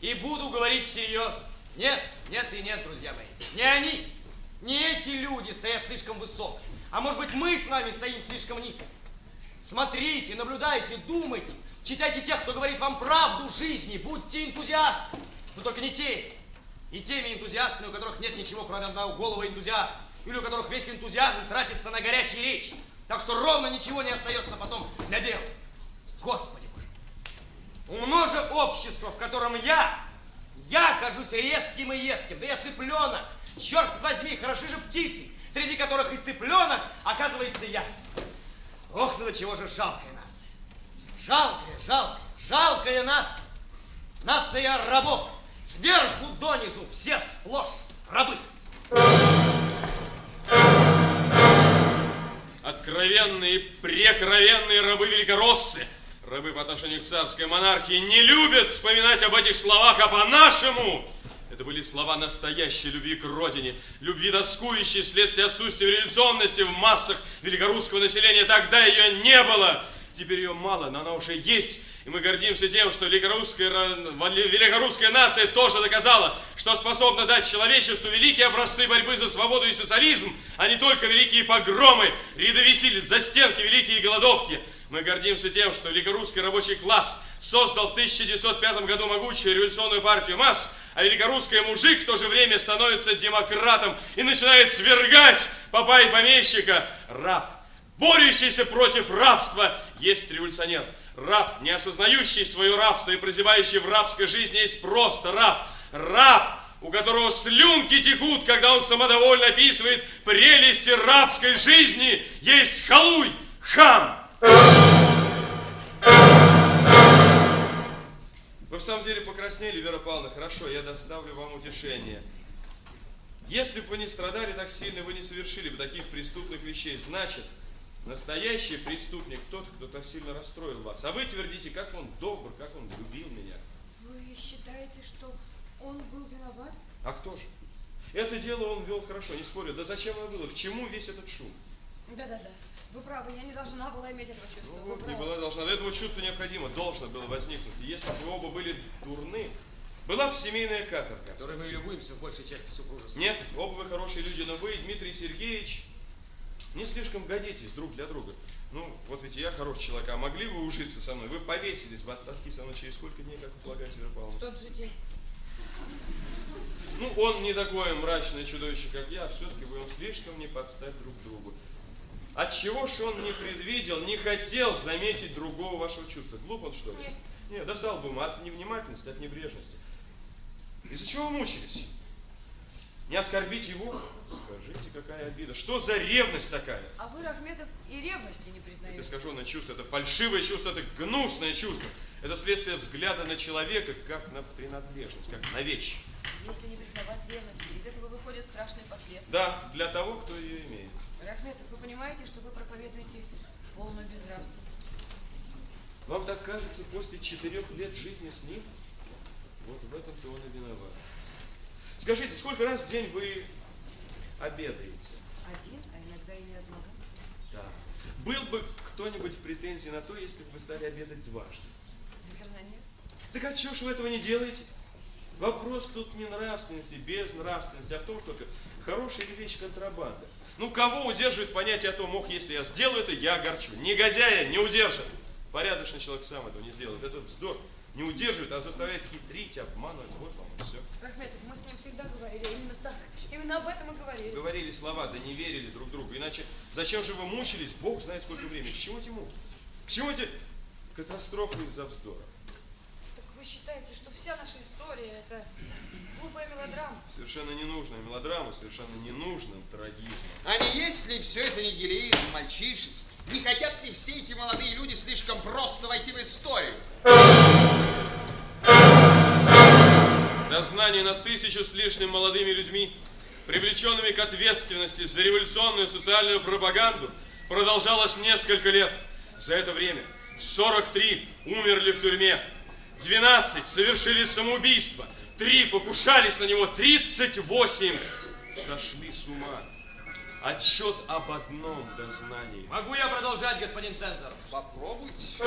И буду говорить серьезно. Нет, нет и нет, друзья мои. Не они, не эти люди стоят слишком высоко. А может быть, мы с вами стоим слишком низко. Смотрите, наблюдайте, думайте. Читайте тех, кто говорит вам правду жизни. Будьте энтузиасты. Но только не те. Не теми энтузиастами, у которых нет ничего, кроме одного голого энтузиазма. Или у которых весь энтузиазм тратится на горячие речи. Так что ровно ничего не остается потом для дела. Господи Боже. Умно же общество, в котором я, я кажусь резким и едким. Да я цыпленок. Черт возьми, хороши же птицы, среди которых и цыпленок оказывается ясным. Ох, ну до чего же жалкая нация. Жалкая, жалкая, жалкая нация. Нация рабов. Сверху донизу все сплошь рабы. Откровенные прекровенные рабы великороссы, рабы по отношению к царской монархии, не любят вспоминать об этих словах, а по-нашему это были слова настоящей любви к родине, любви тоскующей вследствие отсутствия революционности в массах великорусского населения. Тогда ее не было. Теперь ее мало, но она уже есть. И мы гордимся тем, что великорусская, великорусская нация тоже доказала, что способна дать человечеству великие образцы борьбы за свободу и социализм, а не только великие погромы, ряды виселиц, застенки, великие голодовки. Мы гордимся тем, что великорусский рабочий класс создал в 1905 году могучую революционную партию масс, а великорусский мужик в то же время становится демократом и начинает свергать попа и помещика. Раб, борющийся против рабства, есть революционер. Раб, не осознающий свое рабство и прозябающий в рабской жизни, есть просто раб. Раб, у которого слюнки текут, когда он самодовольно описывает прелести рабской жизни, есть халуй, хам. Вы в самом деле покраснели, Вера Павловна. Хорошо, я доставлю вам утешение. Если бы вы не страдали так сильно, вы не совершили бы таких преступных вещей. Значит, настоящий преступник тот, кто так сильно расстроил вас. А вы твердите, как он добр, как он любил меня. Вы считаете, что он был виноват? А кто же? Это дело он вел хорошо, не спорю. Да зачем оно было? К чему весь этот шум? Да-да-да. Вы правы, я не должна была иметь этого чувства. Ну, Вы не правы. была должна. До этого чувства необходимо, должно было возникнуть. И если бы вы оба были дурны, была бы семейная каторга. Которой мы любуемся в большей части супружества. Нет, оба вы хорошие люди, но вы, Дмитрий Сергеевич, не слишком годитесь друг для друга. Ну, вот ведь я хороший человек, а могли вы ужиться со мной? Вы повесились бы от тоски со мной через сколько дней, как вы полагаете, Вера Павловна? В тот же день. Ну, он не такое мрачное чудовище, как я, а все-таки вы он слишком не подстать друг другу. Отчего ж он не предвидел, не хотел заметить другого вашего чувства? Глуп он, что ли? Нет. Нет, достал бы ему от невнимательности, от небрежности. Из-за чего вы мучились? Не оскорбить его? Скажите, какая обида. Что за ревность такая? А вы, Рахметов, и ревности не Это признаете. искаженное чувство, это фальшивое чувство, это гнусное чувство. Это следствие взгляда на человека, как на принадлежность, как на вещь. Если не признавать ревности, из этого выходят страшные последствия. Да, для того, кто ее имеет. Рахметов, вы понимаете, что вы проповедуете полную безнравственность? Вам так кажется, после четырех лет жизни с ним? Вот в этом-то он и виноват. Скажите, сколько раз в день вы обедаете? Один, а иногда и не одного. Да. Был бы кто-нибудь в претензии на то, если бы вы стали обедать дважды? Наверное, нет. Так а чего ж вы этого не делаете? Вопрос тут не нравственности, без нравственности, а в том только, хорошая ли вещь контрабанда. Ну, кого удерживает понятие о том, ох, если я сделаю это, я огорчу. Негодяя не удержит. Порядочный человек сам этого не сделает. Это вздор. Не удерживает, а заставляет хитрить, обманывать. Вот вам и все. Рахметов, мы с ним всегда говорили именно так. Именно об этом и говорили. Говорили слова, да не верили друг другу. Иначе зачем же вы мучились? Бог знает сколько времени. К чему эти муки? К чему эти катастрофы из-за вздора? Так вы считаете, что вся наша история это глупая мелодрама? Совершенно ненужная мелодрама, совершенно ненужным трагизмом. А не есть ли все это нигилизм, мальчишество? Не хотят ли все эти молодые люди слишком просто войти в историю? Дознание над тысячу с лишним молодыми людьми, привлеченными к ответственности за революционную социальную пропаганду, продолжалось несколько лет. За это время 43 умерли в тюрьме, 12 совершили самоубийство, 3 покушались на него, 38 сошли с ума. Отчет об одном дознании. Могу я продолжать, господин цензор? Попробуйте.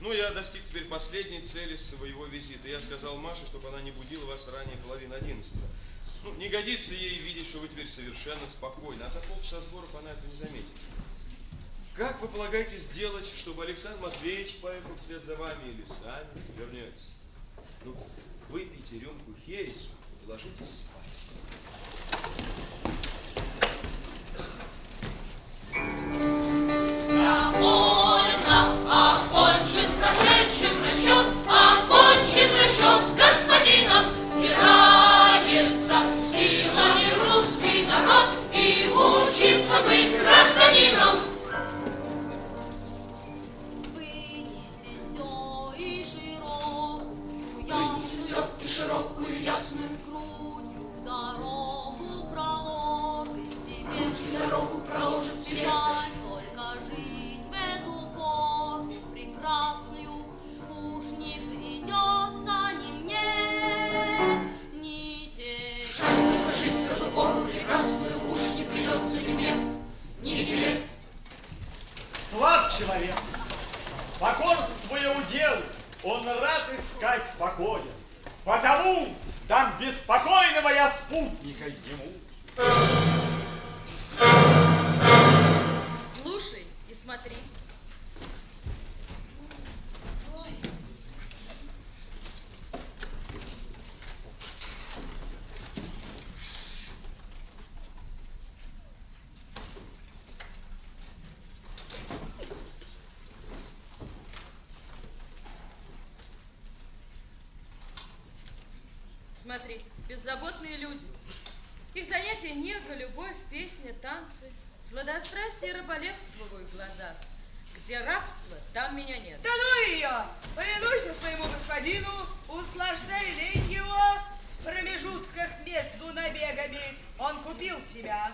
Ну, я достиг теперь последней цели своего визита. Я сказал Маше, чтобы она не будила вас ранее половины одиннадцатого. Ну, не годится ей видеть, что вы теперь совершенно спокойны, а за полчаса сборов она это не заметит. Как вы полагаете сделать, чтобы Александр Матвеевич поехал вслед за вами или сами вернетесь? Ну, выпейте рюмку хересу и ложитесь спать. Довольно окончен прошедшим расчет, окончен расчет с господином. Сбирается силами русский народ и учится быть гражданином. Широкую ясную грудью дорогу проложит себе, дорогу проложит себе. Только жить в эту пору прекрасную уж не придется ни мне, ни тебе. Жаль, жить в эту пору прекрасную уж не придется ни мне, ни тебе. Слаб человек, покорствуя удел, он рад искать покоя. Потому дам беспокойного я спутника ему. Слушай и смотри. Сладострастие и раболепство в глазах. Где рабство, там меня нет. Да ну ее! Повинуйся своему господину, услаждай лень его в промежутках между набегами. Он купил тебя.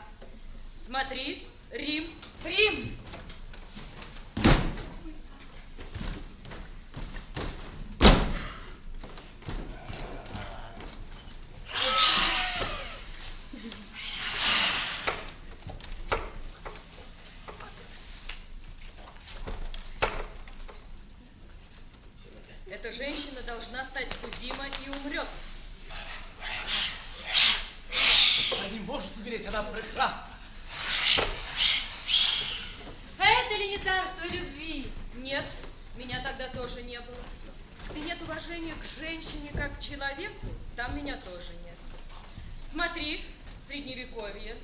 Смотри, Рим, Рим! Эта женщина должна стать судима и умрет. Она не может умереть, она прекрасна. А это ли не царство любви? Нет, меня тогда тоже не было. Где нет уважения к женщине как к человеку, там меня тоже нет. Смотри, средневековье.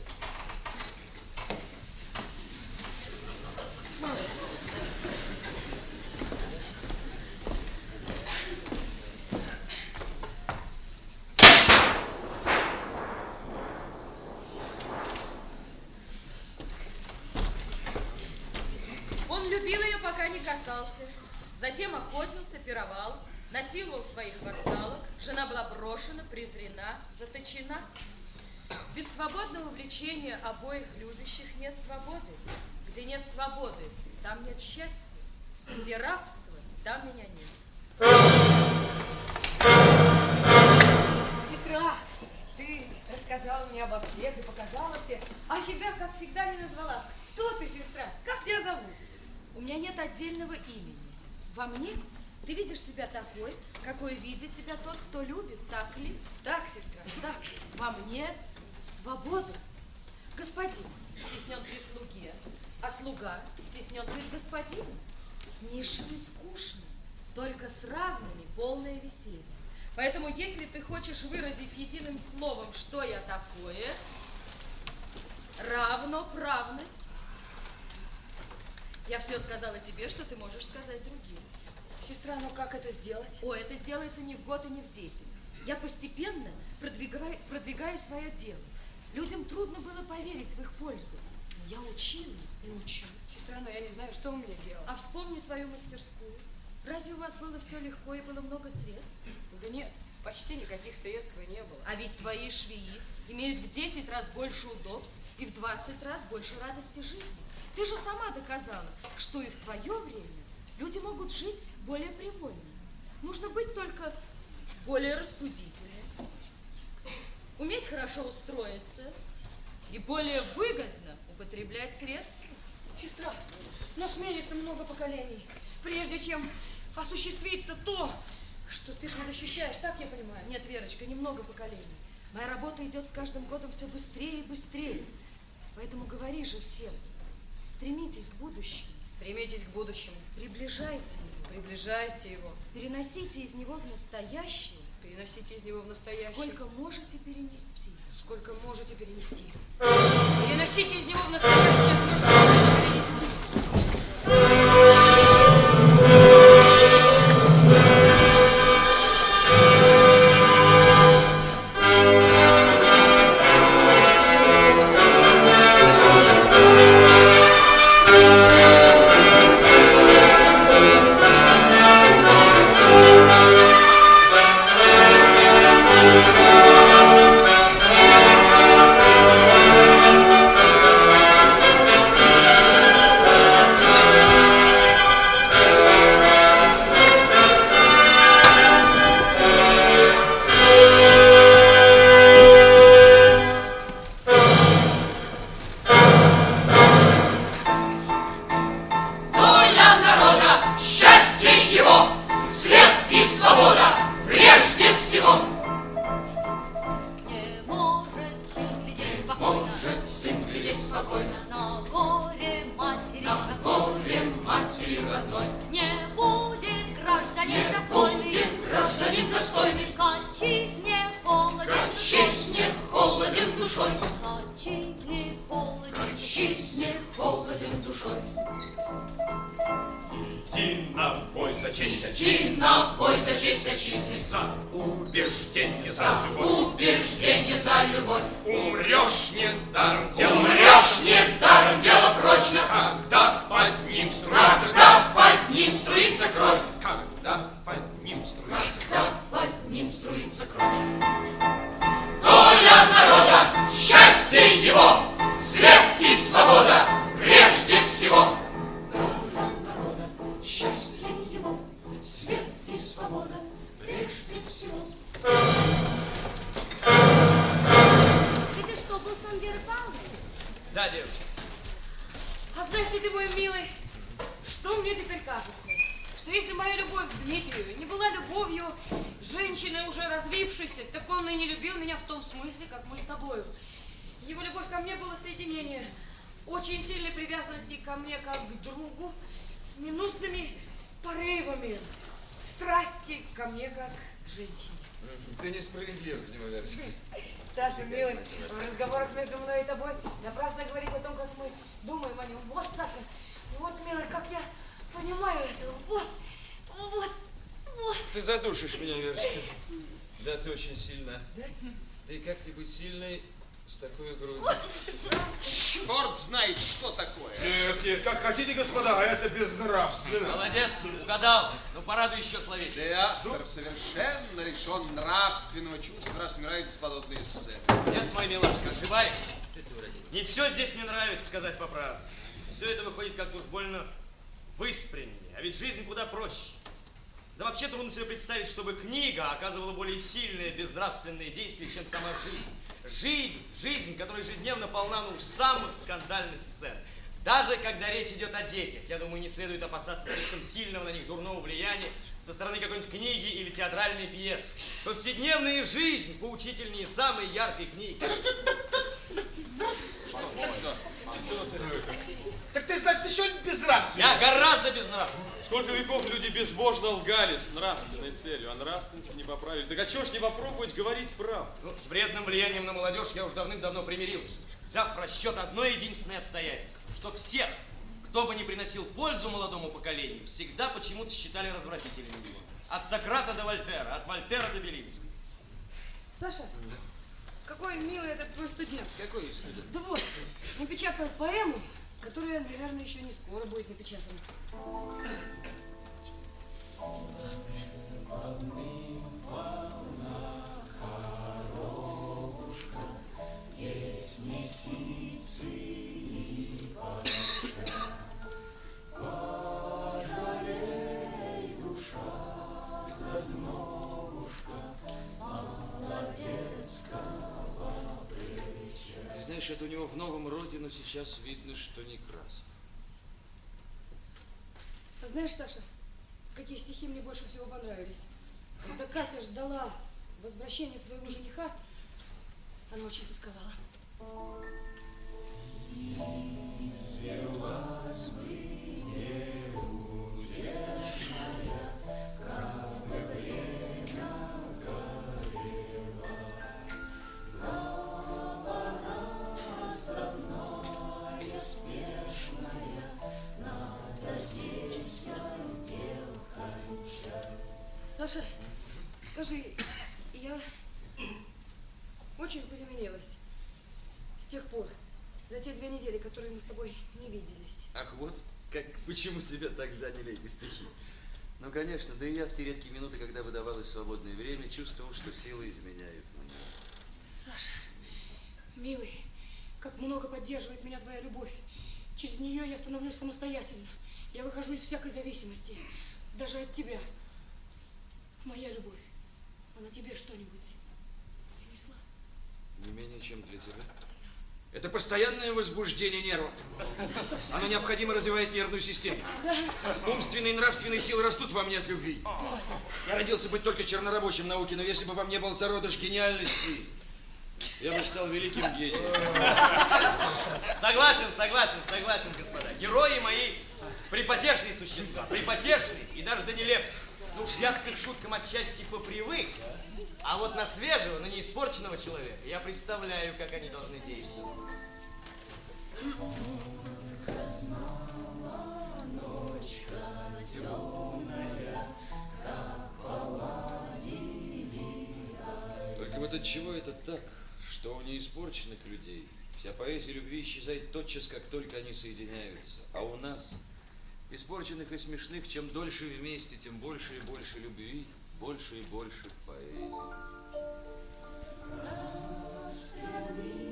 Он любил ее, пока не касался. Затем охотился, пировал, насиловал своих вассалок. Жена была брошена, презрена, заточена. Без свободного влечения обоих любящих нет свободы. Где нет свободы, там нет счастья. Где рабство, там меня нет. Сестра, ты рассказала мне обо всех и показала всех, а себя, как всегда, не назвала. Кто ты, сестра? Как тебя зовут? У меня нет отдельного имени. Во мне ты видишь себя такой, какой видит тебя тот, кто любит, так ли? Так, сестра, так. Во мне свобода. Господин стеснен при слуге, а слуга стеснен пред господином. С низшими скучно, только с равными полное веселье. Поэтому, если ты хочешь выразить единым словом, что я такое, равноправность. Я все сказала тебе, что ты можешь сказать другим. Сестра, ну как это сделать? О, это сделается не в год и не в десять. Я постепенно продвигаю, продвигаю свое дело. Людям трудно было поверить в их пользу. Но я учила и учу. Сестра, но я не знаю, что у меня делать. А вспомни свою мастерскую. Разве у вас было все легко и было много средств? Да нет, почти никаких средств и не было. А ведь твои швеи имеют в 10 раз больше удобств и в 20 раз больше радости жизни. Ты же сама доказала, что и в твое время люди могут жить более привольно. Нужно быть только более рассудительным, хорошо устроиться и более выгодно употреблять средства. Сестра, но сменится много поколений, прежде чем осуществится то, что ты предощущаешь, так я понимаю? Нет, Верочка, немного поколений. Моя работа идет с каждым годом все быстрее и быстрее. Поэтому говори же всем, стремитесь к будущему. Стремитесь к будущему. Приближайте его. Приближайте его. Переносите из него в настоящее. Переносите из него в настоящее. Сколько можете перенести. Сколько можете перенести. Переносите из него в настоящее, сколько можете быть сильной с такой грудью? Черт знает, что такое. Нет, нет, как хотите, господа, а это безнравственно. Молодец, угадал. Ну, порадуй еще словечко. Ты, автор, совершенно лишен нравственного чувства, раз мне нравятся подобные сцены. Нет, мой милашка, ошибаешься. Не все здесь мне нравится, сказать по правде. Все это выходит как-то уж больно выспренне. А ведь жизнь куда проще. Да вообще трудно себе представить, чтобы книга оказывала более сильные безнравственные действия, чем сама жизнь. Жизнь, жизнь, которая ежедневно полна ну, самых скандальных сцен. Даже когда речь идет о детях, я думаю, не следует опасаться слишком сильного на них дурного влияния со стороны какой-нибудь книги или театральной пьесы. Повседневная жизнь поучительнее самой яркой книги. Так ты, значит, еще безнравственный. Я гораздо безнравственный. Сколько веков люди безбожно лгали с нравственной целью, а нравственности не поправили. Так а чего ж не попробовать говорить правду? Ну, с вредным влиянием на молодежь я уж давным-давно примирился. Взяв в расчет одно единственное обстоятельство, что всех, кто бы не приносил пользу молодому поколению, всегда почему-то считали развратителями его. От Сократа до Вольтера, от Вольтера до Белинского. Саша, какой милый этот твой студент. Какой студент? Да вот, напечатал поэму, которая, наверное, еще не скоро будет напечатана. Есть месяцы это у него в новом роде, но сейчас видно, что не крас. А знаешь, Саша, какие стихи мне больше всего понравились? Когда Катя ждала возвращения своего жениха, она очень тосковала. Взялась бы почему тебя так заняли эти стихи. Ну, конечно, да и я в те редкие минуты, когда выдавалось свободное время, чувствовал, что силы изменяют мне. Саша, милый, как много поддерживает меня твоя любовь. Через нее я становлюсь самостоятельно. Я выхожу из всякой зависимости, даже от тебя. Моя любовь, она тебе что-нибудь принесла? Не менее, чем для тебя. Это постоянное возбуждение нервов. Оно необходимо развивает нервную систему. Умственные и нравственные силы растут во мне от любви. Я родился быть только чернорабочим науки, но если бы во мне был зародыш гениальности, я бы стал великим гением. Согласен, согласен, согласен, господа. Герои мои припотешные существа, припотешные и даже до нелепости. Ну уж я к их шуткам отчасти попривык, а вот на свежего, на неиспорченного человека я представляю, как они должны действовать. Только вот от чего это так, что у неиспорченных людей вся поэзия любви исчезает тотчас, как только они соединяются, а у нас, испорченных и смешных, чем дольше вместе, тем больше и больше любви, больше и больше поэзии. Распрямись.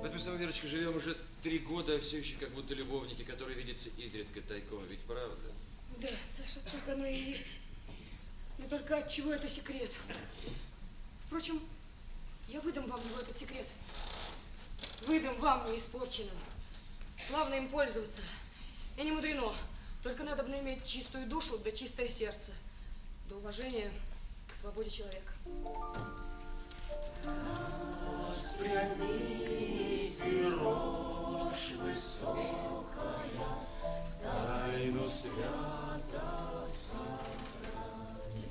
Вот мы с тобой, Верочка, живем уже три года, а все еще как будто любовники, которые видятся изредка тайком. Ведь правда? Да, Саша, так оно и есть. Но только от чего это секрет? Впрочем, я выдам вам его этот секрет. Выдам вам неиспорченным. Славно им пользоваться. И не мудрено. Только надо бы иметь чистую душу да чистое сердце. Да уважение к свободе человека. Распрямись ты, рожь высокая, тайну свято сохрани.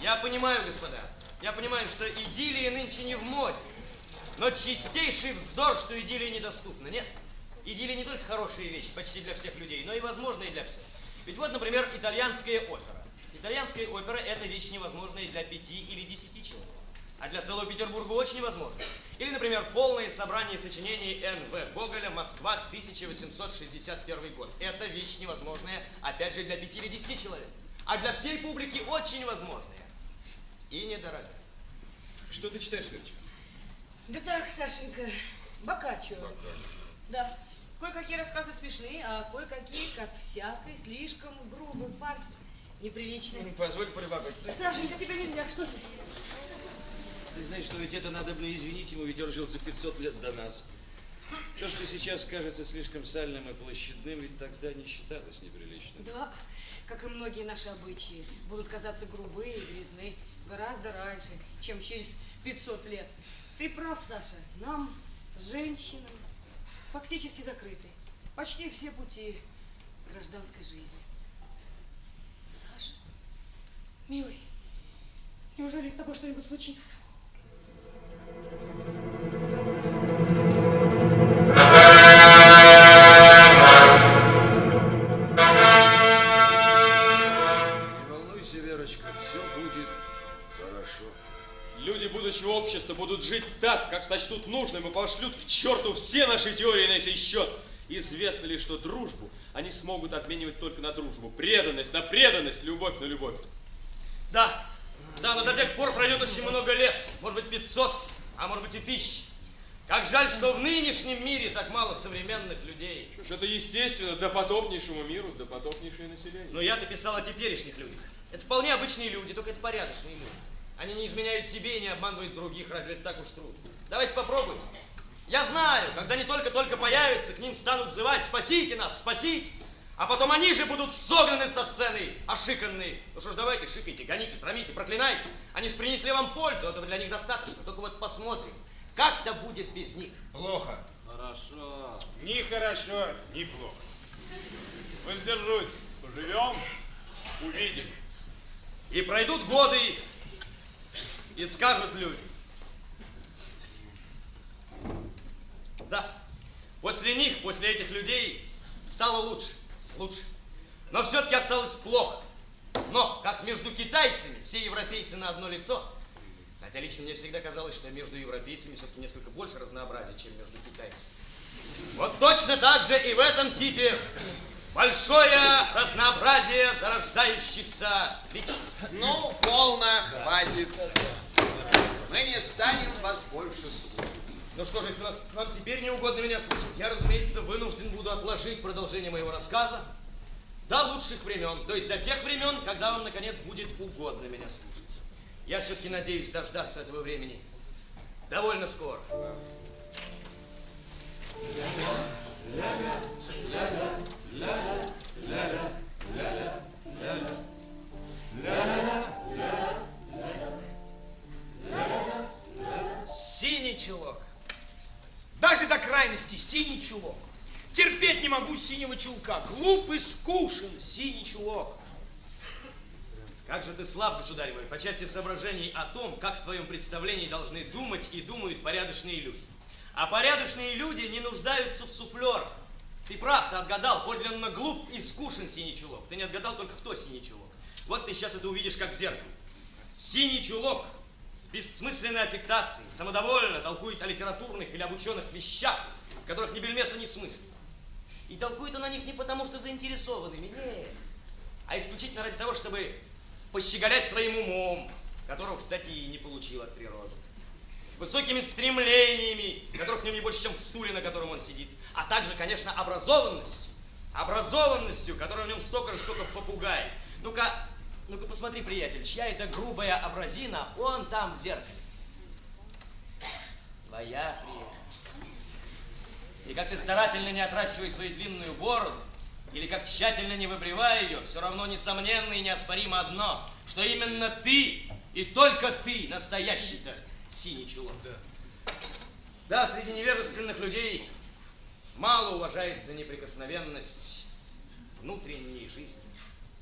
Я понимаю, господа, я понимаю, что идиллия нынче не в моде. Но чистейший вздор, что идиллия недоступна. Нет, идиллия не только хорошая вещь почти для всех людей, но и возможная для всех. Ведь вот, например, итальянская опера. Итальянская опера – это вещь невозможная для пяти или десяти человек. А для целого Петербурга очень невозможно. Или, например, полное собрание сочинений Н.В. Гоголя «Москва, 1861 год». Это вещь невозможная, опять же, для пяти или десяти человек. А для всей публики очень возможная. И недорогая. Что ты читаешь, Верочка? Да так, Сашенька, Бокаччо. Да. Кое-какие рассказы смешные, а кое-какие, как всякий, слишком грубый фарс, неприличный. Позволь полюбопытствовать. Сашенька, тебе нельзя, что ты? Ты знаешь, что ведь это надо бы извинить ему, ведь он жил за 500 лет до нас. То, что сейчас кажется слишком сальным и площадным, ведь тогда не считалось неприличным. Да, как и многие наши обычаи, будут казаться грубые и грязны гораздо раньше, чем через 500 лет. Ты прав, Саша, нам, женщинам, фактически закрыты почти все пути гражданской жизни. Саша, милый, неужели с тобой что-нибудь случится? Будущего общества будут жить так, как сочтут нужным, и пошлют к черту все наши теории на сей счет. Известно ли, что дружбу они смогут обменивать только на дружбу, преданность на преданность, любовь на любовь. Да, да, но до тех пор пройдет очень много лет, может быть 500, а может быть и тысяч. Как жаль, что в нынешнем мире так мало современных людей. Что ж, это естественно, допотопнейшему миру, допотопнейшее население. Но я-то писал о теперешних людях. Это вполне обычные люди, только это порядочные люди. Они не изменяют себе и не обманывают других, разве это так уж трудно? Давайте попробуем. Я знаю, когда они только-только появятся, к ним станут звать «Спасите нас, спасите!» А потом они же будут согнаны со сцены, ошиканные. Ну что ж, давайте, шикайте, гоните, срамите, проклинайте. Они же принесли вам пользу, этого для них достаточно. Только вот посмотрим, как-то будет без них. Плохо. Хорошо. Ни хорошо, ни плохо. Воздержусь. Поживем, увидим. И пройдут годы, и скажут люди. Да, после них, после этих людей стало лучше, лучше. Но все-таки осталось плохо. Но, как между китайцами, все европейцы на одно лицо, хотя лично мне всегда казалось, что между европейцами все-таки несколько больше разнообразия, чем между китайцами. Вот точно так же и в этом типе большое разнообразие зарождающихся личностей. Ну, полно, хватит. Мы не станем вас больше слушать. Ну что же, если вас, вам теперь не угодно меня слушать, я, разумеется, вынужден буду отложить продолжение моего рассказа до лучших времен, то есть до тех времен, когда вам, наконец, будет угодно меня слушать. Я все-таки надеюсь дождаться этого времени довольно скоро. Синий чулок. Даже до крайности синий чулок. Терпеть не могу синего чулка. Глуп и скушен синий чулок. Как же ты слаб, государь мой, по части соображений о том, как в твоем представлении должны думать и думают порядочные люди. А порядочные люди не нуждаются в суфлерах. Ты прав, ты отгадал, подлинно глуп и скушен синий чулок. Ты не отгадал только кто синий чулок. Вот ты сейчас это увидишь как в зеркале. Синий чулок бессмысленной аффектацией, самодовольно толкует о литературных или об ученых вещах, в которых ни бельмеса, ни смысла. И толкует он о них не потому, что заинтересованными, нет, а исключительно ради того, чтобы пощеголять своим умом, которого, кстати, и не получил от природы. Высокими стремлениями, которых в нем не больше, чем в стуле, на котором он сидит. А также, конечно, образованностью. Образованностью, которой в нем столько же, сколько в попугае. Ну-ка, ну-ка посмотри, приятель, чья это грубая образина, он там в зеркале. Твоя, приятель. И как ты старательно не отращивай свою длинную бороду, или как тщательно не выбривая ее, все равно несомненно и неоспоримо одно, что именно ты и только ты настоящий-то синий чулок. Да. да, среди невежественных людей мало уважается неприкосновенность внутренней жизни.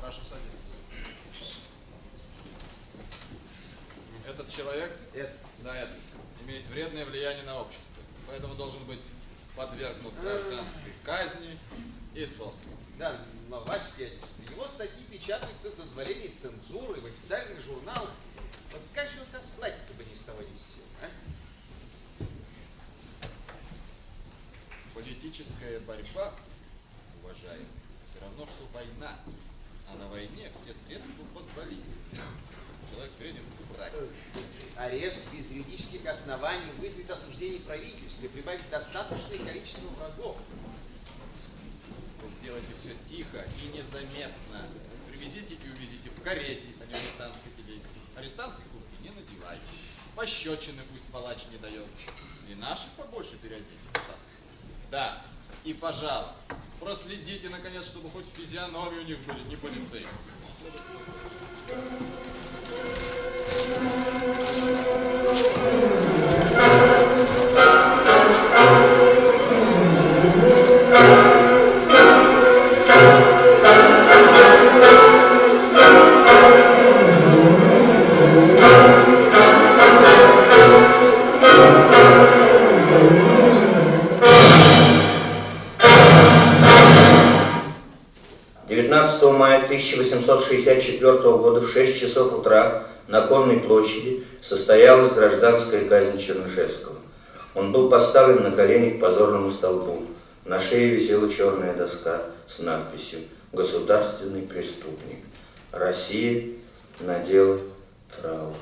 Прошу садиться. Этот человек, да, этот, имеет вредное влияние на общество, поэтому должен быть подвергнут гражданской казни и сослан. Да, но ваше сиятельство, его статьи печатаются с дозволения цензуры в официальных журналах. Вот как же его сослать-то бы ни с того ни с сего, а? Политическая борьба, уважаемый, все равно, что война. А на войне все средства позволительны. Человек вреден убрать. Арест без юридических оснований вызовет осуждение правительства и прибавит достаточное количество врагов. Сделайте все тихо и незаметно. Привезите и увезите в карете, а не в арестантской телеге. Арестантской куртки не надевайте. Пощечины пусть палач не дает. И наших побольше арестантскую. Да, и пожалуйста, проследите, наконец, чтобы хоть физиономии у них были не полицейские. Девятнадцатого Чернышевского. Он был поставлен на колени к позорному столбу. На шее висела черная доска с надписью «Государственный преступник. Россия надела траур».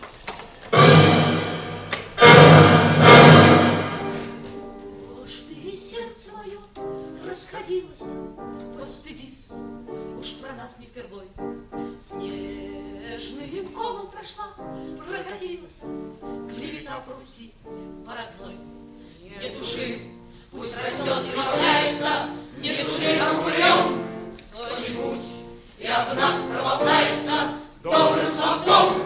Прошла, прокатилась, клевета по Руси, по родной. Не души, пусть растет, прибавляется, не души, как умрем. Кто-нибудь и об нас проболтается добрым словцом.